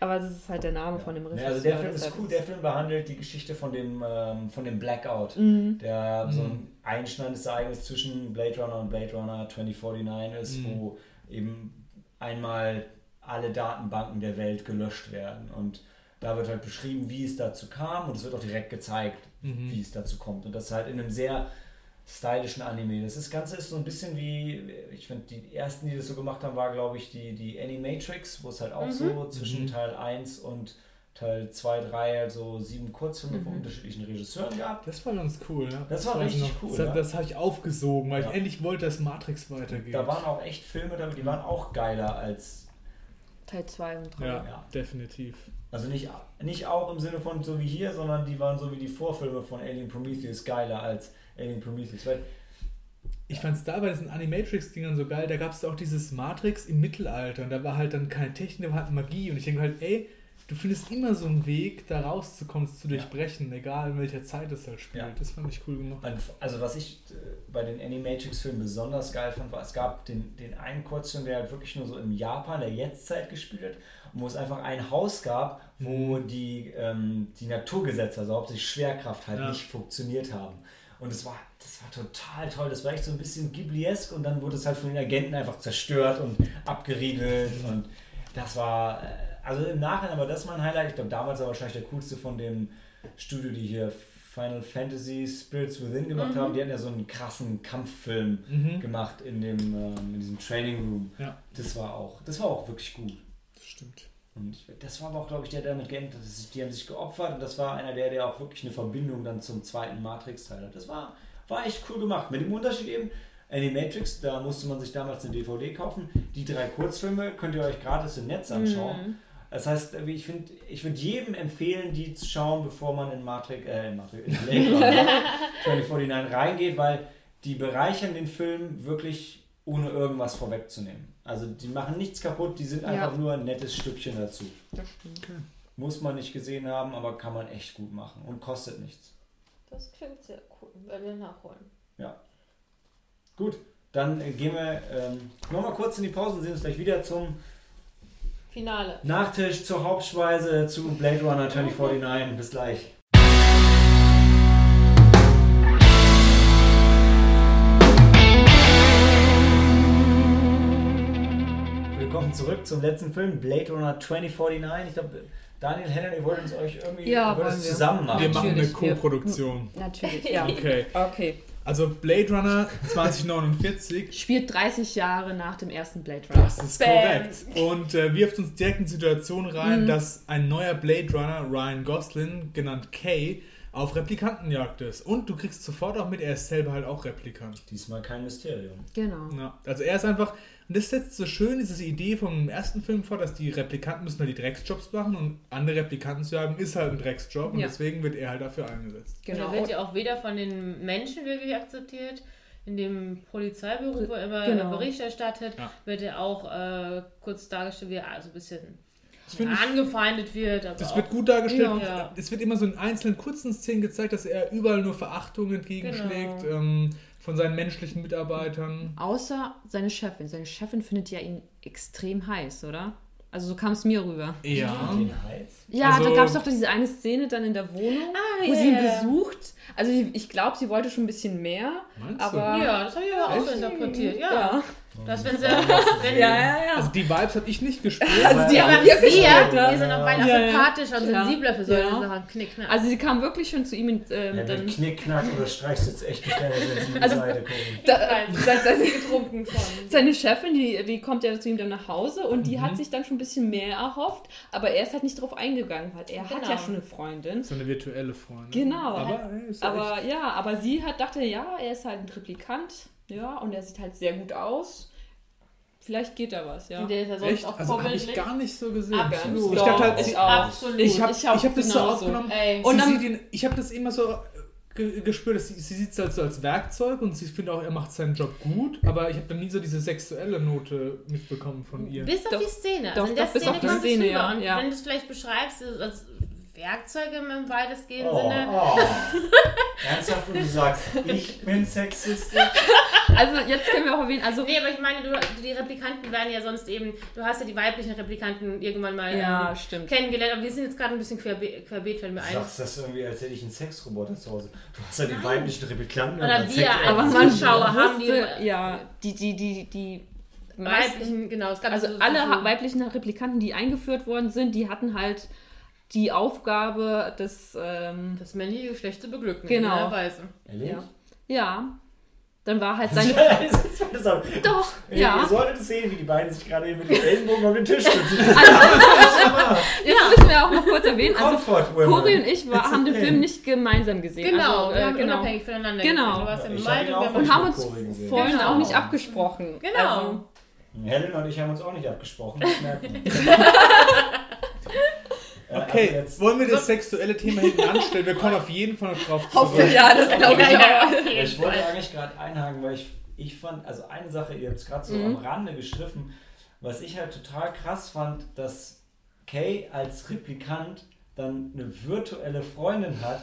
Aber das ist halt der Name von dem Ja, Regisseur. also der Film ist deshalb cool. Der Film behandelt die Geschichte von dem, ähm, von dem Blackout. Mhm. der so ein einschneidendes Ereignis zwischen Blade Runner und Blade Runner 2049 ist, Mhm. wo eben einmal alle Datenbanken der Welt gelöscht werden. Und da wird halt beschrieben, wie es dazu kam und es wird auch direkt gezeigt, Mhm. wie es dazu kommt. Und das halt in einem sehr stylischen Anime. Das, ist- das Ganze ist so ein bisschen wie, ich finde, die ersten, die das so gemacht haben, war, glaube ich, die, die Animatrix, wo es halt auch Mhm. so zwischen Mhm. Teil 1 und Teil 2, 3, also sieben Kurzfilme von unterschiedlichen Regisseuren gab. Das war ganz cool, ja. Das war weiß ich richtig cool, Das, ja. das habe ich aufgesogen, weil Ja. ich endlich wollte, dass Matrix weitergeht. Da waren auch echt Filme, dabei, die waren auch geiler als. Teil 2 und 3. ja, Ja. definitiv. Also nicht, nicht auch im Sinne von so wie hier, sondern die waren so wie die Vorfilme von Alien Prometheus geiler als Alien Prometheus. Weil, Ich fand es da bei diesen Animatrix-Dingern so geil, da gab es auch dieses Matrix im Mittelalter und da war halt dann keine Technik, da war halt Magie und ich denke halt, ey, du findest immer so einen Weg, da rauszukommen, es zu Ja. durchbrechen, egal in welcher Zeit es halt spielt. Ja. Das fand ich cool gemacht. also was ich äh, bei den Animatrix-Filmen besonders geil fand, war, es gab den, den einen Kurzfilm, der halt wirklich nur so im Japan der Jetztzeit gespielt hat wo es einfach ein Haus gab, wo Mhm. die, ähm, die Naturgesetze, also hauptsächlich Schwerkraft halt Ja. nicht funktioniert haben. Und es war, das war total toll. Das war echt so ein bisschen Ghibli-esk und dann wurde es halt von den Agenten einfach zerstört und abgeriegelt. Und das war, äh, also im Nachhinein war das mein Highlight. Ich glaube, damals war wahrscheinlich der coolste von dem Studio, die hier Final Fantasy Spirits Within gemacht Mhm. haben. Die hatten ja so einen krassen Kampffilm Mhm. gemacht in, dem, ähm, in diesem Training Room. Ja. Das war auch, das war auch wirklich gut. Das stimmt. Und das war aber auch, glaube ich, der, der damit geendet hat. Die haben sich geopfert und das war einer der, der auch wirklich eine Verbindung dann zum zweiten Matrix-Teil hat. Das war, war echt cool gemacht. Mit dem Unterschied eben, Animatrix, da musste man sich damals eine DVD kaufen. Die drei Kurzfilme könnt ihr euch gratis im Netz anschauen. Mhm. Das heißt, ich finde ich würd jedem empfehlen, die zu schauen, bevor man in Matrix, äh, in Matrix, in Blade Runner 2049 reingeht, weil die bereichern den Film wirklich ohne irgendwas vorwegzunehmen. Also die machen nichts kaputt, die sind Ja. einfach nur ein nettes Stückchen dazu. Das stimmt. Muss man nicht gesehen haben, aber kann man echt gut machen und kostet nichts. Das klingt sehr cool. Werden wir nachholen. Gut, dann äh, gehen wir ähm, nochmal kurz in die Pause und sehen uns gleich wieder zum Finale. Nachtisch, zur Hauptspeise, zu Blade Runner 2049. Bis gleich. Willkommen zurück zum letzten Film, Blade Runner 2049. Ich glaube, Daniel, Helen, ihr wollt uns euch irgendwie Ja, wollt es zusammen machen. Wir machen eine Natürlich, wir- Co-Produktion. Natürlich, ja. Okay. Okay. Also Blade Runner 2049 Spielt 30 Jahre nach dem ersten Blade Runner. Das ist Bam. korrekt. Und äh, wirft uns direkt in die Situation rein, Mhm. dass ein neuer Blade Runner, Ryan Gosling, genannt Kay, auf Replikantenjagd ist. Und du kriegst sofort auch mit, er ist selber halt auch Replikant. Diesmal kein Mysterium. Genau. Ja, also er ist einfach, und das setzt so schön diese Idee vom ersten Film vor, dass die Replikanten müssen halt die Drecksjobs machen und andere Replikanten zu haben, ist halt ein Drecksjob und Ja. deswegen wird er halt dafür eingesetzt. Genau. Genau. Der wird ja auch weder von den Menschen wirklich akzeptiert, in dem Polizeibüro, wo er immer Genau. Bericht erstattet, Ja. wird er auch äh, kurz dargestellt, wie er also ein bisschen Das finde ich angefeindet wird. Aber Das wird gut dargestellt. Ja. Es wird immer so in einzelnen kurzen Szenen gezeigt, dass er überall nur Verachtung entgegenschlägt Genau. ähm, von seinen menschlichen Mitarbeitern. Außer seine Chefin. Seine Chefin findet ja ihn extrem heiß, oder? Also so kam es mir rüber. Ja. Ja, Also- da gab es doch diese eine Szene dann in der Wohnung, Ah, wo ja, sie ihn ja, ja. besucht. Also ich, ich glaube, sie wollte schon ein bisschen mehr, Meinst du? aber... Ja, das habe ich aber auch so interpretiert. Ja. ja. Das, wenn sie, wenn, Ja, ja, ja. Also die Vibes habe ich nicht gespürt. Also die haben aber wirklich wir, gespürt, wir ja. sind auch beide Ja, ja. sympathischer und sensibler für solche Ja. Sachen. Knick, ne? Also sie kam wirklich schon zu ihm und ähm, Ja, dann... mit Knickknack oder streichst jetzt echt nicht deine sensible Also- Seite. Da, weiß. seine, getrunken von. seine Chefin, die, die kommt ja zu ihm dann nach Hause und die Mhm. hat sich dann schon ein bisschen mehr erhofft, aber er ist halt nicht drauf eingegangen, weil er hat Genau. ja schon eine Freundin. So eine virtuelle Freundin. Genau. Aber, ja Aber ja, aber sie hat dachte, ja, er ist halt ein Replikant, ja, und er sieht halt sehr gut aus. Vielleicht geht da was, ja. Und der ist ja sonst echt? auch Also habe ich gar nicht so gesehen. Absolut. Ich dachte halt, ich sie- auch. Absolut. ich habe Ich ich auch hab das so aufgenommen. Und dann- ihn, ich habe das immer so ge gespürt, dass sie, sie sieht es halt so als Werkzeug und sie findet auch, er macht seinen Job gut, aber ich habe dann nie so diese sexuelle Note mitbekommen von ihr. Bis auf Doch. die Szene. Doch, also in der doch, bis Szene auf die Szene, ja, Und ja. wenn du es vielleicht beschreibst, als Werkzeuge im weitestgehenden Oh, Sinne. oh. Ernsthaft, und du sagst, ich bin sexistisch? Also jetzt können wir auch erwähnen, also Nee, aber ich meine, du, die Replikanten werden ja sonst eben, du hast ja die weiblichen Replikanten irgendwann mal ja, ähm, stimmt. kennengelernt, aber wir sind jetzt gerade ein bisschen querbe querbeet, wenn wir Du ein. sagst das irgendwie, als hätte ich einen Sexroboter zu Hause. Du hast ja die weiblichen Replikanten. Oder und wir Sex- als Zuschauer haben die- ja, die, die, die, die meisten, Weiblichen, genau, es gab also so- so- alle so- weiblichen Replikanten, die eingeführt worden sind, die hatten halt die Aufgabe des, ähm, das männliche Geschlecht zu beglücken. Genau. In einer Weise. Ehrlich? ja, ja, dann war halt seine, Doch, doch, Ihr ja, solltet sehen, wie die beiden sich gerade hier mit den Ellenbogen auf den Tisch stützen. jetzt müssen wir auch noch kurz erwähnen, also. Cori und ich war, haben den. Film nicht gemeinsam gesehen. Genau, also, wir äh, haben genau. unabhängig voneinander Genau. gesehen. Warst Ja, hab ihn und auch wir mit Und haben uns vorhin Genau. auch nicht abgesprochen. Genau. Also, Helen und ich haben uns auch nicht abgesprochen. Das merkt man. Äh, aber Okay, jetzt- wollen wir das sexuelle Thema hinten anstellen? Wir kommen auf jeden Fall noch drauf hoffe, zurück. ja, das glaube ich Ja, auch. ich wollte eigentlich gerade einhaken, weil ich, ich fand, also eine Sache, ihr habt es gerade so Mhm. am Rande gestriffen, was ich halt total krass fand, dass Kay als Replikant dann eine virtuelle Freundin hat.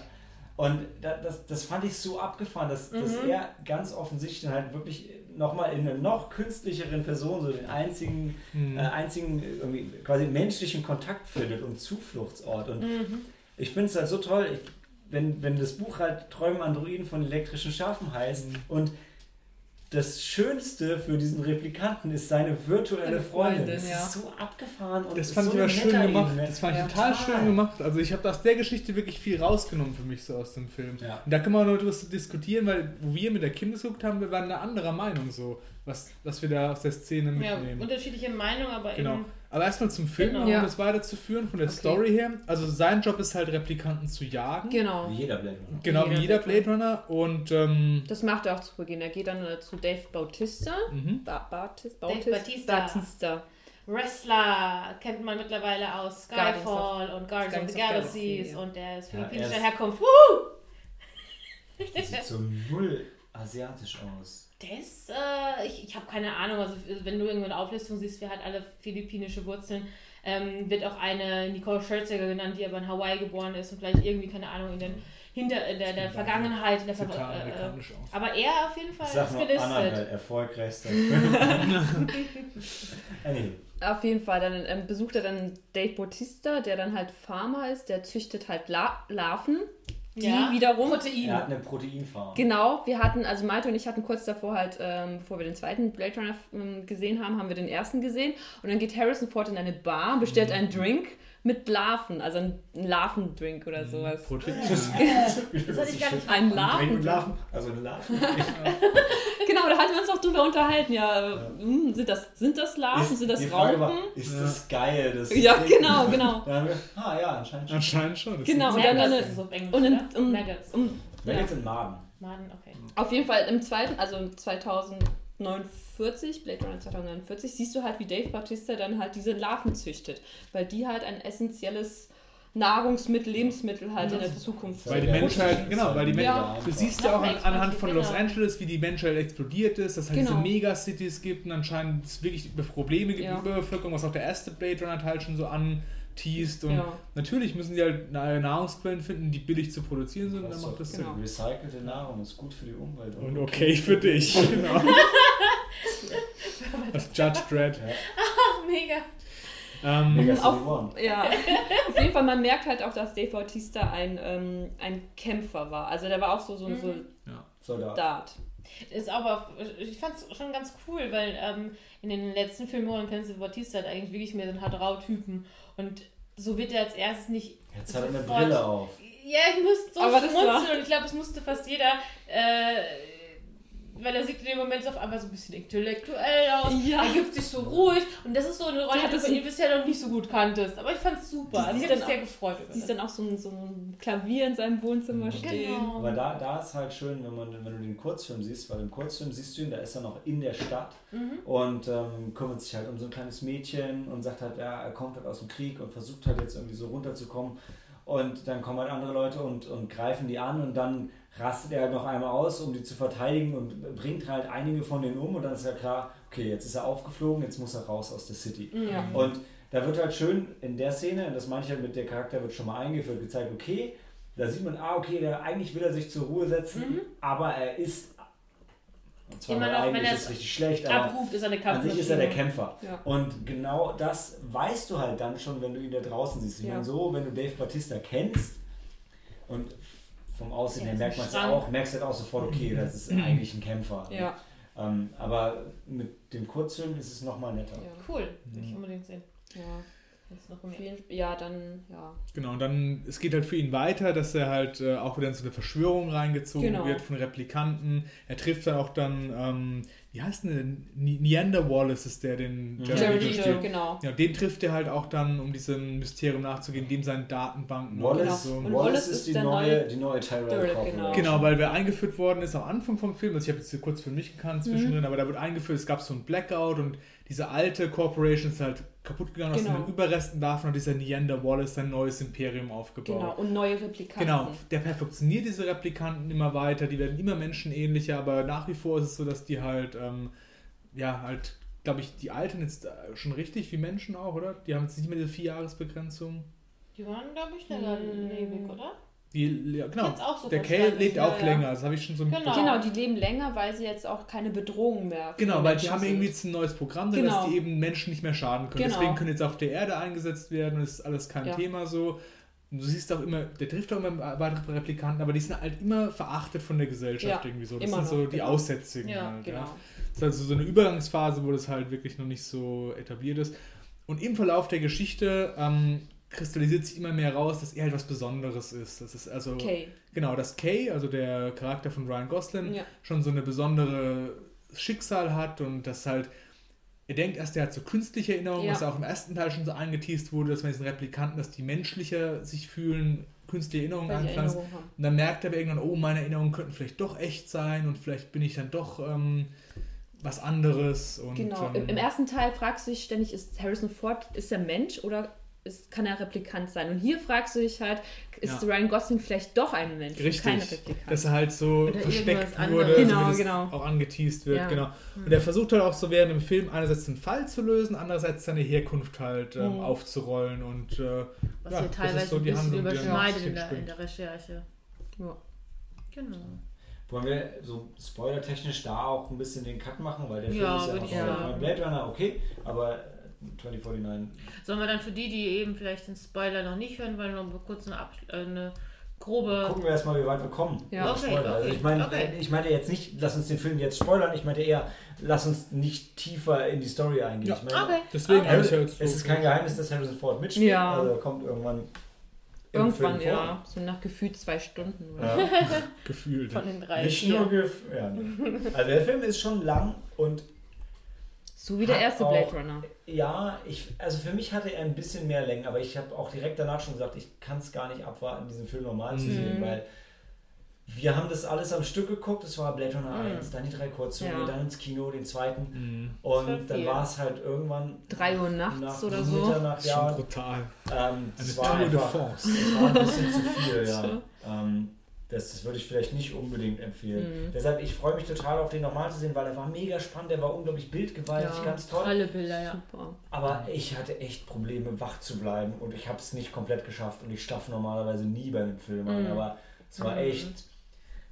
Und da, das, das fand ich so abgefahren, dass, dass Mhm. er ganz offensichtlich dann halt wirklich nochmal in einer noch künstlicheren Person so den einzigen, Mhm. äh, einzigen irgendwie quasi menschlichen Kontakt findet und Zufluchtsort. Und Mhm. ich finde es halt so toll, ich, wenn, wenn das Buch halt Träumen Androiden von elektrischen Schafen heißt Mhm. und das Schönste für diesen Replikanten ist seine virtuelle Freundin. Freundin, Das ja. ist so abgefahren und Das fand so ich aber schön gemacht. Metaebene. Das fand ich Ja, total, total. schön gemacht. Also ich habe aus der Geschichte wirklich viel rausgenommen für mich so aus dem Film. Ja. Und da kann man nur darüber diskutieren, weil wo wir mit der Kim geguckt haben, wir waren eine anderer Meinung so, was, was wir da aus der Szene Ja, mitnehmen. unterschiedliche Meinungen, aber Genau. eben. Aber erstmal zum Film, Genau. um Ja. das weiterzuführen, von der Okay. Story her. Also sein Job ist halt, Replikanten zu jagen. Genau. Wie jeder Blade Runner. Genau, wie Jeder jeder Blade Runner. Und ähm, Das macht er auch zu Beginn. Er geht dann äh, zu Dave Bautista. mhm. Ba Bautis- Dave Bautis- Bautista. Bautista. Wrestler kennt man mittlerweile aus Skyfall und Guardians of the Galaxies Galaxy, ja. und der ist Ja, philippinischer er ist- Herkunft. Woo! Der sieht so null asiatisch aus. Ist, äh, ich, ich habe keine Ahnung, also wenn du irgendwo eine Auflistung siehst, wer hat alle philippinische Wurzeln, ähm, wird auch eine Nicole Scherzinger genannt, die aber in Hawaii geboren ist und vielleicht irgendwie, keine Ahnung, in, den, hinter, in der, der Vergangenheit, in der Ver äh, äh, aber er auf jeden Fall Ich sag ist gelistet. Annabelle, erfolgreichster. Anyway, Auf jeden Fall. Dann ähm, besucht er dann Dave Bautista, der dann halt Farmer ist. Der züchtet halt La Larven. Die Ja. wiederum. Protein. er hat eine Proteinfarm. Genau, wir hatten, also Malte und ich hatten kurz davor halt, ähm, bevor wir den zweiten Blade Runner ähm, gesehen haben, haben wir den ersten gesehen. Und dann geht Harrison Ford in eine Bar, bestellt einen Drink mit Larven, also ein Larvendrink oder mhm. sowas. Protein. Das, das hatte ich gar nicht. Ein Larven, also ein Larvendrink. genau, da hatten wir uns auch drüber unterhalten. Ja, ja. Mh, sind, das, sind das Larven, ist, sind das Raupen? War, ist ja. das geil? Das ja, Ding. genau, genau. Wir, ah ja, anscheinend schon. Anscheinend schon. Genau, und dann eine, so Englisch, und in, um, Nuggets. Um, Nuggets ja. im Maden. Maden, okay. Auf jeden Fall im zweiten, also 2009 40, Blade Runner 2049, siehst du halt, wie Dave Bautista dann halt diese Larven züchtet, weil die halt ein essentielles Nahrungsmittel, Lebensmittel halt in der Zukunft. sind. Weil die Menschheit, genau, weil die Menschheit, ja. du siehst ja, auch an, anhand von genau. Los Angeles, wie die Menschheit explodiert ist, dass es halt genau. diese Megacities gibt und anscheinend es wirklich Probleme gibt mit Überbevölkerung, was auch der erste Blade Runner Teil schon so an anteast und Ja. natürlich müssen die halt neue Nahrungsquellen finden, die billig zu produzieren sind, und dann macht das Genau. Sinn. Recycelte Nahrung ist gut für die Umwelt. Und okay für dich, genau. Das Judge Dredd. Ach, mega. Ähm, Mega auf- One. Ja, auf jeden Fall, man merkt halt auch, dass Dave Bautista ein, ähm, ein Kämpfer war. Also der war auch so, so ein Soldat. Soldat. Ist aber, ich fand es schon ganz cool, weil ähm, in den letzten Filmen kennst du Batista halt eigentlich wirklich mehr so einen Hard-Rau-Typen. Und so wird er als erstes nicht. Jetzt hat er eine Brille auf. Ja, ich musste so Aber schmunzeln und ich glaube, es musste fast jeder, äh, weil er sieht in dem Moment so auf einmal so ein bisschen intellektuell aus. Ja. Er gibt sich so ruhig und das ist so eine Rolle, Ja, die du von ist- ihm bisher noch nicht so gut kanntest. Aber ich fand es super. Du Also ich habe mich sehr gefreut Siehst das. dann auch so ein, so ein Klavier in seinem Wohnzimmer stehen. Genau. Aber da, da ist halt schön, wenn, man, wenn du den Kurzfilm siehst, weil im Kurzfilm siehst du ihn, da ist er noch in der Stadt Mhm. und ähm, kümmert sich halt um so ein kleines Mädchen und sagt halt, ja, er kommt halt aus dem Krieg und versucht halt jetzt irgendwie so runterzukommen. Und dann kommen halt andere Leute und, und greifen die an und dann rastet er halt noch einmal aus, um die zu verteidigen und bringt halt einige von denen um und dann ist ja klar, okay, jetzt ist er aufgeflogen, jetzt muss er raus aus der City. Ja. Und da wird halt schön in der Szene, und das meine ich halt mit der Charakter wird schon mal eingeführt, gezeigt, okay, da sieht man, ah, okay, der, eigentlich will er sich zur Ruhe setzen, aber er ist, und zwar Immer noch, wenn eigentlich er ist es richtig schlecht, aber Abruft ist eine an sich ist er der Kämpfer. Ja. Und genau das weißt du halt dann schon, wenn du ihn da draußen siehst. Ich Ja. meine, so, wenn du Dave Batista kennst und vom Aussehen Ja, her merkt man es auch, merkst halt auch sofort, okay, das ist eigentlich ein Kämpfer. Ja. Ähm, aber mit dem Kurzfilm ist es nochmal netter. Ja. Cool, will ich unbedingt sehen. Ja. Mehr. jeden, ja, dann, ja. Genau, und dann, es geht halt für ihn weiter, dass er halt äh, auch wieder in so eine Verschwörung reingezogen Genau. wird von Replikanten. Er trifft dann auch dann, ähm, wie heißt denn Neander Wallace ist der, den Mhm. Jared Leto genau. Ja, den trifft er halt auch dann, um diesem Mysterium nachzugehen, dem seinen Datenbanken Wallace, und so. Und Wallace ist ist die der neue, neue- die neue Tyrell genau. Genau, weil wer eingeführt worden ist am Anfang vom Film, also ich habe jetzt hier kurz für mich gekannt zwischendrin, Mhm. aber da wird eingeführt, es gab so ein Blackout und diese alte Corporation ist halt kaputt gegangen, aus Genau. den Überresten davon hat dieser Neander Wallace sein neues Imperium aufgebaut. Genau. Und neue Replikanten. Genau, der perfektioniert diese Replikanten immer weiter, die werden immer menschenähnlicher, aber nach wie vor ist es so, dass die halt, ähm, ja, halt, glaube ich, die altern jetzt äh, schon richtig wie Menschen auch, oder? Die haben jetzt nicht mehr diese Vierjahresbegrenzung. Die waren, glaube ich, länger Hm. lebig, oder? Die, ja, genau, Jetzt auch so der verstanden. lebt auch ja. länger, das habe ich schon so Genau. Genau, die leben länger, weil sie jetzt auch keine Bedrohung mehr für Genau, weil die haben sind. irgendwie jetzt ein neues Programm, drin, dass Genau. die eben Menschen nicht mehr schaden können. Genau. Deswegen können jetzt auf der Erde eingesetzt werden das ist alles kein Ja. Thema so. Und du siehst auch immer, der trifft auch immer weitere Replikanten, aber die sind halt immer verachtet von der Gesellschaft Ja, irgendwie so. Das immer sind so noch, die genau. Aussätzigen Ja, halt. Genau. Ja. Das ist also so eine Übergangsphase, wo das halt wirklich noch nicht so etabliert ist. Und im Verlauf der Geschichte ähm, kristallisiert sich immer mehr raus, dass er halt was Besonderes ist. Das ist also Okay. genau, dass Kay, also der Charakter von Ryan Gosling, Ja. schon so eine besondere Schicksal hat und das halt, er denkt erst, er hat so künstliche Erinnerungen, Ja. was auch im ersten Teil schon so angeteased wurde, dass man diesen Replikanten, dass die menschlicher sich fühlen, künstliche Erinnerungen. Erinnerungen haben. Und dann merkt er aber irgendwann, oh, meine Erinnerungen könnten vielleicht doch echt sein und vielleicht bin ich dann doch ähm, was anderes. Und, Genau. ähm, Im, Im ersten Teil fragst du dich ständig, ist Harrison Ford, ist er Mensch oder ist, kann er Replikant sein? Und hier fragst du dich halt, ist Ja. Ryan Gosling vielleicht doch ein Mensch Richtig, kein Replikant? dass er halt so Oder versteckt wurde. Genau, zumindest genau. auch angeteased wird, Ja. genau. Und er versucht halt auch so während dem Film einerseits den Fall zu lösen, andererseits seine Herkunft halt ähm, Mhm. aufzurollen und äh, Was ja, hier das teilweise ist so ein die bisschen Handlung, überschneidet in der, in der Recherche. Ja. Genau. Wollen wir so spoilertechnisch da auch ein bisschen den Cut machen, weil der Film Ja, ist ja noch Blade Runner, okay, aber 2049 Sollen wir dann für die, die eben vielleicht den Spoiler noch nicht hören, weil noch kurz eine, Abs- äh, eine grobe. gucken wir erstmal, wie weit wir kommen. Ja. Okay, Spoiler. also okay, ich meine, okay. ich meinte jetzt nicht, lass uns den Film jetzt spoilern, ich meinte eher, lass uns nicht tiefer in die Story eingehen. Ja. Ich meine, Okay. deswegen ich ja jetzt so es ist kein Geheimnis, dass Harrison Ford mitspielt, Ja. also er kommt irgendwann im Irgendwann, ja. So nach gefühlt zwei Stunden. Ja. gefühlt. Von den drei. Nicht nur ja, ne. Also der Film ist schon lang und So wie der erste Blade Runner. Ja, ich, also für mich hatte er ein bisschen mehr Längen, aber ich habe auch direkt danach schon gesagt, ich kann es gar nicht abwarten, diesen Film normal zu Mhm. sehen, weil wir haben das alles am Stück geguckt, es war Blade Runner Mhm. 1, dann die drei Kurzfilme, Ja. dann ins Kino, den zweiten Mhm. und dann war es halt irgendwann Drei Uhr nachts nach oder so. Mitternacht, Das ist schon ja, brutal. ähm, das Eine war einfach, das war ein bisschen zu viel, ja. Ähm, das, das würde ich vielleicht nicht unbedingt empfehlen. Mhm. Deshalb, ich freue mich total auf den nochmal zu sehen, weil er war mega spannend, der war unglaublich bildgewaltig, Ja, ganz toll. Alle Bilder, ja. Super. Aber ich hatte echt Probleme, wach zu bleiben und ich habe es nicht komplett geschafft und ich staffe normalerweise nie bei einem Film an. Mhm. Aber es war Mhm. echt.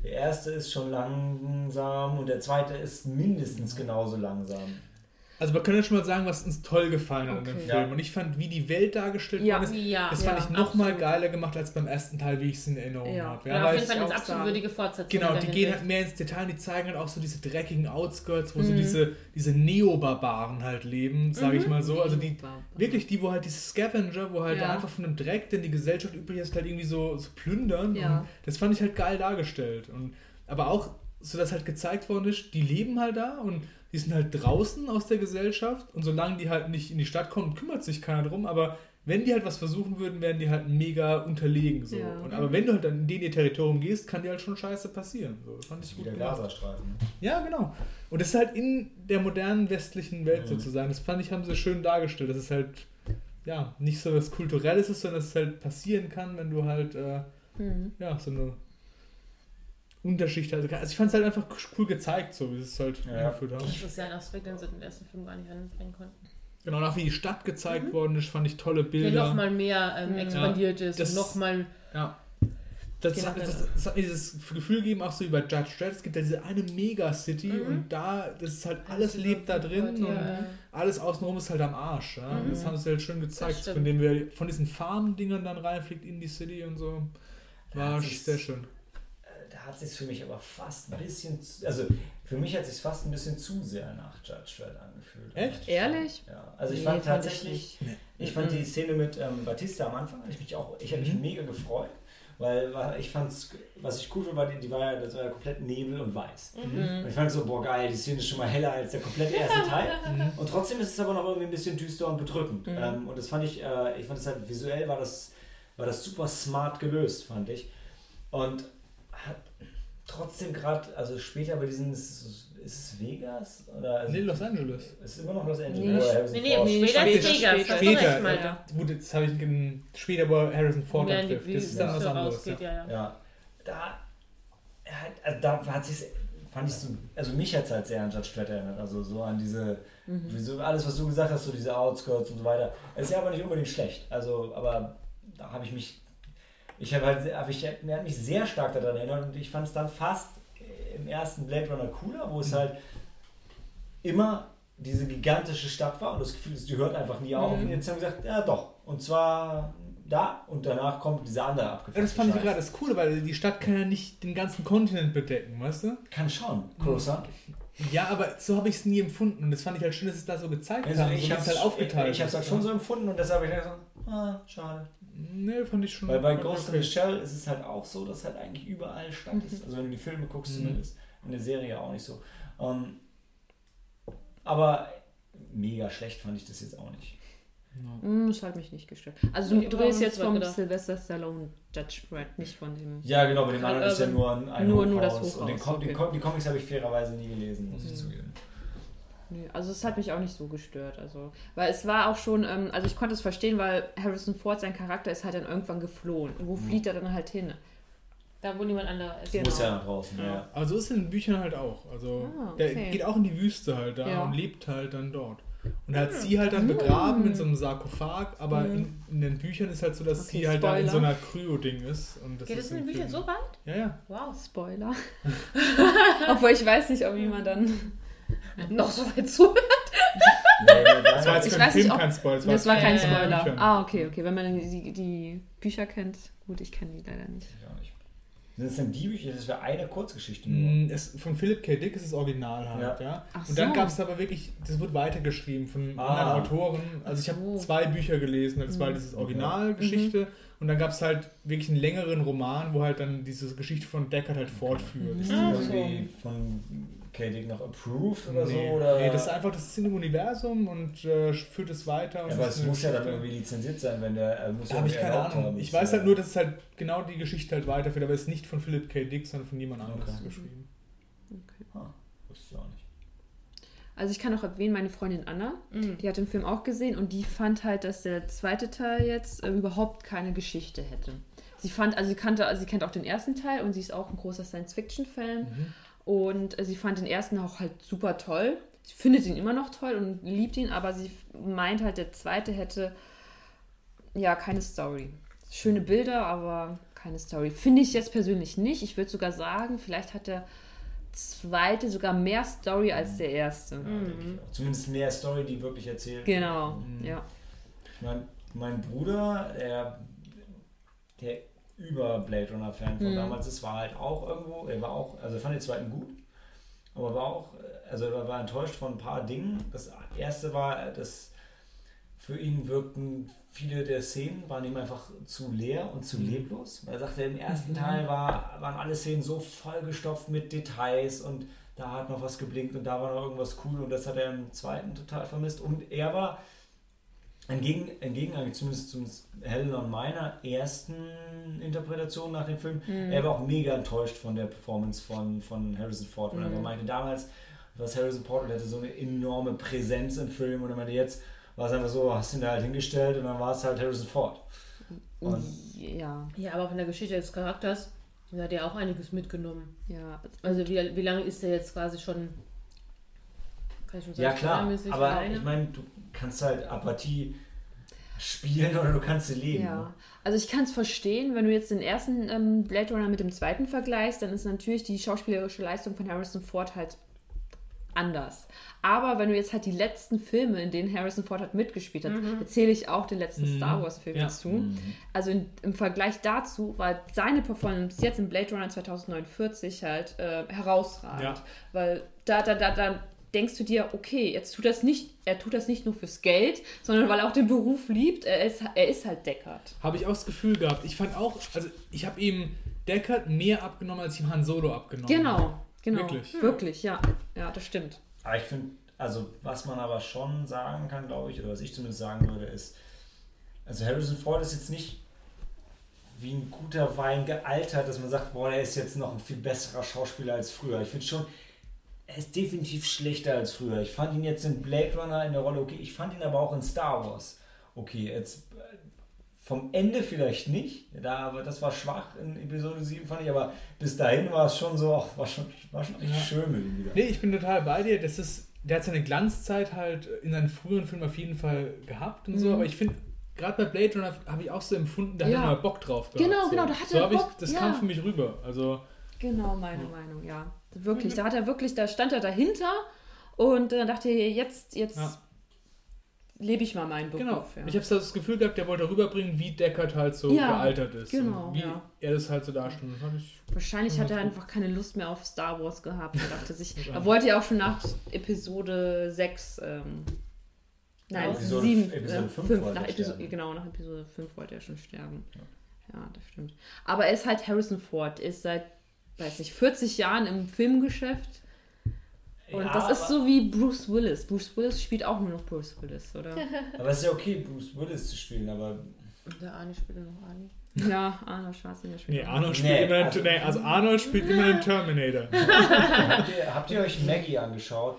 Der erste ist schon langsam und der zweite ist mindestens genauso langsam. Also man könnte schon mal sagen, was uns toll gefallen hat an dem Okay. Film. Ja. Und ich fand, wie die Welt dargestellt Ja. worden ist, Ja, das fand ja, ich noch mal absolut. geiler gemacht als beim ersten Teil, wie ich es in Erinnerung Ja. habe. Ja, auf jeden es- Fall eine auch absolut sagen. würdige Fortsetzung. Genau, in die gehen halt mehr ins Detail und die zeigen halt auch so diese dreckigen Outskirts, wo Mhm. so diese, diese Neo-Barbaren halt leben, sage ich mal so. Also die, wirklich die, wo halt diese Scavenger, wo halt Ja. einfach von dem Dreck, den die Gesellschaft übrig ist, halt irgendwie so, so plündern. Ja. Und das fand ich halt geil dargestellt. Und, aber auch so, dass halt gezeigt worden ist, die leben halt da und die sind halt draußen aus der Gesellschaft und solange die halt nicht in die Stadt kommen, kümmert sich keiner drum, aber wenn die halt was versuchen würden, wären die halt mega unterlegen. So. Ja. Und, aber wenn du halt dann in den ihr Territorium gehst, kann dir halt schon scheiße passieren. So, das fand ich gut Wieder gemacht. Gazastreifen. Ja, genau. Und das ist halt in der modernen westlichen Welt Mhm. sozusagen. Das fand ich, haben sie schön dargestellt. Das ist halt, ja, nicht so was Kulturelles ist, sondern dass es halt passieren kann, wenn du halt, äh, Mhm. ja, so eine Unterschicht hast. Also ich fand es halt einfach cool gezeigt, so wie sie es halt Ja. eingeführt haben. Das ist ja ein Aspekt, den sie im ersten Film gar nicht anbringen konnten. Genau, nach wie die Stadt gezeigt worden ist, fand ich tolle Der Bilder. nochmal mehr ähm, Ja. expandiert ist Das- und nochmal. Ja. Das, Genau. hat, das, das hat mir dieses Gefühl gegeben, auch so wie bei Judge Dredd, es gibt ja diese eine Megacity Mhm. und da, das ist halt, alles lebt da drin Ja. und alles außenrum ist halt am Arsch. Ja? Mhm. Das haben sie halt schön gezeigt, von dem wir von diesen Farm-Dingern dann reinfliegt in die City und so. War sehr schön. Hat es für mich aber fast ein bisschen, zu, also für mich hat es sich fast ein bisschen zu sehr nach Judge Dredd angefühlt. Echt? Ehrlich? Ja, also ich Nee, fand fand tatsächlich, ich ich, fand Mhm. die Szene mit ähm, Batista am Anfang, ich mich auch, ich habe mich Mhm. mega gefreut, weil, weil ich fand's, was ich cool fand, war, die, die war ja, das war ja komplett Nebel und weiß. Und ich fand so, boah geil, die Szene ist schon mal heller als der komplette erste Teil. Und trotzdem ist es aber noch irgendwie ein bisschen düster und bedrückend. Mhm. Ähm, und das fand ich, äh, ich fand es halt visuell war das, war das super smart gelöst, fand ich. Und trotzdem gerade, also später bei diesen, ist es, ist es Vegas? Oder also, Nee, Los Angeles. Ist immer noch Los Angeles. Nee, Nee, nee, nee, später später, ist Vegas. später. Später, gut, jetzt habe ich später, wo Harrison Ford die trifft. Das ist dann was anderes. Ja. ja, ja. Ja, da, also da hat sich fand ich so, also mich hat es halt sehr an Judge Dredd erinnert, also so an diese, wie so alles, was du gesagt hast, so diese Outskirts und so weiter. Es ist ja aber nicht unbedingt schlecht, also, aber da habe ich mich, ich habe halt, hab ich, mir hat mich sehr stark daran erinnert und ich fand es dann fast äh, im ersten Blade Runner cooler, wo es halt immer diese gigantische Stadt war und das Gefühl ist, die hört einfach nie auf. Mhm. Und jetzt haben wir gesagt, ja doch, und zwar da und danach kommt diese andere Ja, abgefuckte das fand ich Scheiße. gerade das Coole, weil die Stadt kann ja nicht den ganzen Kontinent bedecken, weißt du? Kann schon, Closer. Ja, aber so habe ich es nie empfunden und das fand ich halt schön, dass es da so gezeigt Also so ich habe es halt aufgeteilt Ich, ich habe es halt schon so empfunden und deshalb habe ich gedacht, so, ah, schade. Nee, fand ich schon. Weil bei ich Ghost in the Shell ist es halt auch so, dass halt eigentlich überall Stadt ist. Also wenn du die Filme guckst Mhm. zumindest. In der Serie auch nicht so. Ähm, aber mega schlecht fand ich das jetzt auch nicht. Ja. Hm, Das hat mich nicht gestört. Also du drehst jetzt vom gedacht? Sylvester Stallone Judge Brad, nicht von dem. Ja, genau, bei dem anderen ist ja nur ein, ein Nur- nur das Hochhaus. Und den, Hochhaus, Com die, okay. Com die Comics habe ich fairerweise nie gelesen, muss ich Mhm. zugeben. Nee, also es hat mich auch nicht so gestört. Also, weil es war auch schon, ähm, also ich konnte es verstehen, weil Harrison Ford, sein Charakter, ist halt dann irgendwann geflohen. Und wo Mhm. flieht er dann halt hin? Da, wo niemand anderer ist. Genau. Muss ja nach draußen, ja. ja. Aber so ist es in den Büchern halt auch. Also Ah, der okay. geht auch in die Wüste halt da Ja. und lebt halt dann dort. Und er hat sie halt dann begraben in so einem Sarkophag, aber in, in den Büchern ist halt so, dass Okay, sie halt dann in so Spoiler. einer Kryo-Ding ist. Und das Geht ist es in den Büchern so weit? Ja, ja. Wow. Spoiler. Obwohl ich weiß nicht, ob jemand dann noch so weit zuhört. Nee, nee, Das war jetzt Ich für nicht, Film ob- kein Spoiler. Das war kein. Spoiler. Büchern. Ah, okay, okay. Wenn man die, die Bücher kennt, gut, ich kenne die leider nicht. Ich auch nicht. Sind es denn die Bücher? Das wäre eine Kurzgeschichte nur. Mm, Es, von Philip K. Dick ist das Original halt, ja. Ja. Ach Und dann so. gab es aber wirklich, das wurde weitergeschrieben von Ah. anderen Autoren. Also ich habe so. zwei Bücher gelesen. Das war Mhm. dieses Originalgeschichte und dann gab es halt wirklich einen längeren Roman, wo halt dann diese Geschichte von Deckard halt fortführt. Ist Das die Ah, irgendwie von K. Dick noch approved oder nee, so? Oder? nee, das ist einfach, das ist in dem Universum und äh, führt es weiter. Und ja, aber es muss ja dann irgendwie lizenziert sein, wenn der. Äh, muss Da ja habe ich keine erlaubt Ahnung. haben, Ich weiß halt nur, dass es halt genau die Geschichte halt weiterführt, aber es ist nicht von Philip K. Dick, sondern von jemand anderes Okay. geschrieben. Ah, wusste ich auch nicht. Also ich kann auch erwähnen, meine Freundin Anna, Mhm. die hat den Film auch gesehen und die fand halt, dass der zweite Teil jetzt äh, überhaupt keine Geschichte hätte. Sie fand, also sie kannte, also sie kennt auch den ersten Teil und sie ist auch ein großer Science-Fiction-Fan Mhm. Und äh, sie fand den ersten auch halt super toll. Sie findet ihn immer noch toll und liebt ihn, aber sie meint halt, der zweite hätte ja keine Story. Schöne Bilder, aber keine Story. Finde ich jetzt persönlich nicht. Ich würde sogar sagen, vielleicht hat er zweite sogar mehr Story als der erste. Mhm. Zumindest mehr Story, die wirklich erzählt. Genau, Mhm. ja. Mein, mein Bruder, der, der über Blade Runner Fan von Mhm. damals ist, war halt auch irgendwo, er war auch, also fand den zweiten gut, aber war auch, also er war enttäuscht von ein paar Dingen. Das erste war, dass für ihn wirkten viele der Szenen, waren ihm einfach zu leer und zu leblos. Er sagte, im ersten Teil war, waren alle Szenen so vollgestopft mit Details und da hat noch was geblinkt und da war noch irgendwas cool und das hat er im zweiten total vermisst. Und er war entgegen, entgegen eigentlich zumindest, zumindest Helen und meiner ersten Interpretation nach dem Film, er war auch mega enttäuscht von der Performance von, von Harrison Ford. Und er meinte damals, was Harrison Ford hatte so eine enorme Präsenz im Film und er meinte jetzt war es einfach so, hast ihn da halt hingestellt und dann war es halt Harrison Ford. Und Ja, Ja, aber von der Geschichte des Charakters hat er auch einiges mitgenommen. ja. Also wie, wie lange ist der jetzt quasi schon, kann ich schon sagen, ja klar, aber alleine? ich meine, du kannst halt Apathie spielen oder du kannst sie leben. Ja, also ich kann es verstehen, wenn du jetzt den ersten ähm, Blade Runner mit dem zweiten vergleichst, dann ist natürlich die schauspielerische Leistung von Harrison Ford halt anders. Aber wenn du jetzt halt die letzten Filme, in denen Harrison Ford hat mitgespielt hat, erzähle ich auch den letzten Mhm. Star Wars Film Ja. dazu. Also in, im Vergleich dazu war seine Performance jetzt in Blade Runner 2049 halt äh, herausragend, Ja. weil da da da da denkst du dir, okay, jetzt tut das nicht, er tut das nicht nur fürs Geld, sondern weil er auch den Beruf liebt. Er ist, er ist halt Deckard. Habe ich auch das Gefühl gehabt. Ich fand auch, also ich habe ihm Deckard mehr abgenommen, als ihm Han Solo abgenommen. Genau, genau. Wirklich? Wirklich, ja. Ja, das stimmt. Aber ich finde, also was man aber schon sagen kann, glaube ich, oder was ich zumindest sagen würde, ist, also Harrison Ford ist jetzt nicht wie ein guter Wein gealtert, dass man sagt, boah, der ist jetzt noch ein viel besserer Schauspieler als früher. Ich finde schon, er ist definitiv schlechter als früher. Ich fand ihn jetzt in Blade Runner in der Rolle okay, ich fand ihn aber auch in Star Wars okay. Jetzt äh, vom Ende vielleicht nicht, da, aber das war schwach in Episode 7, fand ich, aber bis dahin war es schon so, ach, war schon, war schon echt Ja. schön mit ihm wieder. Nee, ich bin total bei dir. Das ist, der hat seine Glanzzeit halt in seinen früheren Filmen auf jeden Fall gehabt und so, Mhm. aber ich finde, gerade bei Blade Runner habe ich auch so empfunden, da hat Ja. er mal Bock drauf gehabt. Genau, so. genau, da hat so er hab ich, Bock, Das ja. kam für mich rüber. Also, Genau, meine Meinung, ja. Wirklich. Da hat er wirklich, da stand er dahinter und dann dachte ich, jetzt, jetzt Ja. lebe ich mal meinen Beruf. genau. ja. Ich habe das Gefühl gehabt, der wollte rüberbringen, wie Deckard halt so Ja, gealtert ist. genau, Und wie ja. er das halt so darstellt. Das fand ich Wahrscheinlich hat er einfach keine Lust mehr auf Star Wars gehabt und dachte sich, er wollte ja auch schon nach Episode 6, ähm, nein, Episode- 7, Episode äh, fünf 5, wollte nach er Episode, genau, nach Episode 5 wollte er schon sterben. Ja. das stimmt. Aber er ist halt Harrison Ford, ist seit, weiß nicht, 40 Jahren im Filmgeschäft. Und Ja, das ist so wie Bruce Willis. Bruce Willis spielt auch nur noch Bruce Willis, oder? Aber es ist ja okay, Bruce Willis zu spielen, aber Der Arnie spielt noch Arnie. ja, Arnold Schwarzenegger spielt Nee. Arnold spielt Nee, immer den, also- nee, also Arnold spielt immer den Terminator. habt ihr, habt ihr euch Maggie angeschaut?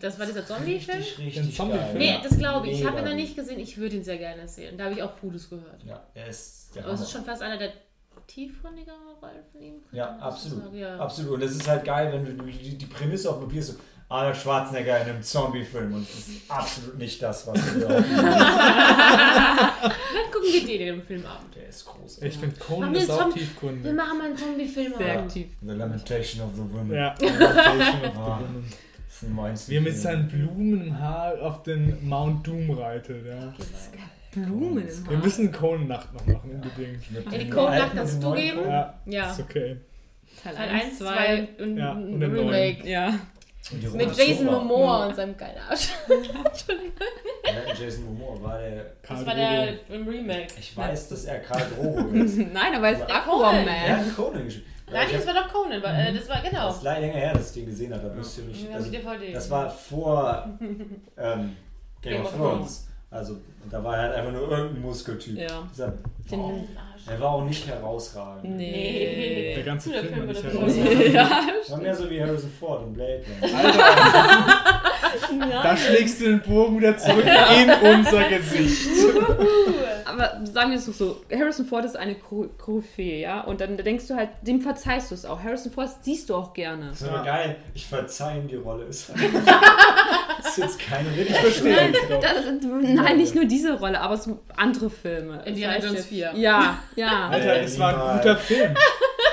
Das war dieser Zombie-Film? Richtig, Den richtig Zombie-Film? geil. Nee, das glaube ich. Ich habe ihn noch nicht gesehen. Ich würde ihn sehr gerne sehen. Da habe ich auch Gutes gehört. Ja, er ist der Aber es ist schon fast einer der tiefgründigeren Rollen von ihm. Ja, absolut. sagen, Ja. Absolut. Und es ist halt geil, wenn du die, die Prämisse auf Papier so Arnold Schwarzenegger in einem Zombie-Film und es ist absolut nicht das, was du glaubst. Dann gucken wir den im Filmabend. Der ist großartig. Ich finde Conan wir ist auch Zombie- Wir tiefgründig. machen mal einen Zombie-Film. Sehr aktiv. The Lamentation of the Women. Ja. Ah. Das ist ein Weinstein- Wie er mit seinen Blumen im Haar auf den Mount Doom reitet. Ja. Blumen im Wir Haar. müssen Conan-Nacht noch machen, unbedingt. Ja, die und kannst du geben. Ja, Ja. ist okay. Teil Teil 1, 1, 2. 2 und Ja, und Remake. Ja. Und die Mit Jason Zora. Momoa und seinem geilen Arsch. Ja, Jason Momoa war der. Das Karl war Drogo. der im Remake. Ich weiß, dass er Karl Drogo ist. Nein, aber er ist Der Er Aquaman. hat Conan gespielt. Ja, Nein, das war doch Conan. war- äh, Das war, genau. Das ist leider länger her, dass ich den gesehen habe. Da wusste ich nicht. Wir Also, die DVD. das war vor ähm, Game, of Thrones. Also, da war er halt einfach nur irgendein Muskeltyp. Ja. Dieser, oh, er war auch nicht herausragend. Der Nee. ganze Der Film Film war nicht herausragend. ja. War mehr so wie Harrison Ford in Blade Runner. Da schlägst du den Bogen wieder zurück in unser Gesicht. Aber sagen wir es doch so, Harrison Ford ist eine Ko- Koryphäe, ja? Und dann denkst du halt, dem verzeihst du es auch. Harrison Ford siehst du auch gerne. Das ist aber Ja. geil. Ich verzeih ihm die Rolle. Ist, ist jetzt keine Ich verstehe Nein, das nein, nicht nur diese Rolle, aber so andere Filme. Indiana Das Jones jetzt- 4. Ja, ja. Alter, es war ein guter Film.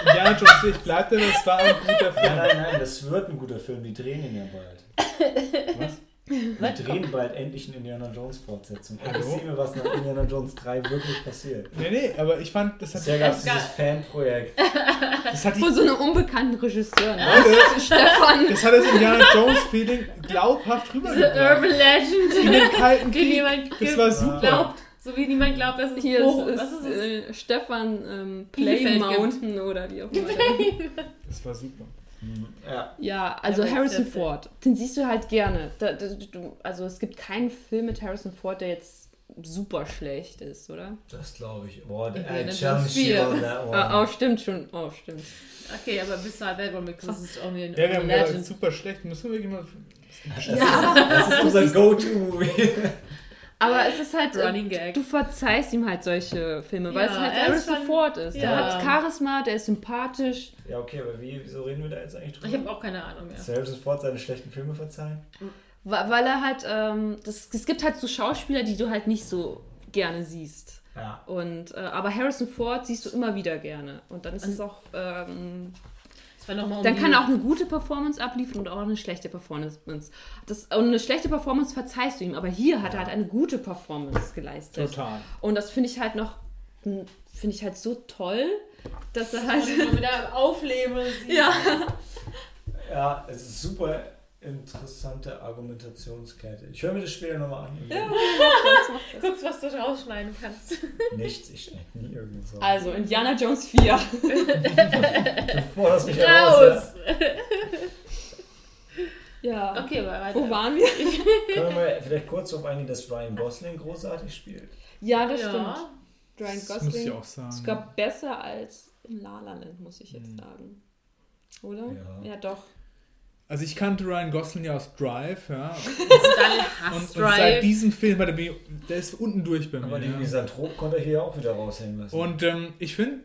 Indiana Jones 4, ich bleib dabei, es war ein guter Nein, Film. nein, nein, das wird ein guter Film. Die drehen ihn ja bald. Was? Die drehen bald endlich eine Indiana Jones Fortsetzung. Und ich Hallo? sehe mir, was nach Indiana Jones 3 wirklich passiert. Nee, nee, aber ich fand, das hat, Bisher gab es Das- dieses Fanprojekt. das hat die Von so einem unbekannten Regisseur. Ne? Leute, Stefan. das hat das Indiana Jones Feeling glaubhaft Diese rübergebracht. Urban Legend, In den kalten Krieg. Das war super. glaubt. So wie niemand glaubt, dass es Hier hoch ist, was ist, ist es? äh, Stefan ähm, Play Bielefeld gibt. Mountain oder wie auch immer. Das war super. Ja. Ja, also Ja, Harrison Ford, den siehst du halt gerne. Da, da, du, also es gibt keinen Film mit Harrison Ford, der jetzt super schlecht ist, oder? Das glaube ich. Boah, 4. on that one. Ah, oh, stimmt schon. Oh, stimmt. Okay, aber du halt selber mit, das ist only an Ja, gesagt, Legend. super schlecht. Müssen wir wirklich mal. Das, ist, das ist unser Go-To-Movie. Aber es ist halt, äh, Running Gag. du verzeihst ihm halt solche Filme, weil Ja, es halt er ist schon- Ford ist. Der ja. hat Charisma, der ist sympathisch. Ja, okay, aber wie, wieso reden wir da jetzt eigentlich drüber? Ich habe auch keine Ahnung mehr. Soll Harrison Ford seine schlechten Filme verzeihen? Weil er halt, ähm, das, es gibt halt so Schauspieler, die du halt nicht so gerne siehst. Ja. Und, äh, aber Harrison Ford siehst du immer wieder gerne. Und dann ist es auch, ähm, um dann kann er auch eine gute Performance abliefern und auch eine schlechte Performance. Das, und eine schlechte Performance verzeihst du ihm, aber hier hat er halt eine gute Performance geleistet. Total. Und das finde ich halt noch, finde ich halt so toll, dass er halt, wieder aufleben. ja, Ja, es ist super interessante Argumentationskette. Ich höre mir das später nochmal an. Guckst, was du rausschneiden kannst. Nichts, ich schneide nie irgend so. also Indiana Jones 4. Du forderst mich heraus. Raus! Ja. Okay, aber weiter. Wo waren wir? Ja. Können wir mal vielleicht kurz darauf eingehen, dass Ryan Gosling großartig spielt? Ja, das Ja. stimmt. Ryan Das muss Gosling ich auch sagen. sogar besser als in La La Land, muss ich jetzt Mhm. sagen. Oder? Ja. Ja, doch. Also ich kannte Ryan Gosling ja aus Drive, ja. Dann Und, und seit diesem Film hat er mich, der ist unten durch bei mir. Aber den ja. Misanthrop konnte er hier auch wieder raushängen lassen. Und ähm, ich finde,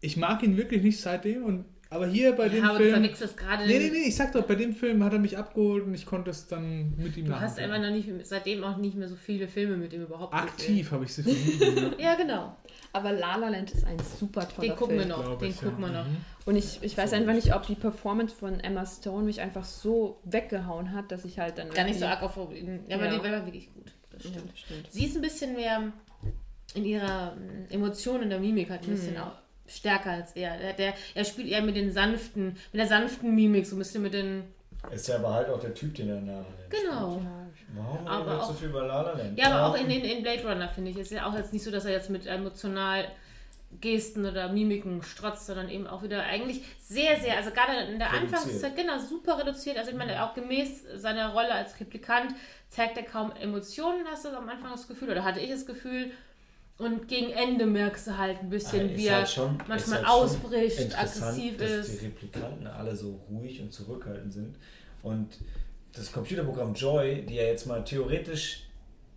ich mag ihn wirklich nicht seitdem. Und, aber hier bei dem Ja, aber du Film. verwechselst gerade. Nee, nee, nee, ich sag doch, bei dem Film hat er mich abgeholt und ich konnte es dann mit ihm Du hast einfach noch nicht, seitdem auch nicht mehr so viele Filme mit ihm überhaupt Aktiv habe ich sie vermieden. Ja, genau. Aber La La Land ist ein super toller Den gucken wir Film. noch. glaub Den ich, gucken ja. wir noch. Und ich, ich weiß einfach nicht, ob die Performance von Emma Stone mich einfach so weggehauen hat, dass ich halt dann. Gar nicht so arg auf. Ja, aber Ja. die war wirklich gut. Das Ja, stimmt. stimmt. Sie ist ein bisschen mehr in ihrer ähm, Emotion in der Mimik halt ein bisschen Mhm. auch stärker als er. Der, der, er spielt eher mit den sanften, mit der sanften Mimik, so ein bisschen mit den. ist ja aber halt auch der Typ, den er nahe Genau. Warum Aber reden wir so viel über La La Land? Ja, aber auch in, in, in Blade Runner finde ich. Ist ja auch jetzt nicht so, dass er jetzt mit emotional Gesten oder Mimiken strotzt, sondern eben auch wieder eigentlich sehr, sehr, also gerade in der Reduziert. Anfangszeit, genau, super reduziert. Also ich meine, auch gemäß seiner Rolle als Replikant zeigt er kaum Emotionen, hast du am Anfang das Gefühl, oder hatte ich das Gefühl. Und gegen Ende merkst du halt ein bisschen, wie er halt manchmal ist halt ausbricht, interessant, aggressiv dass ist. die Replikanten alle so ruhig und zurückhaltend sind. Und das Computerprogramm Joy, die ja jetzt mal theoretisch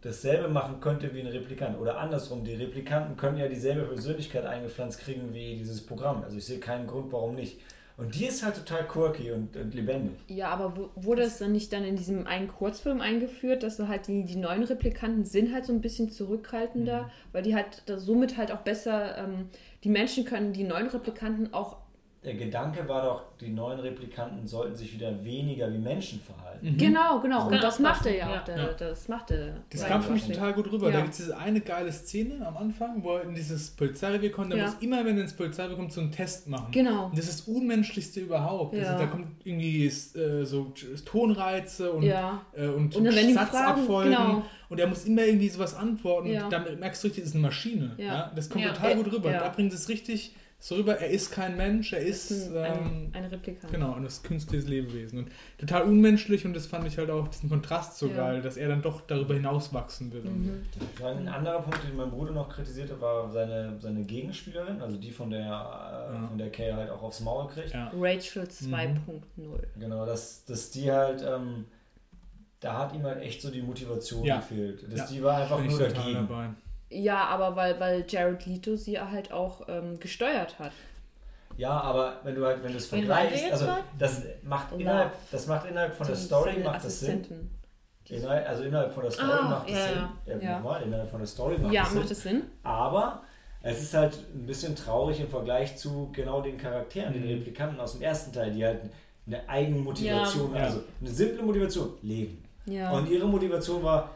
dasselbe machen könnte wie ein Replikant. Oder andersrum, die Replikanten können ja dieselbe Persönlichkeit eingepflanzt kriegen wie dieses Programm. Also ich sehe keinen Grund, warum nicht. Und die ist halt total quirky und, und lebendig. Ja, aber wo- wurde es dann nicht dann in diesem einen Kurzfilm eingeführt, dass so halt die, die neuen Replikanten sind halt so ein bisschen zurückhaltender, Mhm. weil die halt da somit halt auch besser, ähm, die Menschen können die neuen Replikanten auch, Der Gedanke war doch, die neuen Replikanten sollten sich wieder weniger wie Menschen verhalten. genau, genau, und das macht er ja auch, der, Ja. das macht er. Das kam für mich total gut rüber. Ja. Da gibt es diese eine geile Szene am Anfang, wo er in dieses Polizeirevier kommt. Der Ja. muss immer, wenn er ins Polizeirevier kommt, so einen Test machen. Genau. Und das ist das Unmenschlichste überhaupt. Ja. Also, da kommt irgendwie äh, so Tonreize und, Ja. äh, und, Und Satzabfolgen. Genau. Und er muss immer irgendwie sowas antworten. Ja. Und dann merkst du richtig, das ist eine Maschine. Ja. Ja. Das kommt Ja. total gut rüber. Ja. Da bringt es richtig so rüber, er ist kein Mensch, er ist, Ein, ähm, ein, ein Replikant. genau, ein künstliches Lebewesen. Und total unmenschlich und das fand ich halt auch diesen Kontrast so Ja. geil, dass er dann doch darüber hinaus wachsen will. Mhm. Ein anderer Punkt, den mein Bruder noch kritisierte, war seine, seine Gegenspielerin, also die, von der, äh, von der Kay halt auch aufs Maul kriegt. Ja. Rachel Mhm. 2.0. Genau, dass, dass die halt, ähm, da hat ihm halt echt so die Motivation Ja. gefehlt. Dass Ja. die war einfach nur dagegen. dabei. Ja, aber weil, weil Jared Leto sie halt auch ähm, gesteuert hat. Ja, aber wenn du halt, wenn du es vergleichst, also das macht Love. innerhalb, das macht innerhalb von der Story macht das Sinn. Innerhalb, also innerhalb von der Story Ah, macht das ja, Sinn. ja. Ja, innerhalb von der Story macht Ja, das macht Sinn. das Sinn? Aber es ist halt ein bisschen traurig im Vergleich zu genau den Charakteren, den Mhm. Replikanten aus dem ersten Teil, die halt eine Eigenmotivation, Ja. also eine simple Motivation, leben. Ja. Und ihre Motivation war,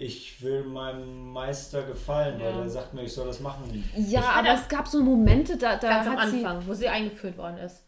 ich will meinem Meister gefallen, weil Ja. er sagt mir, ich soll das machen. ja, Ich aber es gab so Momente, da, da Ganz am hat sie... Anfang, wo sie eingeführt worden ist.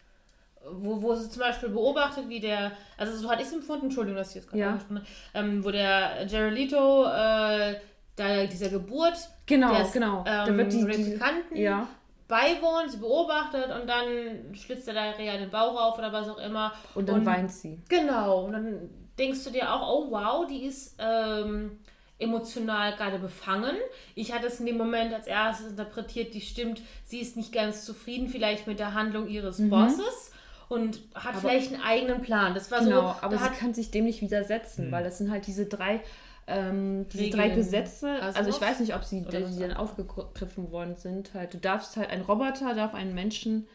Wo, wo sie zum Beispiel beobachtet, wie der, also so hatte ich es empfunden, Entschuldigung, dass ich jetzt gerade Ja. angesprochen habe, ähm, wo der Geralito äh, da dieser Geburt Genau, des genau. ähm, da wird die, die, Replikanten ja. beiwohnt, sie beobachtet und dann schlitzt er da Rea den Bauch auf oder was auch immer. Und dann Und- weint sie. Genau, und dann denkst du dir auch, oh wow, die ist ähm, emotional gerade befangen. Ich hatte es in dem Moment als erstes interpretiert, die stimmt, sie ist nicht ganz zufrieden vielleicht mit der Handlung ihres Bosses und hat Mhm. Aber- vielleicht einen eigenen Plan. Das war Genau, so, aber sie hat, kann sich dem nicht widersetzen, Mhm. weil das sind halt diese drei, ähm, diese Regeln. drei Gesetze. Also, Also ich weiß nicht, ob sie, was dann aufgegriffen worden sind. Halt, du darfst halt, ein Roboter darf einen Menschen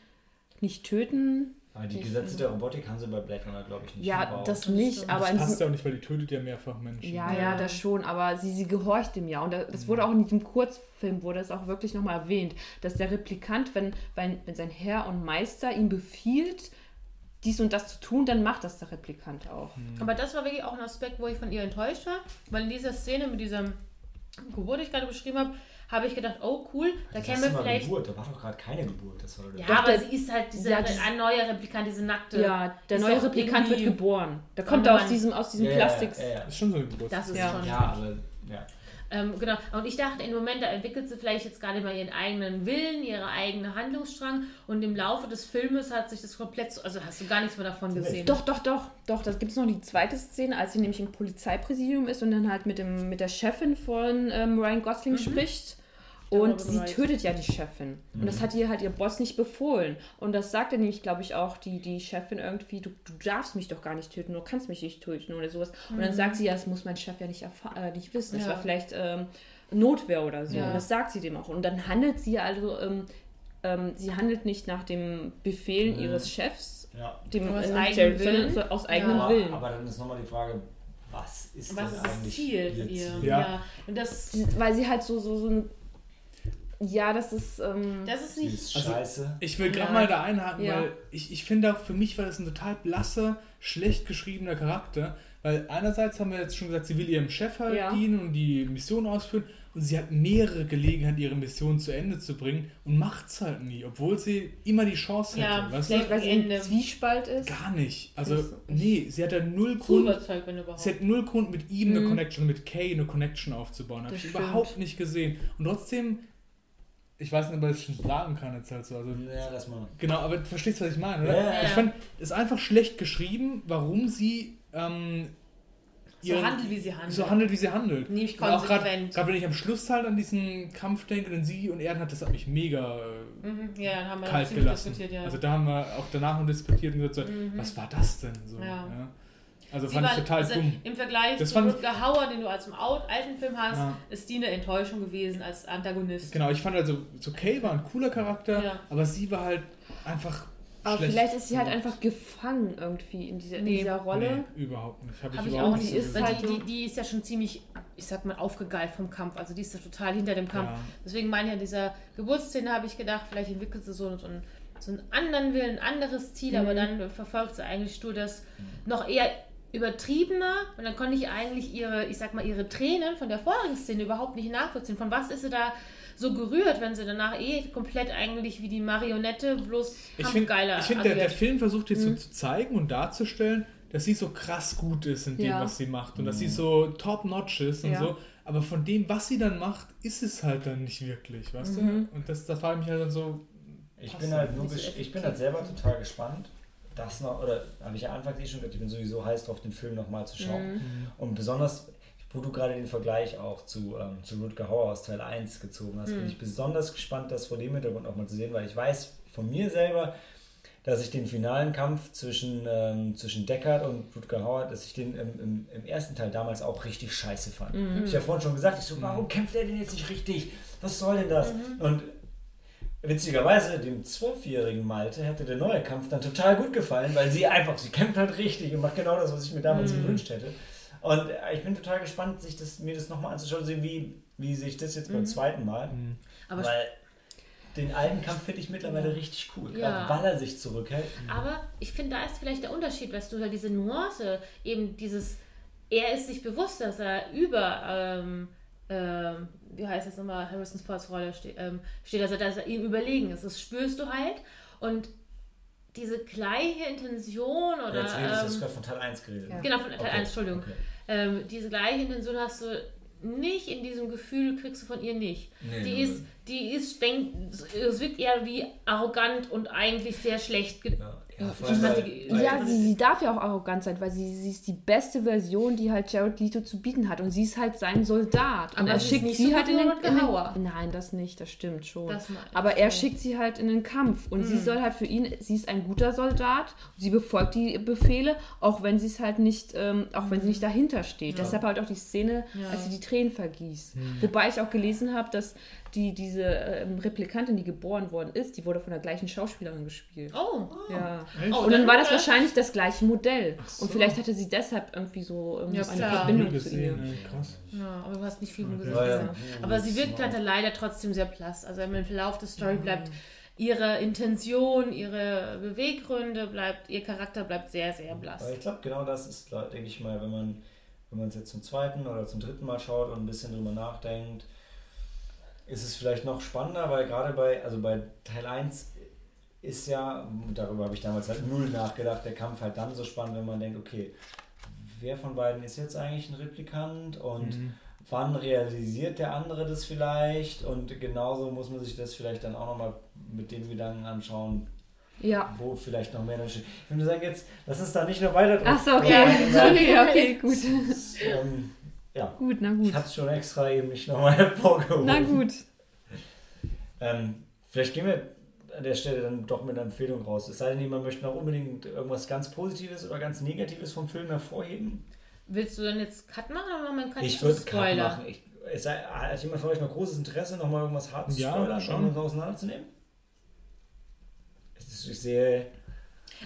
nicht töten. Aber die Ich- Gesetze der Robotik haben sie bei Blade Runner, glaube ich, nicht Ja, verbaut. das Das nicht, stimmt. aber Das passt diesem, ja auch nicht, weil die tötet ja mehrfach Menschen. ja, Ja. ja, das schon, aber sie, sie gehorcht dem ja. Und da- das wurde auch in diesem Kurzfilm, wurde es auch wirklich nochmal erwähnt, dass der Replikant, wenn, wenn, wenn sein Herr und Meister ihm befiehlt, dies und das zu tun, dann macht das der Replikant auch. aber das war wirklich auch ein Aspekt, wo ich von ihr enttäuscht war, weil in dieser Szene mit dieser Geburt, die ich gerade beschrieben habe, habe ich gedacht, oh cool, da kennen wir Mal vielleicht Geburt, da war doch gerade keine Geburt. Das war Ja, Doch, aber der- sie ist halt diese, ja, das- ein neuer Replikant, diese nackte. Ja, der neue Replikant wird geboren. Der Oh kommt aus Mann. diesem, aus diesem ja, Plastik. Ja, ja, ja. Das ist schon so eine Geburt. Das ist Ja. schon. ja, aber ja. Ähm, genau. Und ich dachte, im Moment, da entwickelt sie vielleicht jetzt gerade mal ihren eigenen Willen, ihre eigene Handlungsstrang. Und im Laufe des Filmes hat sich das komplett, so, also hast du gar nichts mehr davon Nee. gesehen. Doch, doch, doch, doch. Da gibt es noch die zweite Szene, als sie nämlich im Polizeipräsidium ist und dann halt mit, dem, mit der Chefin von ähm, Ryan Gosling spricht. Und sie Wright. tötet ja die Chefin. Und das hat ihr halt ihr Boss nicht befohlen. Und das sagt dann nämlich, glaube ich, auch die, die Chefin irgendwie, du, du darfst mich doch gar nicht töten, du kannst mich nicht töten oder sowas. Und dann sagt sie, ja, das muss mein Chef ja nicht, äh, nicht wissen. Das Ja. war vielleicht ähm, Notwehr oder so. Ja. Und das sagt sie dem auch. Und dann handelt sie also, ähm, ähm, sie handelt nicht nach dem Befehl Mhm. ihres Chefs, ja. dem Aber aus äh, eigenem Jerry, Willen? so aus eigenem Ja. Willen. Aber dann ist nochmal die Frage, was ist Was ist das eigentlich Ziel ihr ihr? Ziel? Ja. Und das, weil sie halt so, so, so ein. Ja, das ist. Ähm, das ist nicht. ist Also- scheiße. Ich will gerade Ja. mal da einhaken, Ja. weil ich, ich finde auch, für mich war das ein total blasser, schlecht geschriebener Charakter. Weil einerseits haben wir jetzt schon gesagt, sie will ihrem Chef halt Ja. dienen und die Mission ausführen. Und sie hat mehrere Gelegenheiten, ihre Mission zu Ende zu bringen und macht es halt nie, obwohl sie immer die Chance hätte. Ja, weißt vielleicht- du? weil sie Ende. Zwiespalt ist. Gar nicht. Also, nee, sie hat ja null Grund. überzeugt, wenn überhaupt. Sie hat null Grund, mit ihm eine Mhm. Connection, mit Kay eine Connection aufzubauen. Habe ich stimmt. überhaupt nicht gesehen. Und trotzdem, ich weiß nicht, ob ich das schon sagen kann jetzt halt so. Also, Ja, lass mal. Genau, aber du verstehst, was ich meine, oder? Ja, ja, Ich fand, es ist einfach schlecht geschrieben, warum sie ähm, so ihren- handelt, wie sie handelt. so handelt, wie sie handelt. Nicht Und auch gerade, konsequent. gerade wenn ich am Schluss halt an diesen Kampf denke, denn sie und er hat, das hat mich mega äh, Mhm, ja, dann haben wir kalt gelassen. diskutiert, ja. Also da haben wir auch danach noch diskutiert und gesagt, so, Mhm. was war das denn so? Ja. Ja. Also Sie fand ich war- total also dumm. Im Vergleich Das zu ich- Rutger Hauer, den du als im alten Film hast, Ja. ist die eine Enttäuschung gewesen als Antagonist. Genau, ich fand also, so Kay war ein cooler Charakter, Ja. aber sie war halt einfach Aber schlecht. vielleicht ist sie halt einfach gefangen irgendwie in dieser, in Nee. dieser Rolle. Nee, überhaupt nicht. Habe ich, Habe ich auch nicht so ist halt die, die, ist ja schon ziemlich, ich sag mal, aufgegeilt vom Kampf. Also die ist ja total hinter dem Kampf. Ja. Deswegen meine ich, an dieser Geburtsszene habe ich gedacht, vielleicht entwickelt sie so, so, einen, so einen anderen Willen, ein anderes Ziel, aber Mhm. dann verfolgt sie eigentlich nur das noch eher übertriebener und dann konnte ich eigentlich ihre, ich sag mal, ihre Tränen von der vorigen Szene überhaupt nicht nachvollziehen. Von was ist sie da so gerührt, wenn sie danach eh komplett eigentlich wie die Marionette bloß Ich finde, kampfgeiler ich find, der, der. Film versucht jetzt Mhm. so zu zeigen und darzustellen, dass sie so krass gut ist in dem, Ja. was sie macht und dass sie so top-notch ist und Ja. so. Aber von dem, was sie dann macht, ist es halt dann nicht wirklich, weißt Mhm. du? Und das, da frage ich mich halt dann so. Ich bin halt nur ich bin halt selber total gespannt. Das noch, oder habe ich ja anfangs eh schon gesagt, ich bin sowieso heiß drauf, den Film nochmal zu schauen. Mhm. Und besonders, wo du gerade den Vergleich auch zu, ähm, zu Rutger Hauer aus Teil 1 gezogen hast, Mhm. bin ich besonders gespannt, das vor dem Hintergrund auch mal zu sehen, weil ich weiß von mir selber, dass ich den finalen Kampf zwischen, ähm, zwischen Deckard und Rutger Hauer, dass ich den im, im, im ersten Teil damals auch richtig scheiße fand. Mhm. Ich habe vorhin schon gesagt, ich so, warum kämpft er denn jetzt nicht richtig? Was soll denn das? Und witzigerweise, dem zwölfjährigen Malte hätte der neue Kampf dann total gut gefallen, weil sie einfach, sie kämpft halt richtig und macht genau das, was ich mir damals Mhm. gewünscht hätte. Und äh, ich bin total gespannt, sich das, mir das nochmal anzuschauen, sehen, wie, wie sich das jetzt beim zweiten Mal, Mhm. Aber weil den alten Kampf finde ich mittlerweile richtig cool, Ja. gerade weil er sich zurückhält. Aber ich finde, da ist vielleicht der Unterschied, weißt du, halt diese Nuance, eben dieses, er ist sich bewusst, dass er über, ähm, ähm, wie heißt es nochmal, Harrison Fords Rolle steht, ähm, steht also dass er ihm überlegen ist. Das spürst du halt. Und diese gleiche Intention oder. Jetzt redest du ähm, gerade von Teil 1 geredet. Ja. Genau, von Teil Okay, 1, Entschuldigung. okay. Ähm, diese gleiche Intention hast du nicht in diesem Gefühl, kriegst du von ihr nicht. Nee, die ist, die ist, denkt, es wirkt eher wie arrogant und eigentlich sehr schlecht. ge- Ja, ja, Ich die- Ja, sie, sie darf ja auch arrogant sein, weil sie, sie ist die beste Version, die halt Jared Leto zu bieten hat. Und sie ist halt sein Soldat. Und Aber er schickt sie so halt in den, in den Nein, das nicht, das stimmt schon. Das Aber er schickt sie halt in den Kampf. Und Mhm. sie soll halt für ihn, sie ist ein guter Soldat. Sie befolgt die Befehle, auch wenn sie es halt nicht, ähm, auch wenn sie nicht dahinter steht. Deshalb halt auch die Szene, Mhm. Ja. als sie die Tränen vergießt. Wobei ich auch gelesen habe, dass die, diese ähm, Replikantin, die geboren worden ist, die wurde von der gleichen Schauspielerin gespielt. Oh, Ja. Echt? Oh, und dann war das wahrscheinlich das gleiche Modell. so. Und vielleicht hatte sie deshalb irgendwie so ähm, Ja, eine klar. Verbindung Nie zu gesehen, ihr. ey, krass. Ja, aber du hast nicht viel Gesicht Ja, ja. gesehen. Aber sie wirkt halt leider trotzdem sehr blass. Also im Verlauf der Story bleibt ihre Intention, ihre Beweggründe, bleibt, ihr Charakter bleibt sehr, sehr blass. Aber ich glaube, genau das ist, denke ich mal, wenn man wenn man es jetzt zum zweiten oder zum dritten Mal schaut und ein bisschen drüber nachdenkt, ist es vielleicht noch spannender, weil gerade bei, also bei Teil 1 ist ja, darüber habe ich damals halt null nachgedacht, der Kampf halt dann so spannend, wenn man denkt, okay, wer von beiden ist jetzt eigentlich ein Replikant und Mhm. wann realisiert der andere das vielleicht und genauso muss man sich das vielleicht dann auch nochmal mit dem Gedanken anschauen, Ja. wo vielleicht noch mehr steht. Ich würde sagen, jetzt lass uns da nicht noch weiter drauf Achso, okay. okay, okay, gut. ähm, ja, Gut, na gut. ich hatte es schon extra eben nicht nochmal hervorgehoben. Na gut. Ähm, vielleicht gehen wir an der Stelle dann doch mit einer Empfehlung raus. Es sei denn, jemand möchte noch unbedingt irgendwas ganz Positives oder ganz Negatives vom Film hervorheben. Willst du denn jetzt Cut machen oder machen wir einen Cut ich würde Cut Spoiler? machen. Ich, es sei, hat jemand von euch noch großes Interesse, nochmal irgendwas hart zu Ja, spoilern, schon. um uns auseinanderzunehmen? Es ist- Ich sehe,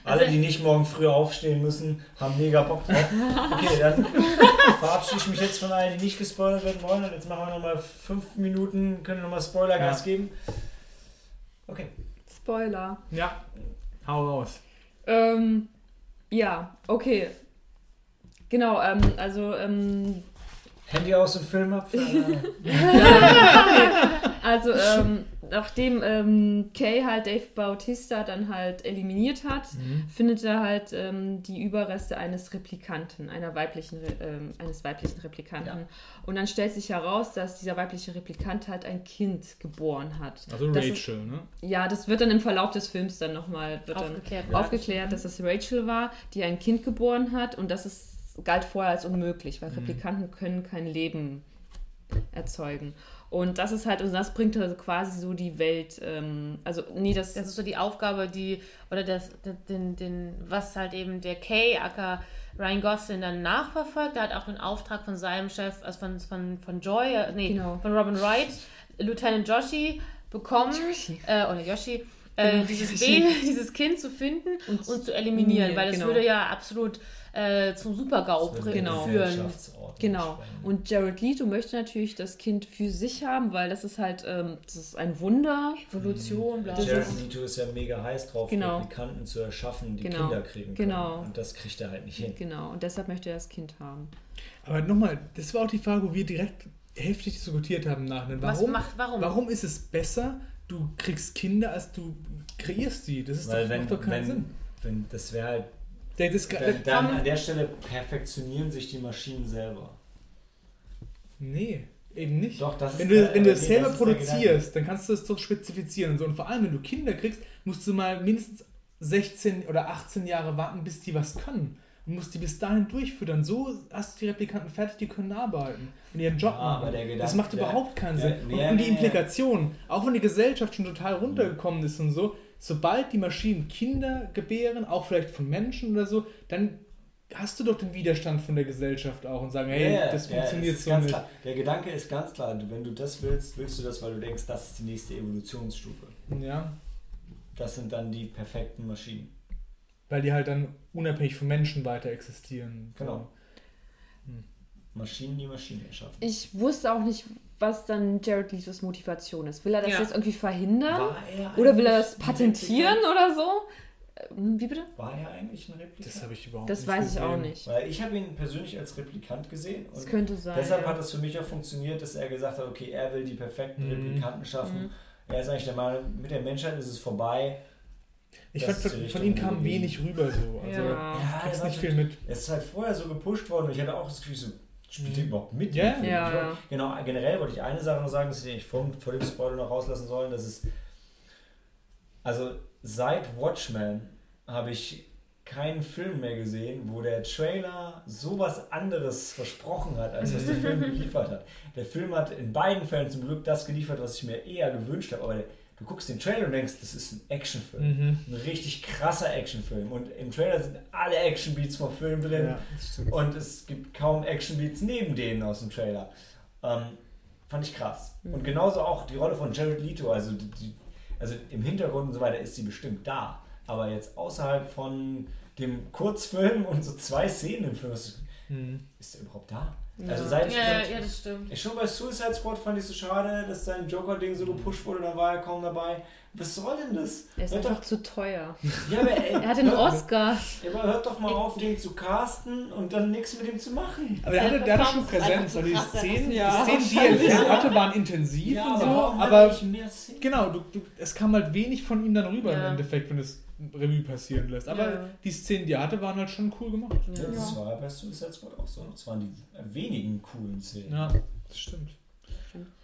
Also- alle, die nicht morgen früh aufstehen müssen, haben mega Bock drauf. Okay, dann verabschiede ich mich jetzt von allen, die nicht gespoilert werden wollen. Und jetzt machen wir nochmal fünf Minuten, können nochmal Spoilergas Ja. geben. Okay. Spoiler. Ja, hau raus. Ähm, ja, okay. Genau, ähm, also, ähm, Handy aus und Film ab. Für alle. also ähm, nachdem ähm, Kay halt Dave Bautista dann halt eliminiert hat, findet er halt ähm, die Überreste eines Replikanten, einer weiblichen, ähm, eines weiblichen Replikanten. Ja. Und dann stellt sich heraus, dass dieser weibliche Replikant halt ein Kind geboren hat. Also Das ist- Rachel, ne? Ja, das wird dann im Verlauf des Films dann nochmal Aufgeklärt. aufgeklärt, dass es Rachel war, die ein Kind geboren hat und das ist, galt vorher als unmöglich, weil Replikanten können kein Leben erzeugen. Und das ist halt, und das bringt also quasi so die Welt, ähm, also nee, das, Das ist so die Aufgabe, die, oder das, den, den, was halt eben der Kay, aka Ryan Gosling dann nachverfolgt. Er hat auch den Auftrag von seinem Chef, also von, von, von Joy, äh, nee, Genau. von Robin Wright, Lieutenant Joshi, bekommen, Yoshi. äh, oder Yoshi, äh, Genau, dieses. Baby, dieses Kind zu finden und, Und zu eliminieren, weil das genau. würde ja absolut äh, zum Super-GAU Genau. führen. Genau. Und Jared Leto möchte natürlich das Kind für sich haben, weil das ist halt, ähm, das ist ein Wunder. Evolution, bla bla. Jared Leto ist ja mega heiß drauf, Genau. Replikanten zu erschaffen, die Genau. Kinder kriegen können. Genau. Und das kriegt er halt nicht hin. Genau. Und deshalb möchte er das Kind haben. Aber nochmal, das war auch die Frage, wo wir direkt heftig diskutiert haben nach Was Warum, macht, warum? warum ist es besser, du kriegst Kinder, als du kreierst die? Das ist Weil doch, wenn, macht doch keinen wenn, Sinn. wenn das wäre halt Der, das, Dann, dann an der Stelle perfektionieren sich die Maschinen selber. nee, eben nicht. Doch, das ist wenn der- du, wenn du es selber ist der produzierst, dann kannst du es doch spezifizieren. Und, so. und vor allem, wenn du Kinder kriegst, musst du mal mindestens 16 oder 18 Jahre warten, bis die was können. Und musst die bis dahin durchfüttern. So hast du die Replikanten fertig, die können arbeiten und ihren Job Ja, machen. aber der Gedanke- das macht der- überhaupt keinen der- Sinn. nee, und, und die nee, Implikation, auch wenn die Gesellschaft schon total runtergekommen ist und so, sobald die Maschinen Kinder gebären, auch vielleicht von Menschen oder so, dann hast du doch den Widerstand von der Gesellschaft auch und sagen, hey, Ja, ja, das ja, funktioniert es ist so ganz nicht. Klar. Der Gedanke ist ganz klar, wenn du das willst, willst du das, weil du denkst, das ist die nächste Evolutionsstufe. Ja, Das sind dann die perfekten Maschinen. weil die halt dann unabhängig von Menschen weiter existieren. Genau. Maschinen, die Maschinen erschaffen. Ich wusste auch nicht, was dann Jared Letos Motivation ist. Will er das Ja. jetzt irgendwie verhindern? War er Oder will er das patentieren oder so? Ähm, Wie bitte? War er eigentlich ein Replikant? Das habe ich überhaupt Das nicht weiß ich auch gesehen. nicht. Weil ich habe ihn persönlich als Replikant gesehen. Das Und könnte sein. deshalb ja. hat es für mich auch funktioniert, dass er gesagt hat, okay, er will die perfekten Mhm. Replikanten schaffen. Mhm. Er ist eigentlich der Meinung, mit der Menschheit ist es vorbei. Ich Das fand, von, ihm kam wenig rüber so. Also, Ja. er nicht viel mit. Es ist halt vorher so gepusht worden und ich hatte auch das Gefühl, so, spielt der überhaupt mit? Film? Ja, Ich ja. Genau, generell wollte ich eine Sache noch sagen, dass ich nicht vor, vor dem Spoiler noch rauslassen sollen, dass es, also seit Watchmen habe ich keinen Film mehr gesehen, wo der Trailer sowas anderes versprochen hat, als was der Film geliefert hat. Der Film hat in beiden Fällen zum Glück das geliefert, was ich mir eher gewünscht habe, aber der, du guckst den Trailer und denkst, das ist ein Actionfilm. Mhm. Ein richtig krasser Actionfilm. Und im Trailer sind alle Actionbeats vom Film drin. Ja. Und es gibt kaum Actionbeats neben denen aus dem Trailer. Ähm, fand ich krass. Mhm. Und genauso auch die Rolle von Jared Leto. Also, die, die, also im Hintergrund und so weiter ist sie bestimmt da. Aber jetzt außerhalb von dem Kurzfilm und so zwei Szenen im Film, ist Mhm. ist er überhaupt da? Ja. Also seit ich Ja, ja, das stimmt. ich schon bei Suicide Squad fand ich so schade, dass sein Joker-Ding so gepusht wurde, da war er kaum dabei. Was soll denn das? Er ist Hört einfach doch, zu teuer. ja, aber, ey, Er hat einen hört- Oscar. Ja, aber hört doch mal auf, den zu casten und dann nichts mit ihm zu machen. Aber der hatte, der hatte schon Präsenz. Also die Szenen, ja. die, Szenen, die er hatte, waren intensiv und so. Aber hat er nicht mehr Szenen? genau, du, du, es kam halt wenig von ihm dann rüber Ja. im Endeffekt, wenn du es Revue passieren lässt. Aber Ja. die Szenen, die er hatte, waren halt schon cool gemacht. Ja, das war bei Suicide Squad auch so. Das waren die wenigen coolen Szenen. Ja, das stimmt.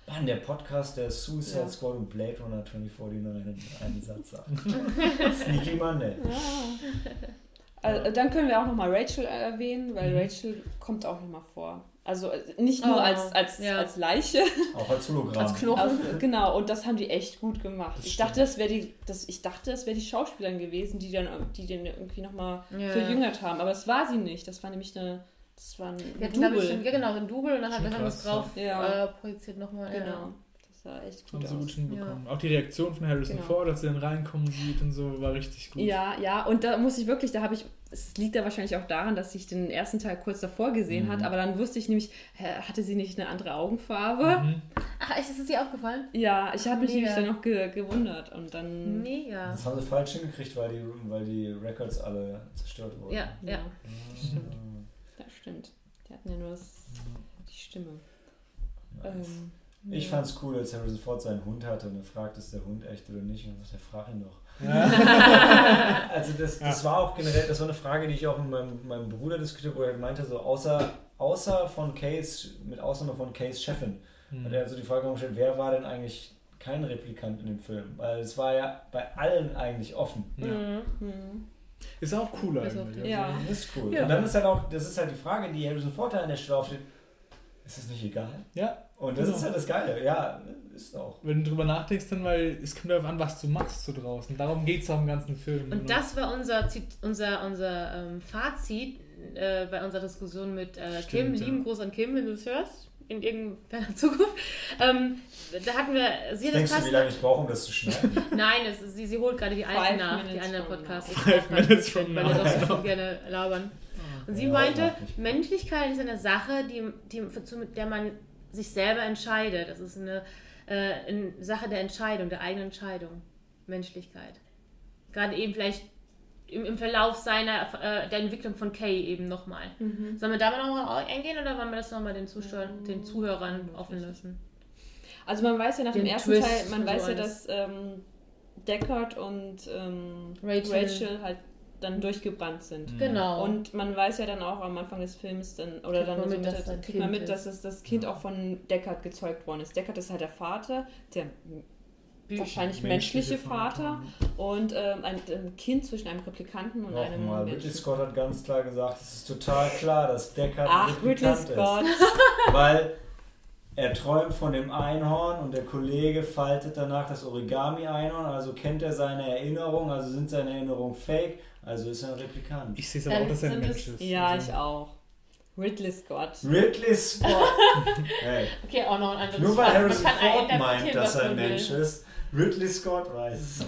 Mann, der Podcast der Suicide Ja. Squad und Blade Runner 2049 in einen Satz sagen. Sneaky Monday. Also, dann können wir auch nochmal Rachel erwähnen, weil Mhm. Rachel kommt auch nochmal vor. Also äh, nicht nur Oh, als, als, ja. als Leiche, Auch als Hologramm. Als Knochen. Also, genau, und das haben die echt gut gemacht. Das ich stimmt. dachte, das wäre die, das, ich dachte, das wäre die Schauspielerin gewesen, die dann, die den irgendwie nochmal Ja. verjüngert haben. Aber das war sie nicht. Das war nämlich eine, das war ein Wir hatten, glaube ich, schon, Double. ja genau, ein Double und dann hat haben es drauf ja. äh, projiziert nochmal. Genau. Das sah echt Haben gut sie gut hinbekommen. Auch die Reaktion von Harrison Genau. Ford, als er dann reinkommen sieht und so, war richtig gut. Ja, ja, und da muss ich wirklich, da habe ich, es liegt da wahrscheinlich auch daran, dass ich den ersten Teil kurz davor gesehen Mhm. hat, aber dann wusste ich nämlich, hatte sie nicht eine andere Augenfarbe? Mhm. Ach, echt, ist es dir aufgefallen? Ja, ich habe mich nämlich dann noch ge gewundert und dann. Mega. Das haben sie falsch hingekriegt, weil die, weil die Records alle zerstört wurden. Ja, ja. Stimmt. Ja, stimmt. Die hatten ja nur das, die Stimme. Nice. Ähm, Ich fand's cool, als Harrison Ford seinen Hund hatte und er fragt, ist der Hund echt oder nicht? Und dann sagt er, frag ihn doch. also das, das war auch generell, das war eine Frage, die ich auch mit meinem, meinem Bruder diskutiert habe, wo er meinte, so außer, außer von Case, mit Ausnahme von Case Chefin, Mhm. hat er so die Frage gestellt, wer war denn eigentlich kein Replikant in dem Film? Weil es war ja bei allen eigentlich offen. Ja. Mhm. hm. Ist auch cooler Bis auf eigentlich. die- Ja. Das ist cool. Ja. Und dann ist halt auch, das ist halt die Frage, die Harrison da an der Stelle aufsteht, ist das nicht egal? Ja, Und das Genau. ist halt das Geile. Ja, ist auch. wenn du drüber nachdenkst, dann, weil es kommt darauf an, was du machst so draußen. Darum geht es auch im ganzen Film. Und das war unser, unser, unser ähm, Fazit äh, bei unserer Diskussion mit äh, Stimmt, Kim. ja. Lieben Gruß an Kim, wenn du es hörst, in irgendeiner Zukunft. Ähm, da hatten wir, sie Denkst du, wie lange ich brauche, um das zu schneiden? Nein, es, sie, sie holt gerade die alten nach, die anderen Podcasts. now. Ich Five minutes from bisschen, Weil wir now. doch so gerne labern. Und sie Ja, meinte. Menschlichkeit ist eine Sache, die, die, zu- mit der man sich selber entscheidet. Das ist eine, eine Sache der Entscheidung, der eigenen Entscheidung. Menschlichkeit. Gerade eben vielleicht im, im Verlauf seiner, äh, der Entwicklung von Kay eben nochmal. Mhm. Sollen wir da mal nochmal eingehen oder wollen wir das nochmal den, Zuschauern, den Zuhörern offen lassen? Also man weiß ja nach dem Den ersten Twist Teil, man weiß so ja, dass ähm, Deckard und ähm, Rachel. Rachel. halt dann durchgebrannt sind. Mhm. Genau. Und man weiß ja dann auch am Anfang des Films dann, oder Kriegt dann man so mit, ein kriegt man mit, dass es das Kind auch von Deckard gezeugt worden ist. Deckard ist halt der Vater, der wahrscheinlich menschliche, Menschliche Vater, und ähm, ein, ein Kind zwischen einem Replikanten und einem Nochmal, Ridley Menschen. Scott hat ganz klar gesagt, es ist total klar, dass Deckard ein Ach, Ridley Replikant Scott. ist. Weil er träumt von dem Einhorn und der Kollege faltet danach das Origami-Einhorn, also kennt er seine Erinnerungen, also sind seine Erinnerungen fake, also ist er ein Replikant. Ich sehe es aber auch, dass er ein Mensch ist. Ja, Also- ich auch. Ridley Scott. Ridley Scott! hey, Okay, auch noch ein anderes nur weil. Harrison Ford meint, dass er ein man will. Mensch ist, Ridley Scott weiß es.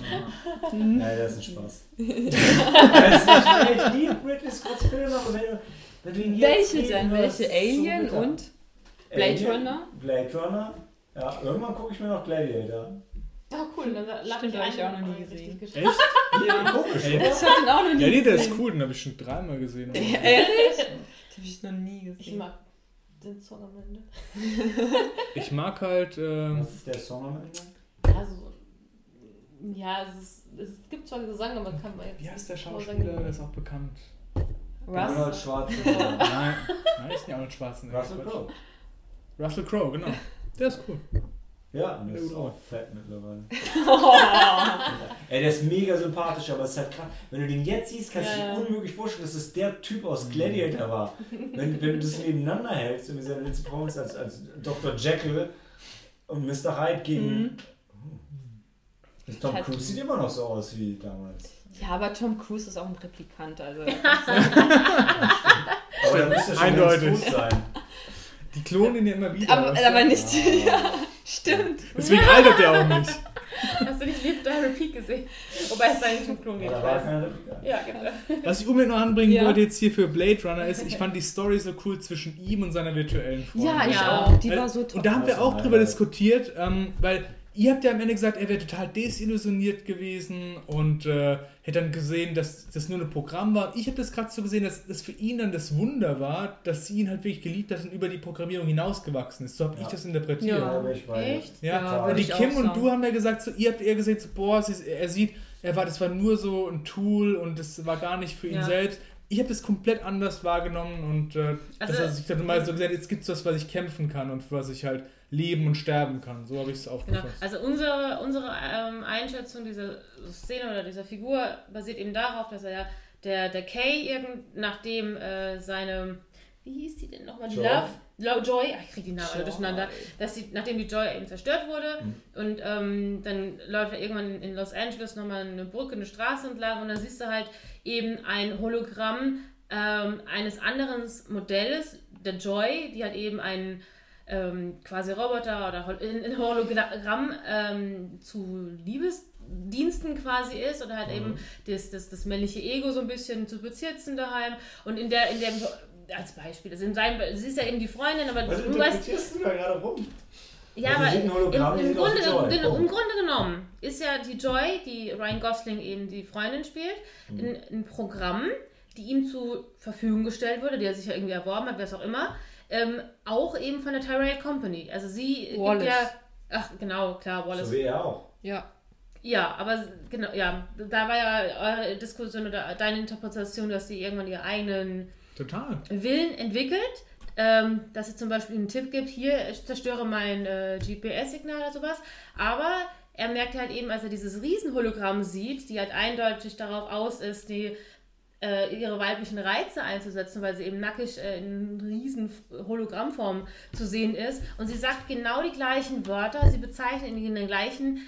Mhm. Ja, das ist ein Spaß. das ist nicht, ich liebe Ridley Scotts Filme, aber wenn, Wenn du ihn jetzt Welche denn? Welche? Alien und Blade Alien, Runner? Blade Runner. Ja, irgendwann gucke ich mir noch Gladiator an. Oh, cool, dann lach Stimmt, ich hab ich ein, auch noch nie gesehen. Echt? Ja, komisch, Ey? Ich hab den auch noch nie Ja, nee, der gesehen. ist cool, den habe ich schon dreimal gesehen. Ehrlich? Den hab ich noch nie gesehen. Ich mag den Song am Ende. Ich mag halt. Ähm, Was ist der Song am Ende? Ja, so, ja es, ist, es gibt zwar Gesang, aber kann man jetzt wie heißt der Schauspieler? Der ist auch bekannt. Arnold Russ? Schwarzenegger. Nein, nein, ist nicht Arnold Schwarzenegger. Russell Crowe. Russell Crowe, genau. Der ist cool. Ja, und der Der ist gut auch fett mittlerweile. Ey, der ist mega sympathisch, aber es ist halt krass. Wenn du den jetzt siehst, kannst du Ja, dir unmöglich vorstellen, dass es der Typ aus Gladiator war. Wenn, wenn du das nebeneinander hältst, irgendwie seine letzte Performance als, als Dr. Jekyll und Mr. Hyde gegen. Mhm. Das Tom Hat- Cruise sieht immer noch so aus wie damals. Ja, aber Tom Cruise ist auch ein Replikant, also. Aber der müsste schon Eindeutig. tot sein. Die klonen ihn ja immer wieder. aber, aber nicht. Ja, stimmt. Deswegen altert der auch nicht. Hast du nicht Live Die Repeat gesehen? Wobei es eigentlich ein Klon geht. Ja, genau. Was ich unbedingt noch anbringen Ja. wollte jetzt hier für Blade Runner ist, ich fand die Story so cool zwischen ihm und seiner virtuellen Freundin. Ja, ich Ja. auch. Die war so toll. Und da haben wir auch drüber diskutiert, ähm, weil ihr habt ja am Ende gesagt, er wäre total desillusioniert gewesen und äh, hätte dann gesehen, dass das nur ein Programm war. Ich habe das gerade so gesehen, dass das für ihn dann das Wunder war, dass sie ihn halt wirklich geliebt hat und über die Programmierung hinausgewachsen ist. So habe Ja. ich das interpretiert. Ja. Bin ich dir. Echt? Ja, Ja, die Kim und du haben ja gesagt, so, ihr habt eher gesagt, so, boah, ist, er sieht, er war, das war nur so ein Tool und das war gar nicht für ihn Ja. selbst. Ich habe das komplett anders wahrgenommen und äh, Also- dass er sich dann mal so gesagt, jetzt gibt es was, was ich kämpfen kann und für was ich halt leben und sterben kann. So habe ich es Genau. aufgefasst. Also unsere, unsere ähm, Einschätzung dieser Szene oder dieser Figur basiert eben darauf, dass er ja der, der Kay irgend nachdem äh, seine wie hieß die denn nochmal? Die Joy. Love, Lo, Joy, ach, ich kriege die Namen alle durcheinander, dass die, nachdem die Joy eben zerstört wurde Mhm. und ähm, dann läuft er irgendwann in Los Angeles nochmal eine Brücke, eine Straße entlang und dann siehst du halt eben ein Hologramm ähm, eines anderen Modells, der Joy, die hat eben einen ähm, quasi Roboter oder in, in Hologramm ähm, zu Liebesdiensten quasi ist oder halt eben das, das, das männliche Ego so ein bisschen zu bezitzen daheim und in der in dem als Beispiel, also in seinem, sie ist ja eben die Freundin, aber Was du weißt, du da gerade rum? ja, Also aber ein im, im, Grunde, Oh. im Grunde genommen ist ja die Joy, die Ryan Gosling eben die Freundin spielt, Mhm. in ein Programm, die ihm zur Verfügung gestellt wurde, die er sich ja irgendwie erworben hat, wer es auch immer, ähm, auch eben von der Tyrell Company. Also sie Wallace. gibt ja, ach genau, klar, Wallace. So wie er auch. Ja. Ja, aber genau, ja, da war ja eure Diskussion oder deine Interpretation, dass sie irgendwann ihre eigenen Total. Willen entwickelt, ähm, dass sie zum Beispiel einen Tipp gibt, hier, ich zerstöre mein äh, GPS-Signal oder sowas. Aber er merkt halt eben, als er dieses Riesenhologramm sieht, die halt eindeutig darauf aus ist, die äh, ihre weiblichen Reize einzusetzen, weil sie eben nackig äh, in riesen Hologrammform zu sehen ist. Und sie sagt genau die gleichen Wörter, sie bezeichnet ihn in der gleichen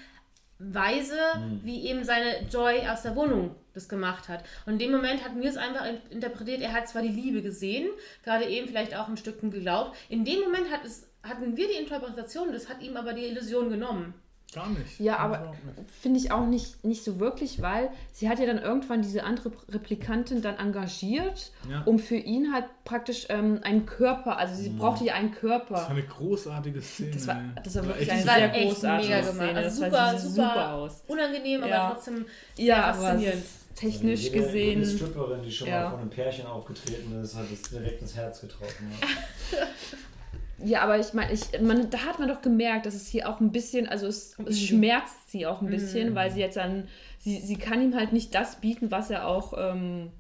Weise, wie eben seine Joy aus der Wohnung das gemacht hat. Und in dem Moment hatten wir es einfach in- interpretiert, er hat zwar die Liebe gesehen, gerade eben vielleicht auch ein Stückchen geglaubt. In dem Moment hat es, hatten wir die Interpretation, das hat ihm aber die Illusion genommen. Gar nicht. Ja, aber finde ich auch nicht, nicht so wirklich, weil sie hat ja dann irgendwann diese andere Replikantin dann engagiert, Ja. um für ihn halt praktisch ähm, einen Körper, also sie brauchte ja einen Das war Körper. eine großartige Szene. Das war, ey. das war wirklich eine Das war sehr echt großartige mega gemacht. Szene. Also Das super, war, super, super aus. Unangenehm, Ja. aber trotzdem Ja, aber es faszinierend. ist technisch jede, Jede gesehen. Stripperin, die schon ja. mal von einem Pärchen aufgetreten ist, hat es direkt ins Herz getroffen. Ja. Aber ich meine, ich, man, da hat man doch gemerkt, dass es hier auch ein bisschen, also es, es schmerzt sie auch ein bisschen, weil sie jetzt dann, sie, sie kann ihm halt nicht das bieten, was er auch, ähm,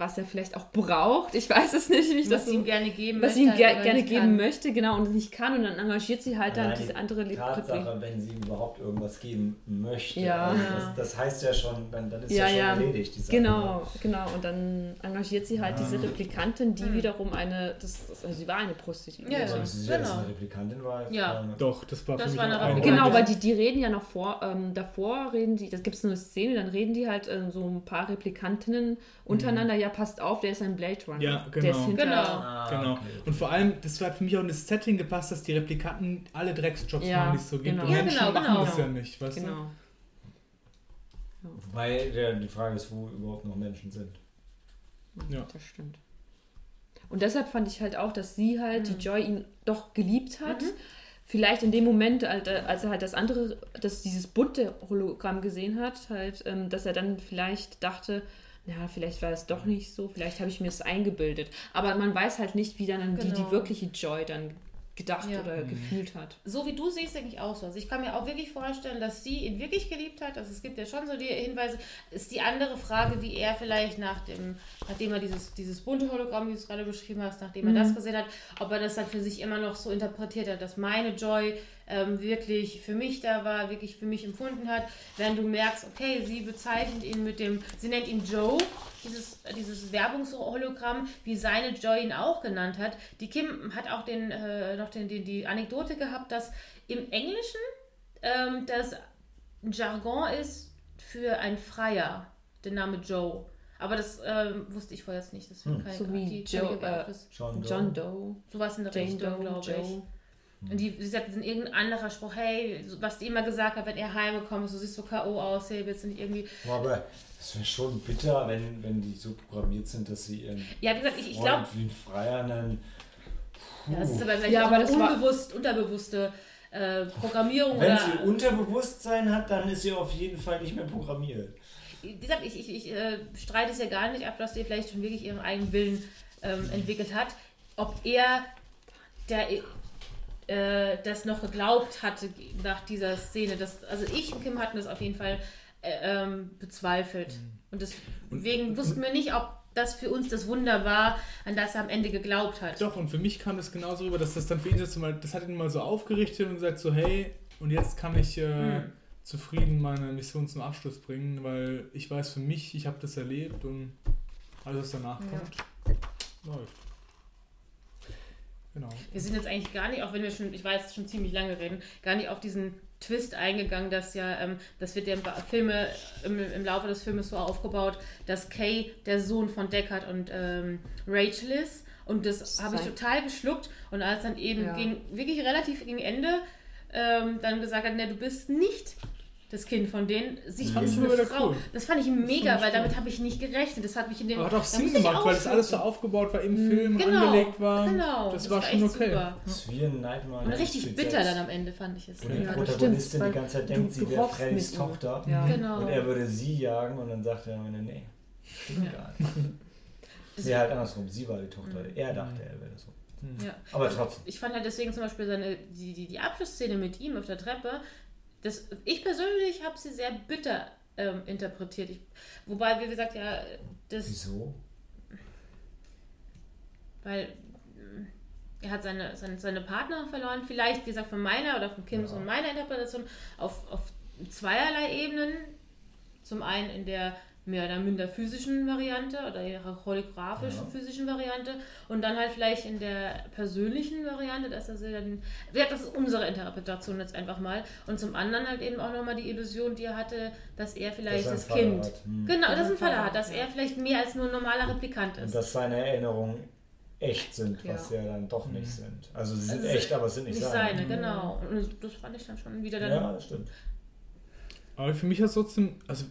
was er vielleicht auch braucht. Ich weiß es nicht, wie ich was das ihm gerne geben was möchte, sie ihm ger gerne geben kann. möchte, genau, und es nicht kann und dann engagiert sie halt dann Allein diese die andere. Tatsache, wenn sie ihm überhaupt irgendwas geben möchte. Ja. Also das, das heißt ja schon, dann, dann ist ja, Ja, schon ja. erledigt. Die Sache. Genau, genau. Und dann engagiert sie halt Ja. diese Replikantin, die Mhm. wiederum eine, das, das, also sie war eine Prostituierte. Ja, Also, sie jetzt Genau. eine Replikantin war. Ja. Doch, das war Das für mich war eine auch ein Replik- Genau, weil die, die reden ja noch vor, ähm, davor reden die, das gibt es eine Szene, dann reden die halt äh, so ein paar Replikantinnen untereinander, ja, passt auf, der ist ein Blade Runner. Ja, Der genau. ist hinter, Genau. Ah, Genau. okay. Und vor allem, das hat für mich auch in das Setting gepasst, dass die Replikanten alle Drecksjobs Ja, machen, die es so gibt. genau. Und Ja, Menschen genau, machen genau. das ja nicht, weißt Genau. Weil der, die Frage ist, wo überhaupt noch Menschen sind. Ja. Das stimmt. Und deshalb fand ich halt auch, dass sie halt, Mhm. die Joy, ihn doch geliebt hat. Vielleicht in dem Moment, als er halt das andere, dass dieses bunte Hologramm gesehen hat, halt, ähm, dass er dann vielleicht dachte, ja, vielleicht war es doch nicht so, vielleicht habe ich mir es eingebildet. Aber man weiß halt nicht, wie dann die, Genau. die wirkliche Joy dann gedacht Ja. oder gefühlt hat. so wie du siehst, denke ich auch so. Also ich kann mir auch wirklich vorstellen, dass sie ihn wirklich geliebt hat. Also es gibt ja schon so die Hinweise. Ist die andere Frage, wie er vielleicht nach dem, nachdem er dieses, dieses bunte Hologramm, wie du es gerade beschrieben hast, nachdem er das gesehen hat, ob er das dann für sich immer noch so interpretiert hat, dass meine Joy ähm, wirklich für mich da war, wirklich für mich empfunden hat. Wenn du merkst, okay, sie bezeichnet ihn mit dem, sie nennt ihn Joe, dieses, dieses Werbungshologramm, wie seine Joy ihn auch genannt hat. Die Kim hat auch den, äh, noch den, die, die Anekdote gehabt, dass im Englischen ähm, das ein Jargon ist für ein Freier, der Name Joe. Aber das ähm, wusste ich vorher jetzt nicht. Deswegen Hm. So wie die- Joe, äh, das- John Doe. John Doe, Sowas in der Jane Richtung, Doe, glaube ich. Joe. Und die, sie sagt, in irgendein anderer Spruch, hey, was die immer gesagt hat, wenn er heimgekommen ist, du siehst so K.O. aus, hey, willst du nicht irgendwie. Boah, Aber es wäre schon bitter, wenn, wenn die so programmiert sind, dass sie ihren Ja, wie gesagt, ich, ich glaube, wie ein Freier nennen. das ist aber vielleicht Ja, auch aber eine das war- unbewusst, unterbewusste äh, Programmierung Wenn oder. sie Unterbewusstsein hat, dann ist sie auf jeden Fall nicht mehr programmiert. Wie gesagt, ich, ich, ich äh, streite es ja gar nicht ab, dass sie vielleicht schon wirklich ihren eigenen Willen ähm, entwickelt hat. Ob er der, äh, das noch geglaubt hatte nach dieser Szene. Das, also ich und Kim hatten das auf jeden Fall äh, ähm, bezweifelt. Und deswegen wussten wir nicht, ob das für uns das Wunder war, an das er am Ende geglaubt hat. Doch, und für mich kam das genauso rüber, dass das dann für ihn das, mal, das hat ihn mal so aufgerichtet und gesagt so, hey, und jetzt kann ich äh, Hm. zufrieden meine Mission zum Abschluss bringen, weil ich weiß für mich, ich habe das erlebt und alles, was danach Ja. kommt, läuft. Genau. Wir sind jetzt eigentlich gar nicht, auch wenn wir schon, ich weiß, schon ziemlich lange reden, gar nicht auf diesen Twist eingegangen, dass ja, ähm, das wird ja im Filme, im, im Laufe des Filmes so aufgebaut, dass Kay der Sohn von Deckard und ähm, Rachel ist. Und das habe ich total geschluckt. Und als dann eben Ja. gegen, wirklich relativ gegen Ende ähm, dann gesagt hat, ne, du bist nicht das Kind von denen, sie fand ist ich eine Frau. cool. Das fand ich mega, ich weil damit habe ich nicht gerechnet. Das hat mich in dem Aber hat auch Sinn gemacht, weil das alles so aufgebaut war im Film, Genau, angelegt war. Genau, Das, war war schon echt okay. super. Das ist wie ein Nightmare. Und richtig Elm bitter dann am Ende, fand ich es. Wo die Ja, das Protagonistin stimmt, die ganze Zeit denkt, sie wäre Freddys. Tochter. Ja. Genau. Und er würde sie jagen und dann sagt er am Ende, nee, stimmt Ja. gar nicht. Das- Nee, halt andersrum, sie war die Tochter. Mhm. Er dachte, er wäre so. Ja. Aber trotzdem. Ich fand halt deswegen zum Beispiel seine, die, die, die Abschlussszene mit ihm auf der Treppe, das, ich persönlich habe sie sehr bitter ähm, interpretiert. Ich, wobei, wie gesagt, ja, das, Wieso? weil mm, er hat seine, seine, seine Partner verloren, vielleicht, wie gesagt, von meiner oder von Kims Ja. und meiner Interpretation auf, auf zweierlei Ebenen. Zum einen in der mehr oder minder physischen Variante oder ihrer choreografischen Ja. physischen Variante und dann halt vielleicht in der persönlichen Variante, dass er sie dann. Ja, das ist unsere Interpretation jetzt einfach mal. Und zum anderen halt eben auch nochmal die Illusion, die er hatte, dass er vielleicht Dass er das Kind. hat. Hm. Genau, dass er einen Vater hat, dass er vielleicht mehr als nur ein normaler Replikant Und ist. dass seine Erinnerungen echt sind, was Ja. ja dann doch nicht sind. Also sie sind Also echt, aber es sind nicht, nicht seine. seine, genau. Und das fand ich dann schon wieder dann. Ja, das stimmt. Aber für mich hat es trotzdem, also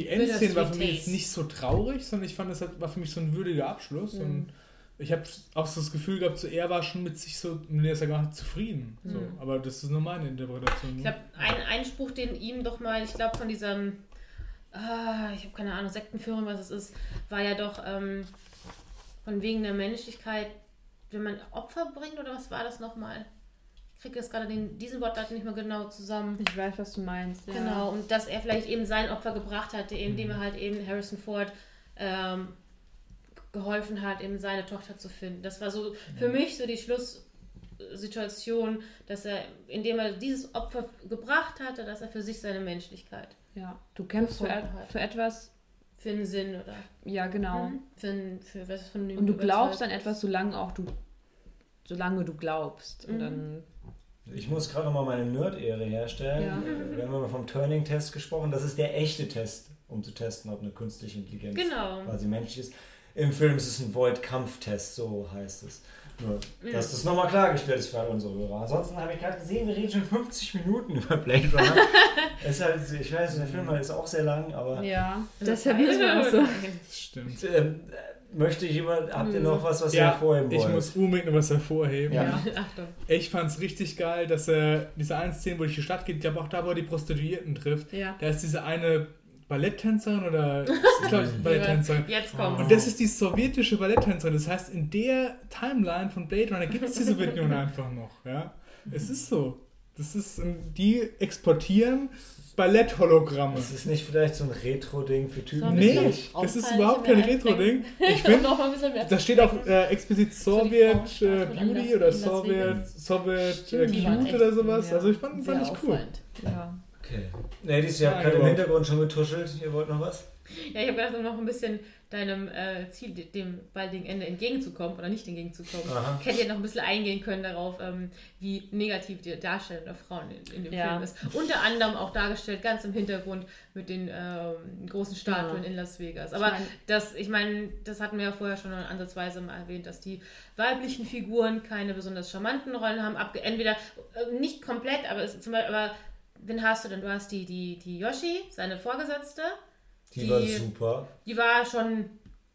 die Endszene war für mich jetzt nicht so traurig, sondern ich fand, das war für mich so ein würdiger Abschluss. Mhm. Und ich habe auch so das Gefühl gehabt, so er war schon mit sich so, wenn er es ja gemacht hat, zufrieden. So. Mhm. Aber das ist nur meine Interpretation. Ich glaube, ein Einspruch, den ihm doch mal, ich glaube, von diesem, ah, ich habe keine Ahnung, Sektenführer, was es ist, war ja doch ähm, von wegen der Menschlichkeit, wenn man Opfer bringt oder was war das nochmal? Ich kriege das gerade den, diesen Wortlaut nicht mehr genau zusammen. Ich weiß, was du meinst. Ja. Genau, und dass er vielleicht eben sein Opfer gebracht hatte, indem er halt eben Harrison Ford ähm, geholfen hat, eben seine Tochter zu finden. Das war so für mich so die Schlusssituation, dass er, indem er dieses Opfer gebracht hatte, dass er für sich seine Menschlichkeit, Ja, du kämpfst für, hat. für etwas, für einen Sinn oder ja genau. Mhm. für, ein, für was von dem Und du glaubst an etwas, solange auch du, solange du glaubst. Und Mhm. dann, Ich muss gerade nochmal meine Nerd-Ehre herstellen. Ja. Wir haben immer vom Turning-Test gesprochen. Das ist der echte Test, um zu testen, ob eine künstliche Intelligenz Genau. quasi menschlich ist. Im Film ist es ein Void-Kampftest, so heißt es. Nur, Ja. dass das nochmal klargestellt ist für unsere Hörer. Ansonsten habe ich gerade gesehen, wir reden schon 50 Minuten über Blade Runner. es ist halt, ich weiß, der Film ist auch sehr lang, aber ja, deshalb müssen wir auch so. Stimmt. ähm, möchte jemand, habt ihr Nö. noch was, was ihr Ja, hervorheben ich wollt? muss unbedingt noch was hervorheben. Ja. Achtung. Ich fand's richtig geil, dass er diese eine Szene, wo durch die Stadt geht, ich glaube auch da, wo er die Prostituierten trifft, Ja. da ist diese eine Balletttänzerin oder ich glaube Balletttänzerin. Jetzt kommt's. Und das ist die sowjetische Balletttänzerin. Das heißt, in der Timeline von Blade Runner gibt es die Sowjetunion einfach noch. Ja? Es ist so. Das ist, die exportieren Balletthologramme. Ist es nicht vielleicht so ein Retro-Ding für Typen? Nee, das ist überhaupt kein mehr Retro-Ding. Ich Und finde, noch mal ein bisschen mehr da steht auch äh, explizit So die Sowjet Frauenstatue äh, Beauty oder. Sowjet äh, Stimmt, waren Cute oder sowas. ja, Also ich fand, fand ich cool. Ja. Okay. Ladies, ihr habt Ja, gerade im. Hintergrund schon getuschelt. Ihr wollt noch was? Ja, ich habe gedacht, um noch ein bisschen deinem äh, Ziel, de- dem baldigen Ende entgegenzukommen oder nicht entgegenzukommen, Aha. hätte ich noch ein bisschen eingehen können darauf, ähm, wie negativ die Darstellung der Frauen in, in dem Ja. Film ist. Unter anderem auch dargestellt, ganz im Hintergrund mit den ähm, großen Statuen Ja. in Las Vegas. Ich Aber mein- das, ich meine, das hatten wir ja vorher schon ansatzweise mal erwähnt, dass die weiblichen Figuren keine besonders charmanten Rollen haben. Abge entweder äh, nicht komplett, aber es, zum Beispiel, aber wen hast du denn? Du hast die, die, die Yoshi, seine Vorgesetzte. Die, Die- war super. Die war schon,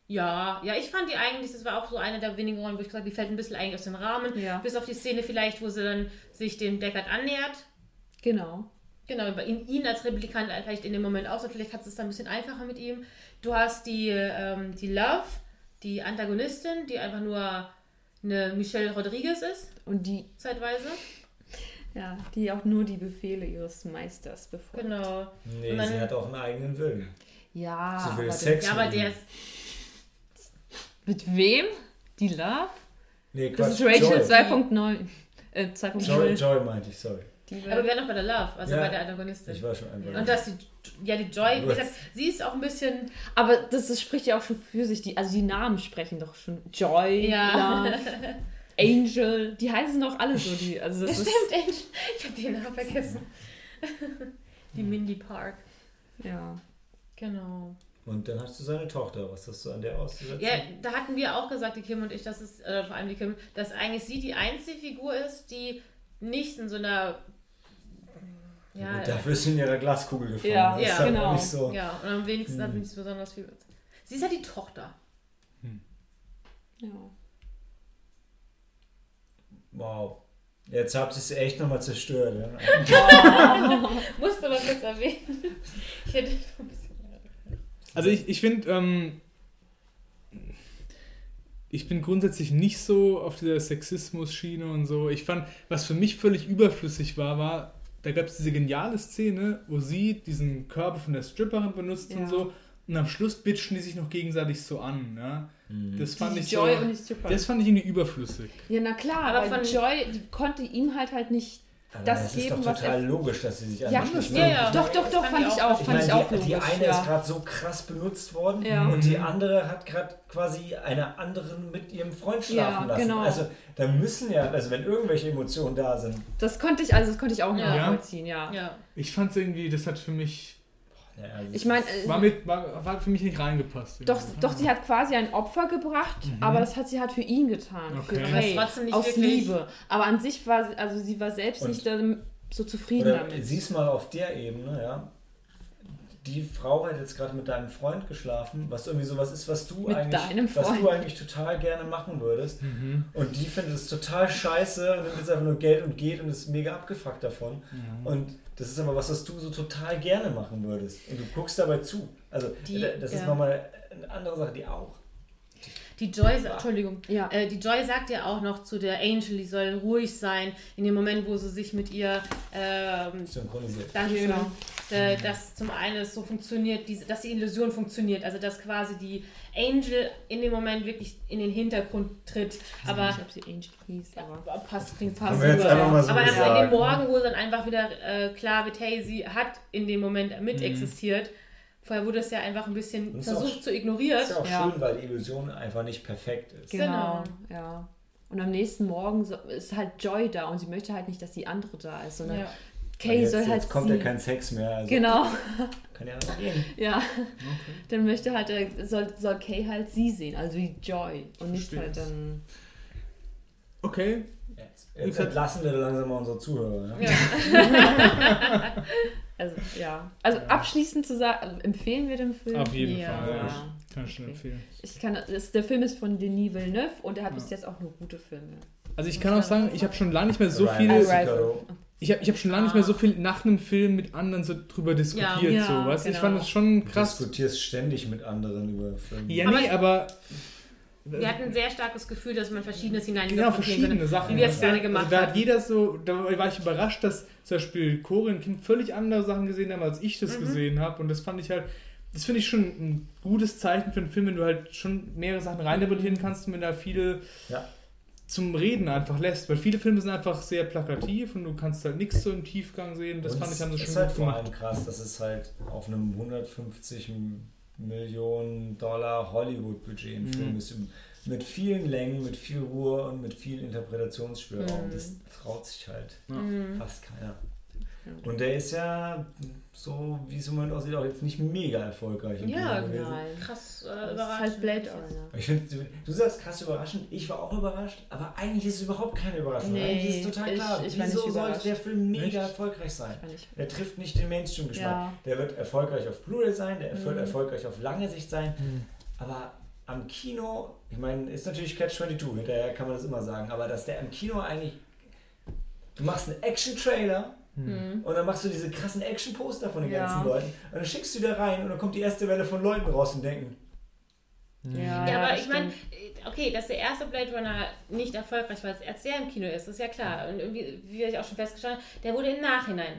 ja, ja, ich fand die eigentlich, das war auch so eine der wenigen Rollen, wo ich gesagt habe, die fällt ein bisschen eigentlich aus dem Rahmen. Ja. Bis auf die Szene vielleicht, wo sie dann sich dem Deckard annähert. Genau. Genau, bei ihn, ihn als Replikant vielleicht in dem Moment auch so, vielleicht hat es dann ein bisschen einfacher mit ihm. Du hast die, ähm, die Love, die Antagonistin, die einfach nur eine Michelle Rodriguez ist, Und die, zeitweise. ja, die auch nur die Befehle ihres Meisters befolgt. Genau. Nee, dann- sie hat auch einen eigenen Willen. Ja, Sie will aber Sex Ja, aber der ist, mit wem? Die Love? Nee, Das Quatsch. ist Rachel Joy. 2.9. Äh, 2.0. Joy, Joy meinte ich, sorry. Die aber wir waren noch bei der Love, also Ja. bei der Antagonistin. Ich war schon einfach. Und das die, ja, die Joy, wie gesagt, sie ist auch ein bisschen, Aber das, das spricht ja auch schon für sich. Die, also die Namen sprechen doch schon. Joy, Ja. Love, Angel. Die heißen doch alle so. Die, also das ist, Stimmt, echt. Ich habe den Namen vergessen. Die Mindy Park. ja. Genau. Und dann hast du seine Tochter. Was hast du an der auszusetzen? Ja, da hatten wir auch gesagt, die Kim und ich, dass es, äh, vor allem die Kim, dass eigentlich sie die einzige Figur ist, die nicht in so einer. Ja, Gut, dafür ist sie in ihrer Glaskugel gefangen. Ja, ja, halt genau. nicht so. ja, und am wenigsten hat Hm. nichts besonders viel. Sie ist ja die Tochter. ja. Wow. Jetzt habt ihr es echt nochmal zerstört. Ja? Musste man kurz erwähnen. Ich hätte noch ein bisschen. Also ich, ich finde, ähm, ich bin grundsätzlich nicht so auf dieser Sexismus-Schiene und so. Ich fand, was für mich völlig überflüssig war, war, da gab es diese geniale Szene, wo sie diesen Körper von der Stripperin benutzt Ja. und so. Und am Schluss bitchen die sich noch gegenseitig so an. Ja? Das fand die ich Joy so, und die. Das fand ich irgendwie überflüssig. ja, na klar, Aber aber von- Joy, die konnte ihm halt halt nicht. Aber Das es ist geben, doch was total er- logisch, dass sie sich Ja, das nicht Ja, ja. Doch, doch, doch, fand fand ich ich auch. Ich Fand ich meine, auch die, die eine ja. ist gerade so krass benutzt worden Ja. und die andere hat gerade quasi eine anderen mit ihrem Freund schlafen Ja, lassen. genau. Also da müssen ja, also wenn irgendwelche Emotionen da sind, Das konnte ich, also das konnte ich auch Ja. nachvollziehen, ja. Ja. Ich fand es irgendwie, das hat für mich, ja, also Ich meine, äh, war, mit, war, war für mich nicht reingepasst. doch, irgendwie. doch, sie hat quasi ein Opfer gebracht, aber das hat sie halt für ihn getan. Okay. Für Aber es Ray, aus wirklich- Liebe. Aber an sich war sie, also sie war selbst Und- nicht so zufrieden Oder damit. siehst mal auf der Ebene, ja. Die Frau hat jetzt gerade mit deinem Freund geschlafen, was irgendwie sowas ist, was du Mit eigentlich, was du eigentlich total gerne machen würdest. Mhm. Und die findet es total scheiße und nimmt jetzt einfach nur Geld und geht und ist mega abgefuckt davon. Mhm. Und das ist aber was, was du so total gerne machen würdest. Und du guckst dabei zu. Also Die- das ist ja. nochmal eine andere Sache, die auch. Die Joy, sa- Entschuldigung, Ja. äh, die Joy sagt ja auch noch zu der Angel, die soll ruhig sein, in dem Moment, wo sie sich mit ihr, ähm, Synchronisiert. Dankeschön, Genau. äh, dass zum einen es so funktioniert, diese, dass die Illusion funktioniert, also dass quasi die Angel in dem Moment wirklich in den Hintergrund tritt, aber ich ob sie Angel hieß, aber. passt, klingt fast wir jetzt einfach mal so aber erst in dem. Morgen, wo dann einfach wieder äh, klar wird, hey, sie hat in dem Moment mit existiert. Vorher wurde es ja einfach ein bisschen auch- versucht zu ignorieren. Das ist ja auch Ja. schön, weil die Illusion einfach nicht perfekt ist. Genau, Genau. ja. Und am nächsten Morgen ist halt Joy da und sie möchte halt nicht, dass die andere da ist, sondern Ja. Kay jetzt, soll halt jetzt kommt ja kein Sex mehr. Also genau, Kann ja noch gehen. ja. Dann möchte halt, äh, soll, soll Kay halt sie sehen, also wie Joy und nicht Verstehe. halt dann. Okay, Jetzt, jetzt entlassen wir langsam mal unsere Zuhörer. Ne? Also ja. Also abschließend zu sagen, also empfehlen wir den Film? auf jeden Ja. Fall. Ja. Kann ich schon Okay. empfehlen. Ich kann, das, der Film ist von Denis Villeneuve und er hat Ja. bis jetzt auch nur gute Filme. Also ich kann auch sagen, ich habe schon lange nicht mehr so Ryan viel, Reynolds. ich habe ich hab schon lange nicht mehr so viel nach einem Film mit anderen so drüber diskutiert. Ja, so, weißt? du? Ich genau. fand das schon Du krass. diskutierst ständig mit anderen über Filme. Ja, nee, aber Wir hatten ein sehr starkes Gefühl, dass man Verschiedenes hinein genau verschiedene Sachen. Wie wir es gerne Also gemacht da hat haben. jeder so, da war ich überrascht, dass zum Beispiel Cory und Kim völlig andere Sachen gesehen haben, als ich das Mhm. gesehen habe. Und das fand ich halt, das finde ich schon ein gutes Zeichen für einen Film, wenn du halt schon mehrere Sachen reininterpretieren kannst und wenn da viel Ja. zum Reden einfach lässt. Weil viele Filme sind einfach sehr plakativ und du kannst halt nichts so im Tiefgang sehen. Das Und fand ich, haben sie schon ist halt gut vor gemacht. allem krass, dass es halt auf einem 150 Millionen Dollar Hollywood-Budget ein Mhm. Film ist. Mit vielen Längen, mit viel Ruhe und mit viel Interpretationsspielraum. Mhm. Das traut sich halt Mhm. fast keiner. Und der ist ja so, wie es im Moment aussieht, auch jetzt nicht mega erfolgreich. Ja. Nein. Krass äh, ist überraschend. halt Blade Runner. Ich finde, du, sagst krass überraschend, ich war auch überrascht, aber eigentlich ist es überhaupt keine Überraschung. Nee, eigentlich ist es total ich- klar. ich war Wieso nicht sollte der Film mega Echt? erfolgreich sein? Ich. Der trifft nicht den Mainstream-Geschmack. Ja. Der wird erfolgreich auf Blu-ray sein, der wird Mhm. erfolgreich auf lange Sicht sein. Mhm. Aber am Kino, ich meine, ist natürlich Catch-22, hinterher kann man das immer sagen, aber dass der am Kino eigentlich. Du machst einen Action-Trailer Mhm. und dann machst du diese krassen Action-Poster von den Ja. ganzen Leuten und dann schickst du da rein und dann kommt die erste Welle von Leuten raus und denken, Ja, Ja, aber ich meine, stimmt. okay, dass der erste Blade Runner nicht erfolgreich war, als er im Kino ist, ist ja klar. Und irgendwie, wie ich auch schon festgestellt habe, der wurde im Nachhinein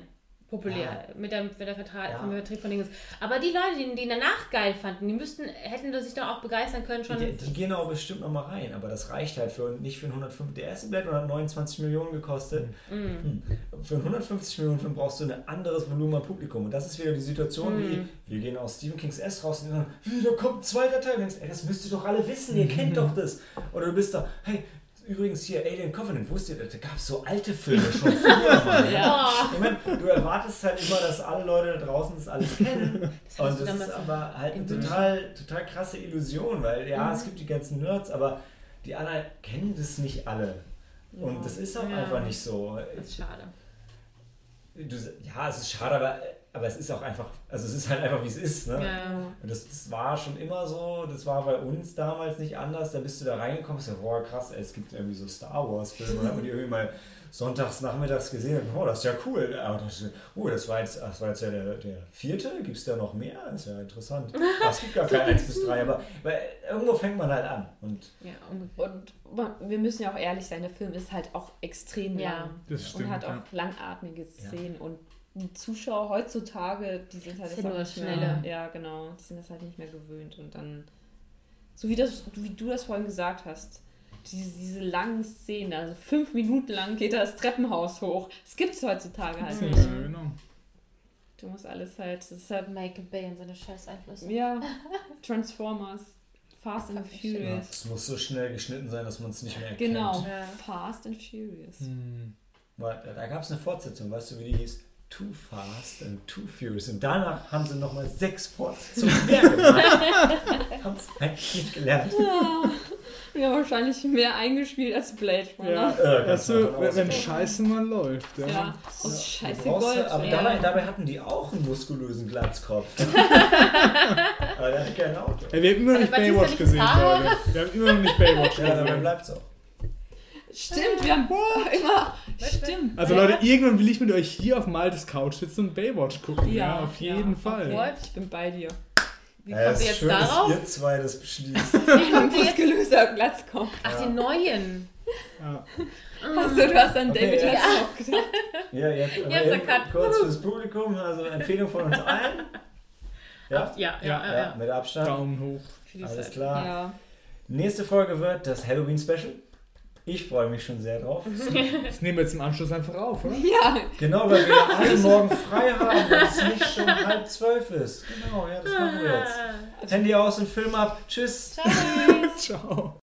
populär mit, der, mit der Vertrag, Ja. vom Vertrieb von Dinges. Aber die Leute, die, die ihn danach geil fanden, die müssten, hätten sich doch auch begeistern können schon. die, die gehen auch bestimmt noch mal rein, aber das reicht halt für nicht für einen 105. Der erste Runner hat 29 Millionen gekostet. Mhm. Hm. Für einen 150 Millionen Film brauchst du ein anderes Volumen an Publikum. Und das ist wieder die Situation, Mhm. wie wir gehen aus Stephen Kings S raus und sagen, wie, da kommt ein zweiter Teil. Und denkst, ey, das müsst ihr doch alle wissen, ihr kennt doch das. Oder du bist da, hey, übrigens hier Alien Covenant, wusstet ihr, da gab es so alte Filme schon früher. Ja. Ich meine, du erwartest halt immer, dass alle Leute da draußen das alles kennen. hast Und das ist aber halt eine total, total krasse Illusion, weil ja, Mhm. es gibt die ganzen Nerds, aber die anderen kennen das nicht alle. Und das ist auch Ja. einfach nicht so. Das ist schade. Du, ja, es ist schade, aber, aber es ist auch einfach, also es ist halt einfach wie es ist. Ne? Ja. Und das, das war schon immer so, das war bei uns damals nicht anders. Da bist du da reingekommen, hast gesagt, boah krass, ey, es gibt irgendwie so Star Wars Filme, da hat man die irgendwie mal sonntags nachmittags gesehen und oh, das ist ja cool. Aber das, oh, das war jetzt, das war jetzt ja der, der vierte, gibt es da noch mehr? Das ist ja interessant. Ah, es gibt gar kein 1 bis 3, aber weil irgendwo fängt man halt an. Und Ja, Und man- wir müssen ja auch ehrlich sein, der Film ist halt auch extrem Ja. lang. Das stimmt. und hat auch ja. langatmige Ja. Szenen. Und Zuschauer heutzutage, die sind halt Das auch nur nicht schnelle. Mehr, ja, genau. Die sind das halt nicht mehr gewöhnt. Und dann, so wie, das, wie du das vorhin gesagt hast, diese, diese langen Szenen, also fünf Minuten lang geht das Treppenhaus hoch. Das gibt es heutzutage halt Ja, nicht. genau. Du musst alles halt, das ist halt, Michael Bay und seine scheiß Einflüsse. ja, Transformers, Fast and ja, Furious. es muss so schnell geschnitten sein, dass man es nicht mehr erkennt. Genau, Ja. Fast and Furious. Hm. Weil, Da gab es eine Fortsetzung, weißt du, wie die hieß? Too Fast and Too Furious. Und danach haben sie nochmal sechs Fortsetzungen mehr gemacht. haben es eigentlich nicht gelernt. Ja, wir haben wahrscheinlich mehr eingespielt als Blade Runner. Ja, Äh, weißt kannst du du, davon wenn. Scheiße mal läuft. Ja. Ja, aus Ja, scheiße Gold. ja- Aber ja. dabei, dabei hatten die auch einen muskulösen Glatzkopf. aber der hat kein Auto. Ey, wir haben immer noch nicht Baywatch gesehen? Leute. Wir haben immer noch nicht Baywatch Ja, dabei gesehen. bleibt's auch. Stimmt, wir haben immer. Stimmt. Also Leute, irgendwann will ich mit euch hier auf Maltes Couch sitzen und Baywatch gucken. Ja, Ja, auf jeden ja. Fall. What? Ich bin bei dir. Wie Ja, kommt ihr jetzt schön, darauf? dass ihr zwei das beschließt. Ein muskulöser Glatzkopf. Ach, die neuen. Ja. Achso, du hast an Okay, David ja. Hasselhoff gedacht. Ja, jetzt, Jetzt Cut. kurz fürs Publikum, also Empfehlung von uns allen. Ja, Ja, ja, Ja, ja. ja, mit Abstand. Daumen hoch. Alles Zeit. klar. Ja. Nächste Folge wird das Halloween-Special. Ich freue mich schon sehr drauf. Das nehmen wir jetzt im Anschluss einfach auf, oder? ja, Genau, weil wir alle morgen frei haben, weil es nicht schon halb zwölf ist. Genau, ja, das machen wir jetzt. Ah. Handy aus und Film ab. Tschüss. Ciao. Ciao.